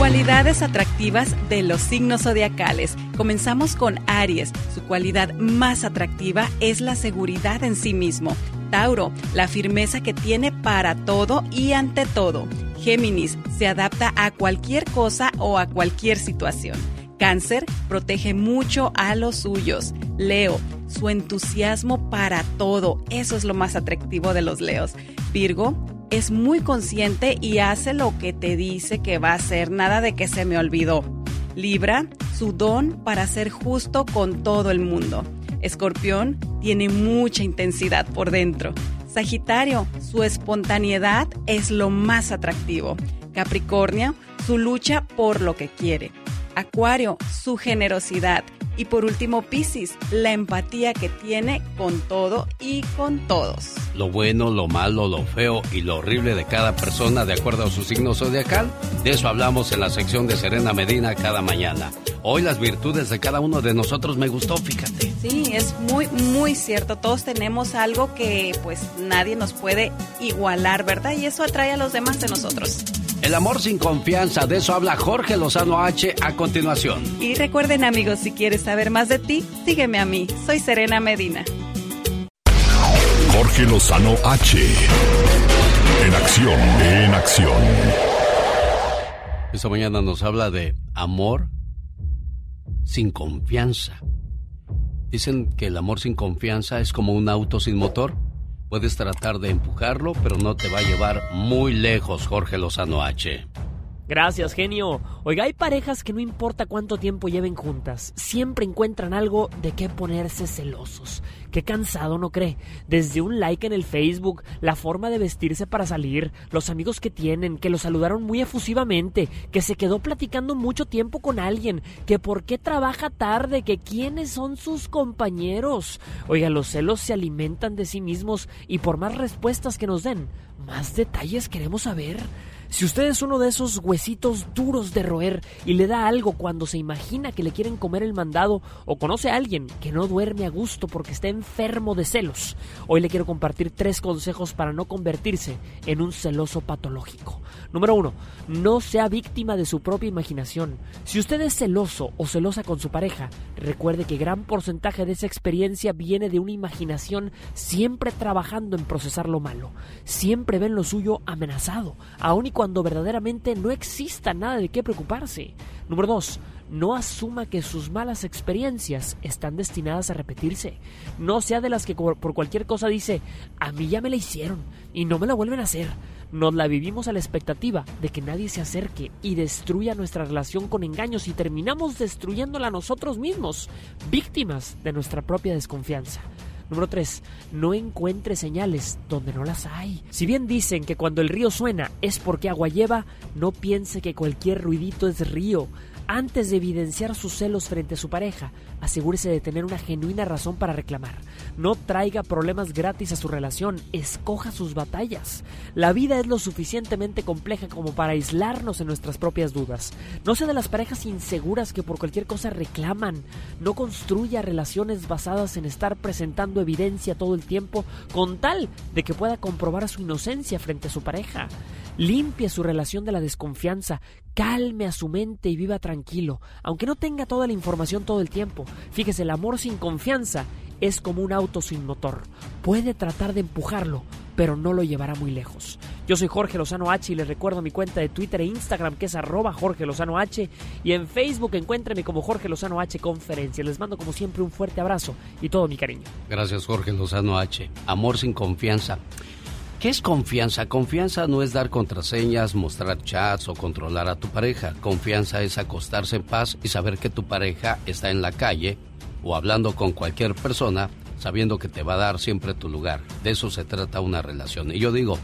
Cualidades atractivas de los signos zodiacales. Comenzamos con Aries. Su cualidad más atractiva es la seguridad en sí mismo. Tauro, la firmeza que tiene para todo y ante todo. Géminis, se adapta a cualquier cosa o a cualquier situación. Cáncer, protege mucho a los suyos. Leo, su entusiasmo para todo. Eso es lo más atractivo de los leos. Virgo, es muy consciente y hace lo que te dice que va a hacer, nada de que se me olvidó. Libra, su don para ser justo con todo el mundo. Escorpión, tiene mucha intensidad por dentro. Sagitario, su espontaneidad es lo más atractivo. Capricornio, su lucha por lo que quiere. Acuario, su generosidad. Y por último, Piscis, la empatía que tiene con todo y con todos. lo bueno, lo malo, lo feo y lo horrible de cada persona de acuerdo a su signo zodiacal. De eso hablamos en la sección de Serena Medina cada mañana. Hoy las virtudes de cada uno de nosotros me gustó, fíjate. Sí, es muy, muy cierto. Todos tenemos algo que pues nadie nos puede igualar, ¿verdad? Y eso atrae a los demás de nosotros. El amor sin confianza, de eso habla Jorge Lozano H a continuación. Y recuerden amigos, si quieres saber más de ti, sígueme a mí. Soy Serena Medina. Jorge Lozano H. En acción, en acción. Esta mañana nos habla de amor sin confianza. Dicen que el amor sin confianza es como un auto sin motor. Puedes tratar de empujarlo, pero no te va a llevar muy lejos, Jorge Lozano H. Gracias, genio. Oiga, hay parejas que no importa cuánto tiempo lleven juntas, siempre encuentran algo de qué ponerse celosos. Qué cansado, ¿no cree? Desde un like en el Facebook, la forma de vestirse para salir, los amigos que tienen, que lo saludaron muy efusivamente, que se quedó platicando mucho tiempo con alguien, que por qué trabaja tarde, que quiénes son sus compañeros. Oiga, los celos se alimentan de sí mismos y por más respuestas que nos den, más detalles queremos saber. Si usted es uno de esos huesitos duros de roer y le da algo cuando se imagina que le quieren comer el mandado o conoce a alguien que no duerme a gusto porque está enfermo de celos, hoy le quiero compartir tres consejos para no convertirse en un celoso patológico. Número uno, no sea víctima de su propia imaginación. Si usted es celoso o celosa con su pareja, recuerde que gran porcentaje de esa experiencia viene de una imaginación siempre trabajando en procesar lo malo. Siempre ven lo suyo amenazado, aun y cuando verdaderamente no exista nada de qué preocuparse. Número 2. No asuma que sus malas experiencias están destinadas a repetirse. No sea de las que por cualquier cosa dice, a mí ya me la hicieron y no me la vuelven a hacer. nos la vivimos a la expectativa de que nadie se acerque y destruya nuestra relación con engaños y terminamos destruyéndola nosotros mismos, víctimas de nuestra propia desconfianza. Número 3. No encuentre señales donde no las hay. Si bien dicen que cuando el río suena es porque agua lleva, no piense que cualquier ruidito es río. Antes de evidenciar sus celos frente a su pareja, asegúrese de tener una genuina razón para reclamar. No traiga problemas gratis a su relación, escoja sus batallas. La vida es lo suficientemente compleja como para aislarnos en nuestras propias dudas. No sea de las parejas inseguras que por cualquier cosa reclaman. No construya relaciones basadas en estar presentando evidencia todo el tiempo con tal de que pueda comprobar su inocencia frente a su pareja. Limpie su relación de la desconfianza, calme a su mente y viva tranquilo, aunque no tenga toda la información todo el tiempo. Fíjese, el amor sin confianza es como un auto sin motor. Puede tratar de empujarlo, pero no lo llevará muy lejos. Yo soy Jorge Lozano H y les recuerdo mi cuenta de Twitter e Instagram que es arroba Jorge Lozano H y en Facebook encuéntreme como Jorge Lozano H Conferencia. Les mando como siempre un fuerte abrazo y todo mi cariño. Gracias Jorge Lozano H. Amor sin confianza. ¿Qué es confianza? Confianza no es dar contraseñas, mostrar chats o controlar a tu pareja. Confianza es acostarse en paz y saber que tu pareja está en la calle o hablando con cualquier persona sabiendo que te va a dar siempre tu lugar. De eso se trata una relación. Y yo digo,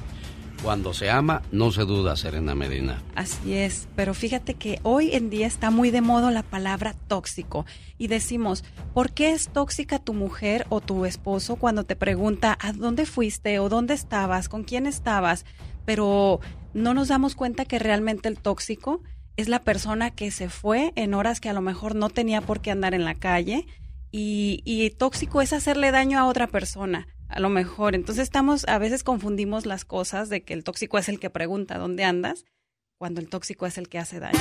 cuando se ama, no se duda, Serena Medina. Así es, pero fíjate que hoy en día está muy de moda la palabra tóxico y decimos, ¿por qué es tóxica tu mujer o tu esposo cuando te pregunta a dónde fuiste o dónde estabas, con quién estabas? Pero no nos damos cuenta que realmente el tóxico es la persona que se fue en horas que a lo mejor no tenía por qué andar en la calle y, y tóxico es hacerle daño a otra persona a lo mejor. Entonces estamos, a veces confundimos las cosas de que el tóxico es el que pregunta dónde andas, cuando el tóxico es el que hace daño.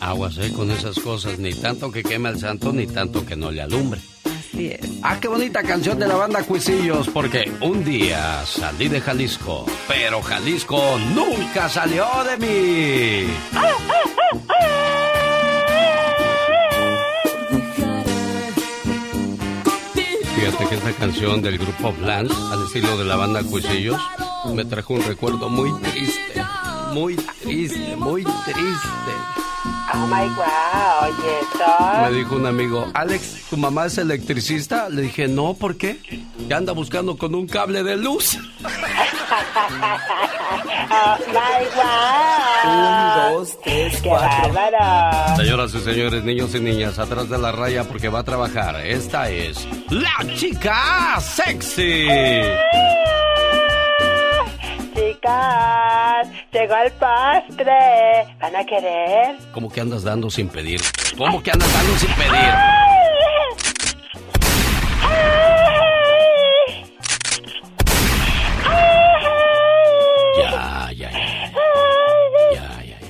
Aguas, ¿eh? Con esas cosas, ni tanto que queme al santo, ni tanto que no le alumbre. Así es. Ah, qué bonita canción de la banda Cuisillos, porque un día salí de Jalisco, pero Jalisco nunca salió de mí. Que esta canción del grupo Blance, al estilo de la banda Cuisillos, me trajo un recuerdo muy triste, muy triste, muy triste. Oh my wow, oye, eso. Me dijo un amigo, Alex, ¿tu mamá es electricista? Le dije, no, ¿por qué? Ya anda buscando con un cable de luz. oh my wow. Un, dos, tres, Qué cuatro. bárbaro. Señoras y señores, niños y niñas, atrás de la raya porque va a trabajar. Esta es la chica sexy. Chicas, llegó el postre. ¿Van a querer? ¿Cómo que andas dando sin pedir? ¿Cómo que andas dando sin pedir? Ya, ya, ya. Ya, ya, ya.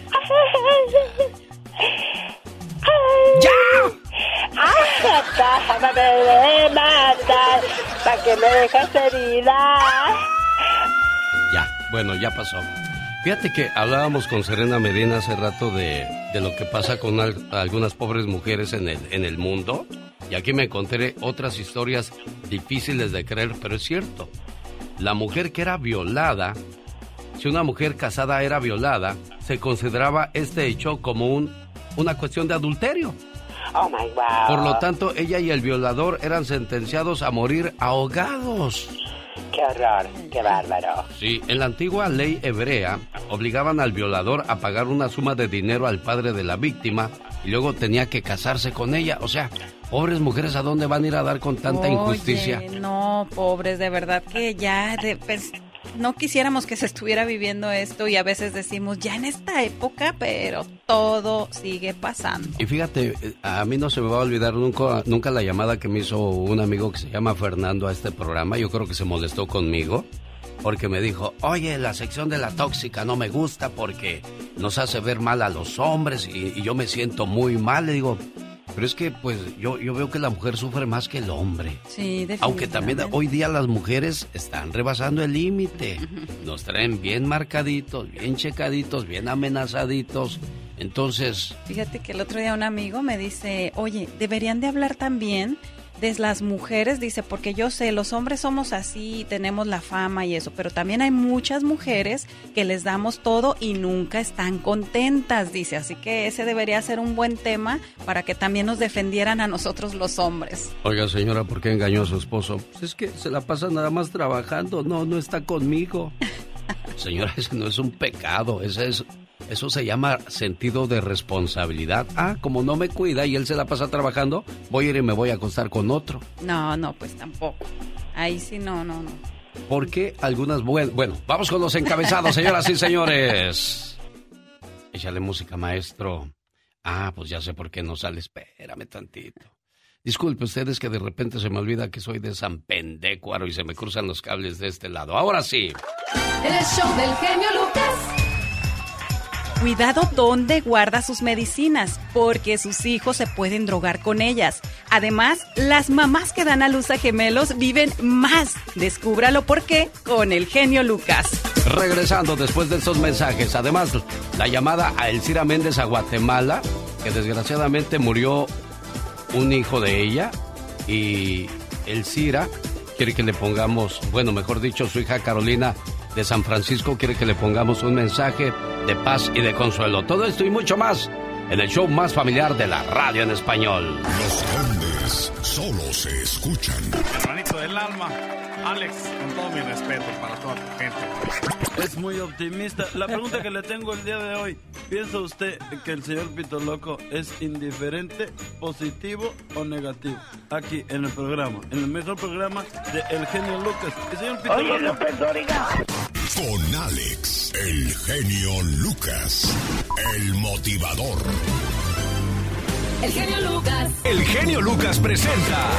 ¡Ah! ¡Me debe matar! ¿Para que me dejas herida? Ya, bueno, ya pasó. Fíjate que hablábamos con Serena Medina hace rato de, de lo que pasa con al- algunas pobres mujeres en el, en el mundo. Y aquí me encontré otras historias difíciles de creer, pero es cierto. La mujer que era violada, si una mujer casada era violada, se consideraba este hecho como un, una cuestión de adulterio. Oh my wow. Por lo tanto, ella y el violador eran sentenciados a morir ahogados. ¡Qué horror! ¡Qué bárbaro! Sí, en la antigua ley hebrea obligaban al violador a pagar una suma de dinero al padre de la víctima y luego tenía que casarse con ella. O sea, pobres mujeres, ¿a dónde van a ir a dar con tanta Oye, injusticia? No, pobres, de verdad que ya de- pues, no quisiéramos que se estuviera viviendo esto y a veces decimos, ya en esta época, pero todo sigue pasando. Y fíjate, eh, a mí no se me va a olvidar nunca, nunca la llamada que me hizo un amigo que se llama Fernando a este programa. Yo creo que se molestó conmigo porque me dijo, oye, la sección de la tóxica no me gusta porque nos hace ver mal a los hombres y, y yo me siento muy mal. Le digo, pero es que pues yo, yo veo que la mujer sufre más que el hombre. Sí, Aunque también hoy día las mujeres están rebasando el límite. Nos traen bien marcaditos, bien checaditos, bien amenazaditos. Entonces, Fíjate que el otro día un amigo me dice, oye, deberían de hablar también de las mujeres, dice, porque yo sé, los hombres somos así, tenemos la fama y eso, pero también hay muchas mujeres que les damos todo y nunca están contentas, dice, así que ese debería ser un buen tema para que también nos defendieran a nosotros los hombres. Oiga, señora, ¿por qué engañó a su esposo? Pues es que se la pasa nada más trabajando, no, no está conmigo. Señora, ese no es un pecado, ese es eso se llama sentido de responsabilidad. Ah, como no me cuida y él se la pasa trabajando, voy a ir y me voy a acostar con otro. No, no, pues tampoco. Ahí sí, no, no, no. ¿Por qué algunas... Bueno, bueno, vamos con los encabezados, señoras y señores. Échale música, maestro. Ah, pues ya sé por qué no sale. Espérame tantito. Disculpe ustedes que de repente se me olvida que soy de San Pendécuaro y se me cruzan los cables de este lado. Ahora sí. El show del genio Lucas. Cuidado dónde guarda sus medicinas, porque sus hijos se pueden drogar con ellas. Además, las mamás que dan a luz a gemelos viven más. Descúbralo por qué con el genio Lucas. Regresando después de estos mensajes, además, la llamada a Elcira Méndez a Guatemala, que desgraciadamente murió un hijo de ella, y Elcira quiere que le pongamos, bueno, mejor dicho, su hija Carolina de San Francisco quiere que le pongamos un mensaje de paz y de consuelo. Todo esto y mucho más en el show más familiar de la radio en español. Los grandes solo se escuchan. Hermanito del alma, Alex, con todo mi respeto para toda tu gente. Es muy optimista. La pregunta que le tengo el día de hoy, ¿piensa usted que el señor Pito Loco es indiferente, positivo o negativo? Aquí en el programa, en el mejor programa de El Genio Lucas. El señor Pito Oye, Loco. López Dóriga. Con Alex, el genio Lucas, el motivador. El genio Lucas. El genio Lucas presenta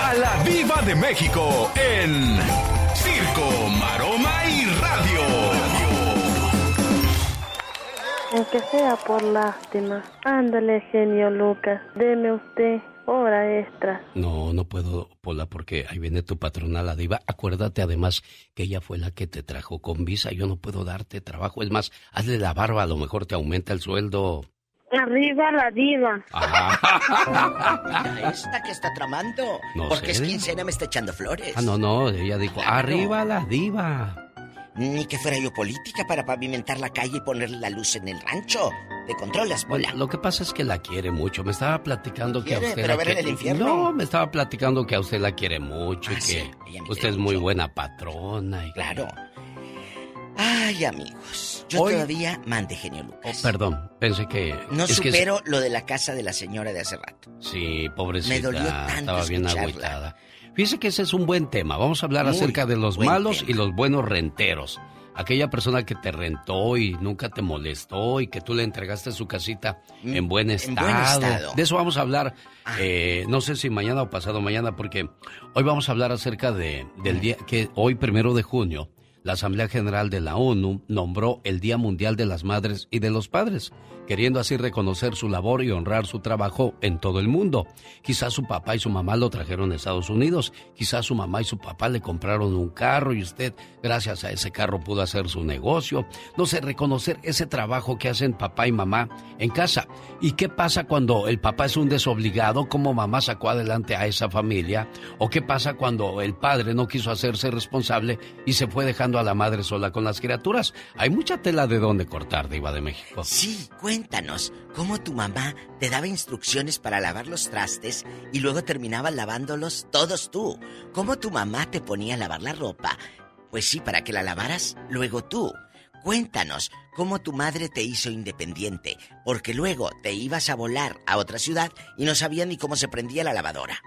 a la Viva de México en Circo, Maroma y Radio. Aunque sea por lástima. Ándale, genio Lucas. Deme usted hora extra. No, no puedo, Pola, porque ahí viene tu patrona, la diva. Acuérdate además que ella fue la que te trajo con visa. Yo no puedo darte trabajo. Es más, hazle la barba, a lo mejor te aumenta el sueldo. Arriba la diva. Mira, esta que está tramando. No porque sé. es quincena me está echando flores. Ah, no, no, ella dijo, Claro. arriba la diva. Ni que fuera yo política para pavimentar la calle y ponerle la luz en el rancho. ¿Te controlas, Bueno, Pola? lo que pasa es que la quiere mucho. Me estaba platicando que a usted ¿Pero la ver en quiere. el infierno? No, me estaba platicando que a usted la quiere mucho y Ah, que sí, usted es muy buena patrona. Y... Claro. Ay, amigos. Yo Hoy- todavía mande genio Lucas. Perdón, pensé que. No es que- supero lo de la casa de la señora de hace rato. Sí, pobrecita. Me dolió tanto Estaba bien agüitada. Fíjese que ese es un buen tema. Vamos a hablar Muy acerca de los malos tema. y los buenos renteros. Aquella persona que te rentó y nunca te molestó y que tú le entregaste su casita Mm, en buen en estado. buen estado. Ah. De eso vamos a hablar, eh, no sé si mañana o pasado mañana, porque hoy vamos a hablar acerca de, del día que hoy, primero de junio, la Asamblea General de la ONU nombró el Día Mundial de las Madres y de los Padres, queriendo así reconocer su labor y honrar su trabajo en todo el mundo. Quizás su papá y su mamá lo trajeron a Estados Unidos, quizás su mamá y su papá le compraron un carro y usted, gracias a ese carro, pudo hacer su negocio. No sé, reconocer ese trabajo que hacen papá y mamá en casa. ¿Y qué pasa cuando el papá es un desobligado? ¿Cómo mamá sacó adelante a esa familia? ¿O qué pasa cuando el padre no quiso hacerse responsable y se fue dejando a la madre sola con las criaturas? Hay mucha tela de dónde cortar, Diva de México. Sí, cuéntanos cómo tu mamá te daba instrucciones para lavar los trastes y luego terminabas lavándolos todos tú. ¿Cómo tu mamá te ponía a lavar la ropa? Pues sí, para que la lavaras luego tú. Cuéntanos cómo tu madre te hizo independiente, porque luego te ibas a volar a otra ciudad y no sabían ni cómo se prendía la lavadora.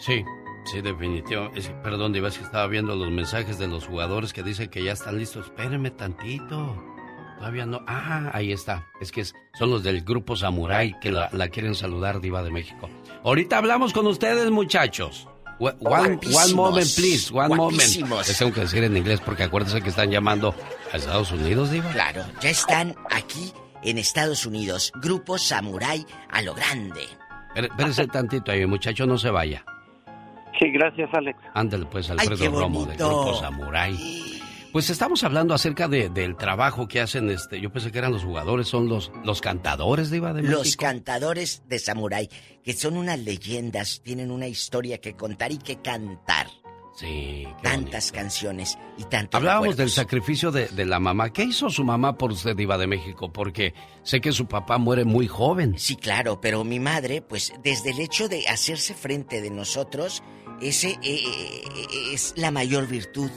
Sí, sí, definitivo. Perdón, Diva, es que estaba viendo los mensajes de los jugadores que dicen que ya están listos. Espérenme tantito. Todavía no. Ah, ahí está. Es que es- son los del grupo Samurai que la, la quieren saludar, Diva de México. Ahorita hablamos con ustedes, muchachos. One, one- moment, please. One moment. Guapísimos. Les tengo que decir en inglés porque acuérdense que están llamando a Estados Unidos, Diva. Claro, ya están aquí en Estados Unidos, Grupo Samurai a lo grande. Espérese tantito ahí, muchacho, no se vaya. Sí, gracias, Alex. Ándale, pues, Ay, Alfredo qué Romo del grupo Samurai. Pues estamos hablando acerca de, del trabajo que hacen, este, yo pensé que eran los jugadores, son los, los cantadores de Iba de México. Los cantadores de Samurai, que son unas leyendas, tienen una historia que contar y que cantar. Sí. Tantas canciones y tantos Hablábamos del sacrificio de, de la mamá. ¿Qué hizo su mamá por usted, Iba de México? Porque sé que su papá muere muy joven. Sí, claro, pero mi madre, pues desde el hecho de hacerse frente de nosotros, ese eh, eh, es la mayor virtud,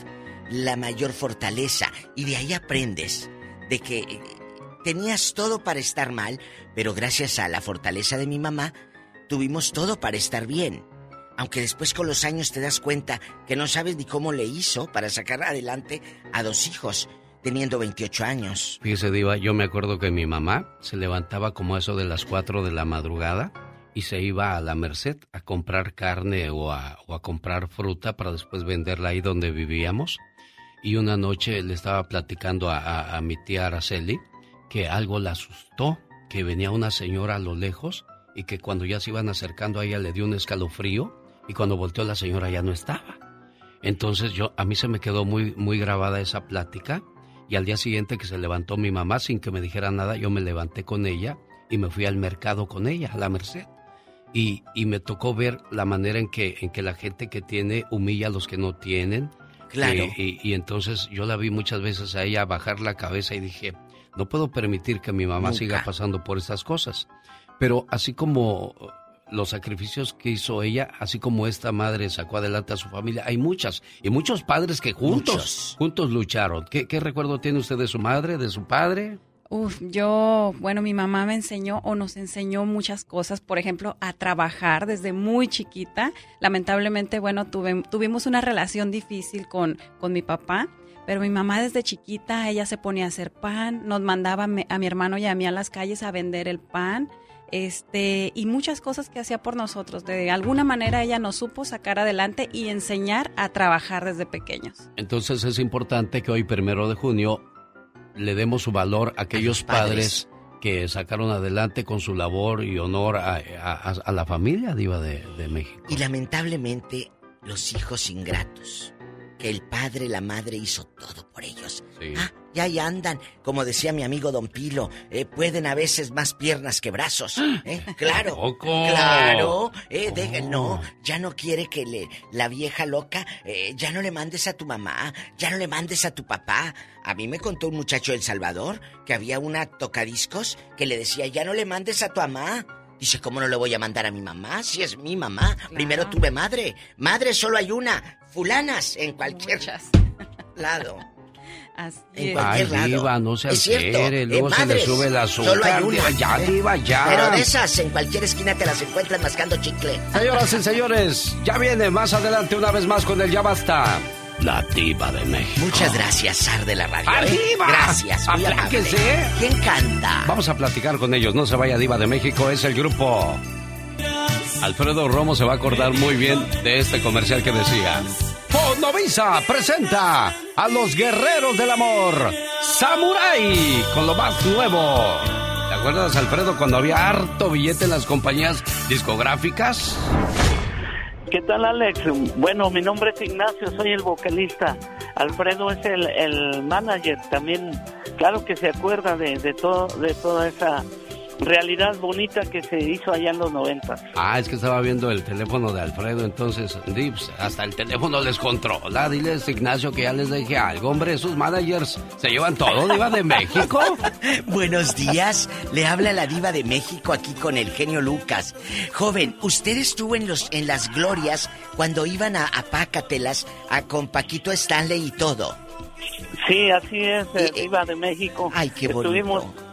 la mayor fortaleza. Y de ahí aprendes de que eh, tenías todo para estar mal, pero gracias a la fortaleza de mi mamá, tuvimos todo para estar bien. Aunque después con los años te das cuenta que no sabes ni cómo le hizo para sacar adelante a dos hijos, teniendo 28 años. Fíjese, Diva, yo me acuerdo que mi mamá se levantaba como eso de las 4 de la madrugada y se iba a la Merced a comprar carne o a, o a comprar fruta para después venderla ahí donde vivíamos. Y una noche le estaba platicando a, mi tía Araceli que algo la asustó, que venía una señora a lo lejos y que cuando ya se iban acercando a ella le dio un escalofrío y cuando volteó la señora ya no estaba. Entonces yo a mí se me quedó muy muy grabada esa plática y al día siguiente que se levantó mi mamá sin que me dijera nada, yo me levanté con ella y me fui al mercado con ella, a la Merced. Y, y me tocó ver la manera en que, en que la gente que tiene humilla a los que no tienen. Claro. Eh, y, y entonces yo la vi muchas veces a ella bajar la cabeza y dije, no puedo permitir que mi mamá Nunca. siga pasando por estas cosas. Pero así como los sacrificios que hizo ella, así como esta madre sacó adelante a su familia, hay muchas. Y muchos padres que juntos, Muchos. juntos lucharon. ¿Qué, ¿Qué recuerdo tiene usted de su madre, de su padre? Uf, yo, bueno, mi mamá me enseñó o nos enseñó muchas cosas, por ejemplo, a trabajar desde muy chiquita. Lamentablemente, bueno, tuvimos una relación difícil con, con mi papá, pero mi mamá desde chiquita, ella se ponía a hacer pan, nos mandaba a mi, a mi hermano y a mí a las calles a vender el pan, este, y muchas cosas que hacía por nosotros. De alguna manera ella nos supo sacar adelante y enseñar a trabajar desde pequeños. Entonces es importante que hoy, primero de junio, le demos su valor a aquellos padres. padres. que sacaron adelante con su labor y honor a, a- a la familia diva de, de México. Y lamentablemente, los hijos ingratos, que el padre, la madre hizo todo por ellos. Sí. Ah, y ahí andan, como decía mi amigo Don Pilo, eh, pueden a veces más piernas que brazos. ¿eh? Claro, Poco. claro. Eh, no, ya no quiere que le, la vieja loca, eh, ya no le mandes a tu mamá, ya no le mandes a tu papá. A mí me contó un muchacho de El Salvador que había una tocadiscos que le decía, ya no le mandes a tu mamá. Dice, ¿cómo no le voy a mandar a mi mamá? Si es mi mamá. Primero tuve madre. Madre solo hay una. Fulanas en cualquier lado. Así En cualquier Ay, lado. diva, no se Es cierto, altere, eh, luego se le madres, sube el azúcar. Solo hay una. ya, diva, ya. Pero de esas, en cualquier esquina te las encuentras mascando chicle. Señoras y señores, ya viene más adelante una vez más con el Ya Basta. La diva de México. Muchas gracias, Sar de la radio. ¿eh? ¡Arriba! Gracias, muy. ¿Quién canta? Vamos a platicar con ellos. No se vaya Diva de México, es el grupo. Alfredo Romo se va a acordar muy bien de este comercial que decía. Fonovisa presenta a los guerreros del amor, Samurai, con lo más nuevo. ¿Te acuerdas, Alfredo, cuando había harto billete en las compañías discográficas? ¿Qué tal, Alex? Bueno, mi nombre es Ignacio, soy el vocalista. Alfredo es el, el manager. También, claro que se acuerda de, de, todo, de toda esa realidad bonita que se hizo allá en los 90. Ah, es que estaba viendo el teléfono de Alfredo, entonces, Dips, hasta el teléfono les controla. Diles, Ignacio, que ya les dije algo. Hombre, esos managers se llevan todo, Diva de México. Buenos días, le habla la diva de México aquí con el genio Lucas. Joven, usted estuvo en los en las glorias cuando iban a, a Pácatelas a, con Paquito Stanley y todo. Sí, así es, eh, Diva de México. Ay, qué bonito. estuvimos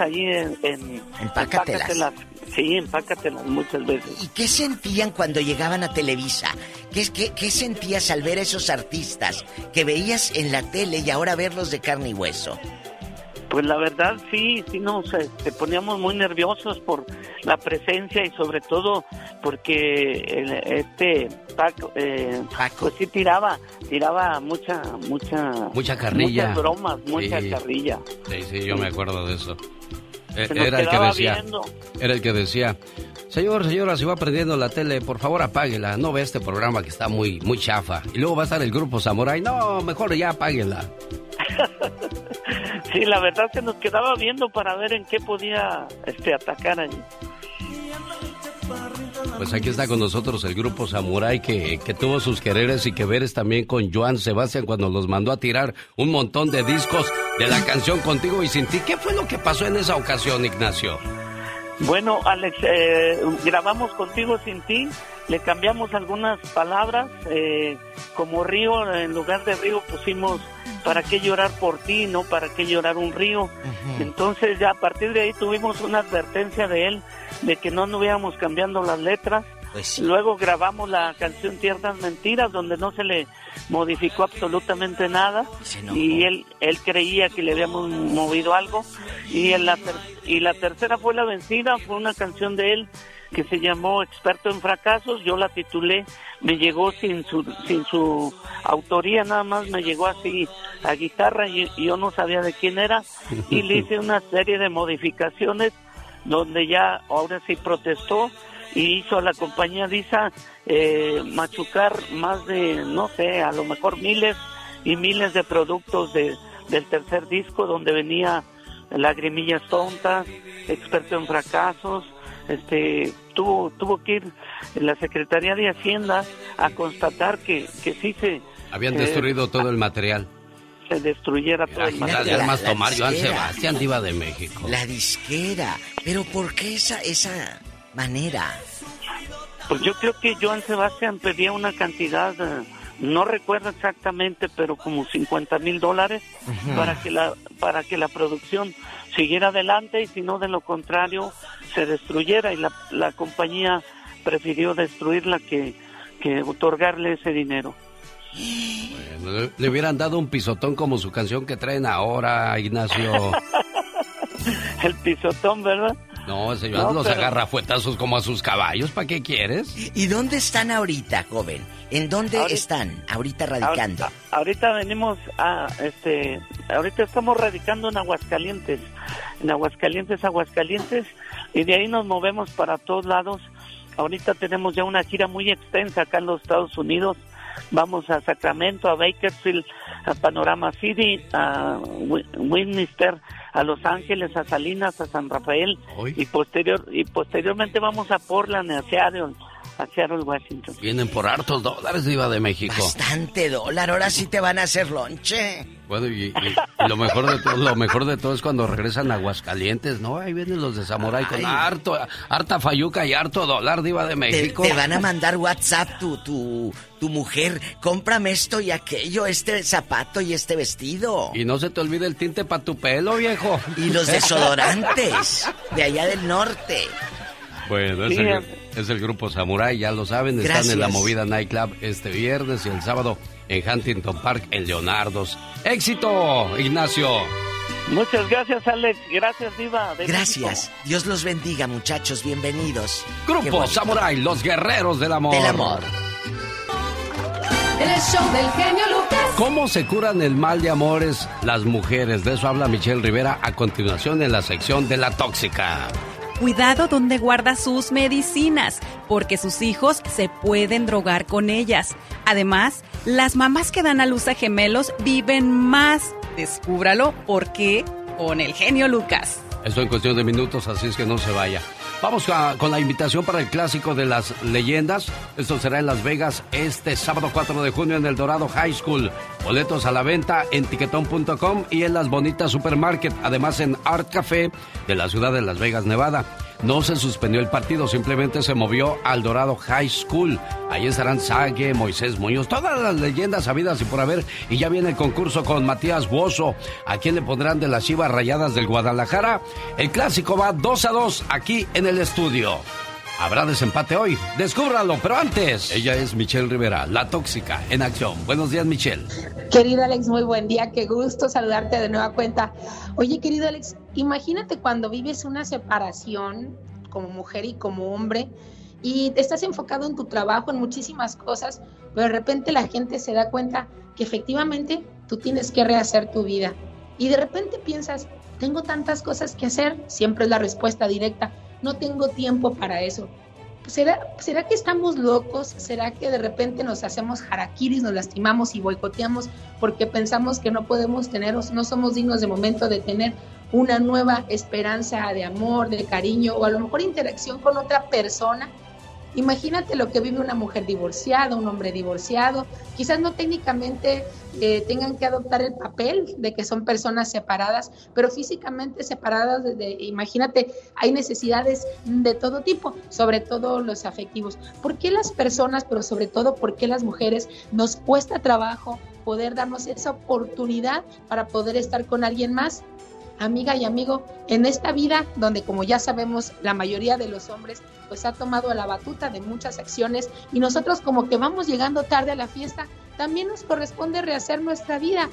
allí en... En, En Pácatelas. Sí, en Pácatelas muchas veces. ¿Y qué sentían cuando llegaban a Televisa? ¿Qué, qué, qué sentías al ver a esos artistas que veías en la tele y ahora verlos de carne y hueso? Pues la verdad sí, sí nos este, poníamos muy nerviosos por la presencia y sobre todo porque este Paco, eh, pues sí tiraba, tiraba mucha, mucha, Mucha carrilla. muchas bromas, mucha Sí. carrilla. Sí, sí, yo me acuerdo de eso. Eh, nos Era el que decía, viendo. era el que decía, Señor, señora, si va prendiendo la tele, por favor apáguela. No ve este programa que está muy, muy chafa. Y luego va a estar el grupo Samurai. No, mejor ya apáguela. sí, la verdad que nos quedaba viendo para ver en qué podía este, atacar allí. Pues aquí está con nosotros el grupo Samurai que, que, tuvo sus quereres y que veres también con Joan Sebastián cuando los mandó a tirar un montón de discos de la canción Contigo y Sin Ti. ¿Qué fue lo que pasó en esa ocasión, Ignacio? Bueno, Alex, eh, grabamos Contigo Sin Ti, le cambiamos algunas palabras, eh, como río, en lugar de río pusimos ¿para qué llorar por ti? ¿No? ¿Para qué llorar un río? Entonces ya a partir de ahí tuvimos una advertencia de él de que no anduviéramos cambiando las letras. Pues Luego grabamos la canción Tiernas Mentiras, donde no se le modificó absolutamente nada. Y él, él creía que le habíamos movido algo. Y, en la y la tercera fue La Vencida, fue una canción de él que se llamó Experto en Fracasos. Yo la titulé, me llegó sin su, sin su autoría, nada más me llegó así a guitarra y, yo no sabía de quién era. Y le hice una serie de modificaciones donde ya ahora sí protestó y hizo a la compañía Disa eh, machucar más de, no sé, a lo mejor miles y miles de productos de, del tercer disco donde venía Lagrimillas Tontas, Experto en Fracasos, este tuvo tuvo que ir la Secretaría de Hacienda a constatar que, que sí se... Habían destruido todo el material se destruyera todo el material. Además tomar Joan Sebastián, diva de México. La disquera. Pero ¿por qué esa, esa manera? Pues yo creo que Joan Sebastián pedía una cantidad, no recuerdo exactamente, pero como 50 mil dólares para que la para que la producción siguiera adelante y si no de lo contrario se destruyera y la, la compañía prefirió destruirla que, que otorgarle ese dinero. Bueno, le hubieran dado un pisotón como su canción que traen ahora, Ignacio. El pisotón, ¿verdad? No, señor, no, los pero... agarra fuetazos como a sus caballos, ¿para qué quieres? ¿Y dónde están ahorita, joven? ¿En dónde ahorita, están ahorita radicando? Ahorita, ahorita, venimos a, este, ahorita estamos radicando en Aguascalientes, en Aguascalientes, Aguascalientes, y de ahí nos movemos para todos lados. Ahorita tenemos ya una gira muy extensa acá en los Estados Unidos. Vamos a Sacramento, a Bakersfield, a Panorama City, a Winchester, a Los Ángeles, a Salinas, a San Rafael y posterior y posteriormente vamos a Portland, a Seattle, a Seattle, Washington. Vienen por hartos dólares, Diva de México. Bastante dólar, ahora sí te van a hacer lonche. Bueno, y, y, y, lo mejor de todo, lo mejor de todo es cuando regresan a Aguascalientes, ¿no? Ahí vienen los de Samurai con harto, harta fayuca y harto dólar, Diva de México. Te, te van a mandar WhatsApp tu, tu, tu mujer, cómprame esto y aquello, este zapato y este vestido. Y no se te olvide el tinte para tu pelo, viejo. Y los desodorantes de allá del norte. Bueno, es, el, es el grupo Samurai, ya lo saben, están Gracias. en la movida Nightclub este viernes y el sábado en Huntington Park en Leonardo's. ¡Éxito, Ignacio! Muchas gracias, Alex. Gracias, Diva. de Gracias. México. Dios los bendiga, muchachos. Bienvenidos. Grupo. Samurai, los guerreros del amor. Del amor. El show del genio Lucas. ¿Cómo se curan el mal de amores las mujeres? De eso habla Michelle Rivera a continuación en la sección de la tóxica. Cuidado donde guarda sus medicinas, porque sus hijos se pueden drogar con ellas. Además, las mamás que dan a luz a gemelos viven más. Descúbralo por qué con el genio Lucas. Esto en cuestión de minutos, así es que no se vaya. Vamos a, con la invitación para el clásico de las leyendas. Esto será en Las Vegas este sábado 4 de junio en el Dorado High School. Boletos a la venta en tiquetón.com y en las bonitas supermarket. Además en Art Café de la ciudad de Las Vegas, Nevada. No se suspendió el partido, simplemente se movió al Dorado High School. Ahí estarán Sague, Moisés Muñoz, todas las leyendas habidas y por haber. Y ya viene el concurso con Matías Bozo. ¿A quién le pondrán de las chivas rayadas del Guadalajara? El clásico va 2 a 2 aquí en el estudio. Habrá desempate hoy, descúbralo, pero antes, ella es Michelle Rivera, la tóxica, en acción. Buenos días, Michelle. Querido Alex, muy buen día, qué gusto saludarte de nueva cuenta. Oye, querido Alex, imagínate cuando vives una separación como mujer y como hombre y estás enfocado en tu trabajo, en muchísimas cosas, pero de repente la gente se da cuenta que efectivamente tú tienes que rehacer tu vida. Y de repente piensas, tengo tantas cosas que hacer, siempre es la respuesta directa, no tengo tiempo para eso. ¿Será, ¿Será que estamos locos? ¿Será que de repente nos hacemos harakiris, nos lastimamos y boicoteamos porque pensamos que no podemos tener, no somos dignos de momento de tener una nueva esperanza de amor, de cariño o a lo mejor interacción con otra persona? Imagínate lo que vive una mujer divorciada, un hombre divorciado. Quizás no técnicamente eh, tengan que adoptar el papel de que son personas separadas, pero físicamente separadas. De, imagínate, hay necesidades de todo tipo, sobre todo los afectivos. ¿Por qué las personas, pero sobre todo por qué las mujeres nos cuesta trabajo poder darnos esa oportunidad para poder estar con alguien más? Amiga y amigo, en esta vida donde como ya sabemos la mayoría de los hombres pues ha tomado la batuta de muchas acciones y nosotros como que vamos llegando tarde a la fiesta, también nos corresponde rehacer nuestra vida.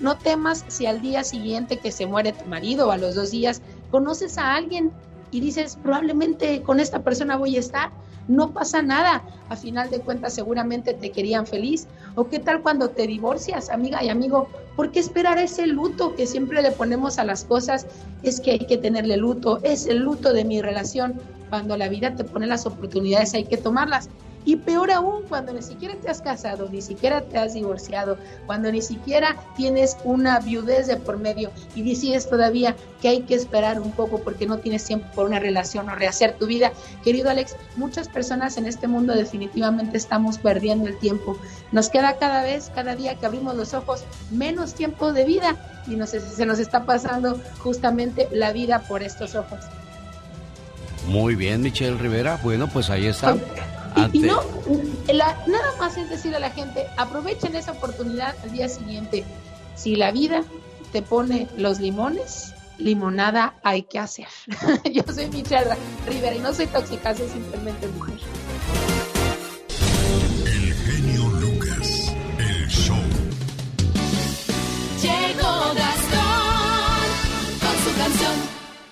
No temas si al día siguiente que se muere tu marido o a los dos días conoces a alguien y dices probablemente con esta persona voy a estar no pasa nada. A final de cuentas seguramente te querían feliz. ¿O qué tal cuando te divorcias, amiga y amigo? ¿Por qué esperar ese luto que siempre le ponemos a las cosas? Es que hay que tenerle luto, es el luto de mi relación. Cuando la vida te pone las oportunidades hay que tomarlas. Y peor aún, cuando ni siquiera te has casado, ni siquiera te has divorciado, cuando ni siquiera tienes una viudez de por medio y decides todavía que hay que esperar un poco porque no tienes tiempo por una relación o rehacer tu vida. Querido Alex, muchas personas en este mundo definitivamente estamos perdiendo el tiempo. Nos queda cada vez, cada día que abrimos los ojos, menos tiempo de vida y se nos está pasando justamente la vida por estos ojos. Muy bien, Michelle Rivera. Bueno, pues ahí está. Y, no, nada más es decir a la gente, aprovechen esa oportunidad al día siguiente. Si la vida te pone los limones, limonada hay que hacer. Yo soy Michelle Rivera y no soy tóxica, soy simplemente mujer. El genio Lucas, el show. Llegó Gastón con su canción.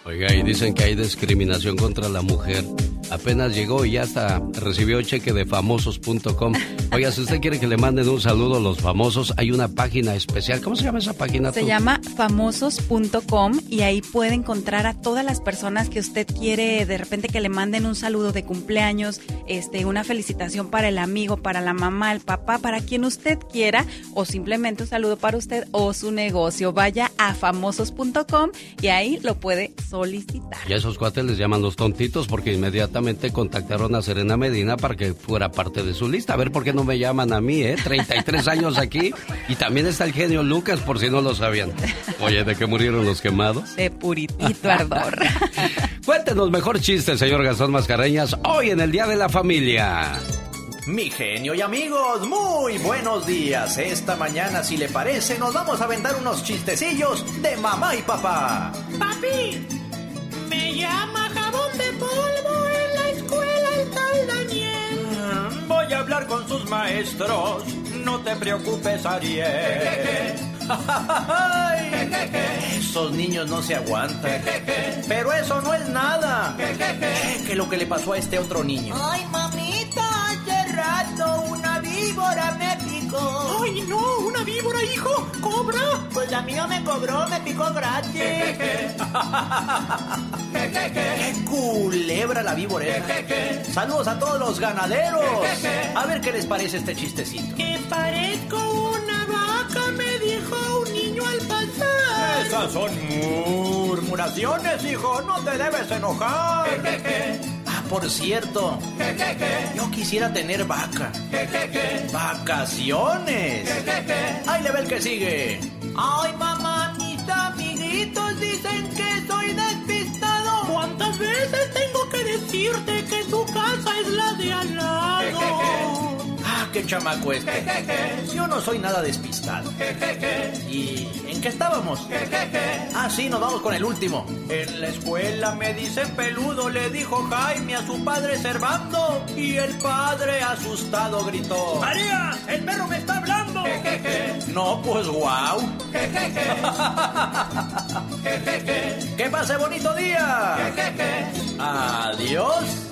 Oiga, y dicen que hay discriminación contra la mujer. Apenas llegó y ya hasta recibió cheque de famosos.com. Oiga, si usted quiere que le manden un saludo a los famosos, hay una página especial. ¿Cómo se llama esa página? Se llama famosos.com y ahí puede encontrar a todas las personas que usted quiere de repente que le manden un saludo de cumpleaños, este, una felicitación para el amigo, para la mamá, el papá, para quien usted quiera o simplemente un saludo para usted o su negocio. Vaya a famosos.com y ahí lo puede solicitar. Y a esos cuates les llaman los tontitos porque inmediatamente contactaron a Serena Medina para que fuera parte de su lista. A ver por qué no me llaman a mí, ¿eh? 33 años aquí. Y también está el genio Lucas, por si no lo sabían. Oye, ¿de qué murieron los quemados? De puritito ardor. Cuéntenos mejor chiste, señor Gastón Mascareñas, hoy en el Día de la Familia. Mi genio y amigos, muy buenos días. Esta mañana, si le parece, nos vamos a aventar unos chistecillos de mamá y papá. Papi, me llama jabón de polvo la escuela el tal Daniel. Mm, voy a hablar con sus maestros. No te preocupes, Ariel. Esos niños no se aguantan. Pero eso no es nada. ¿Qué es lo que le pasó a este otro niño? Ay, mamita, rato una víbora me picó. Ay, no, una víbora, hijo. ¿Cobra? Pues a mí no me cobró, me picó gratis. ¡Qué culebra la víbora! Saludos a todos los ganaderos. A ver qué les parece este chistecito. Que parezco una vaca, me dijo un niño al pasar. Esas son murmuraciones, hijo. No te debes enojar. Por cierto, yo quisiera tener vaca. Vacaciones. Ahí le ve el que sigue. Ay, mamá, mis amiguitos dicen que soy despistado. ¿Cuántas veces tengo que decirte que tu casa es la de al lado? Qué chamaco este. Yo no soy nada despistado. ¿Y en qué estábamos? Ah, sí, nos vamos con el último. En la escuela me dicen peludo, le dijo Jaime a su padre Servando. Y el padre asustado gritó: ¡María! ¡El perro me está hablando! No, pues wow. que pase bonito día. Adiós.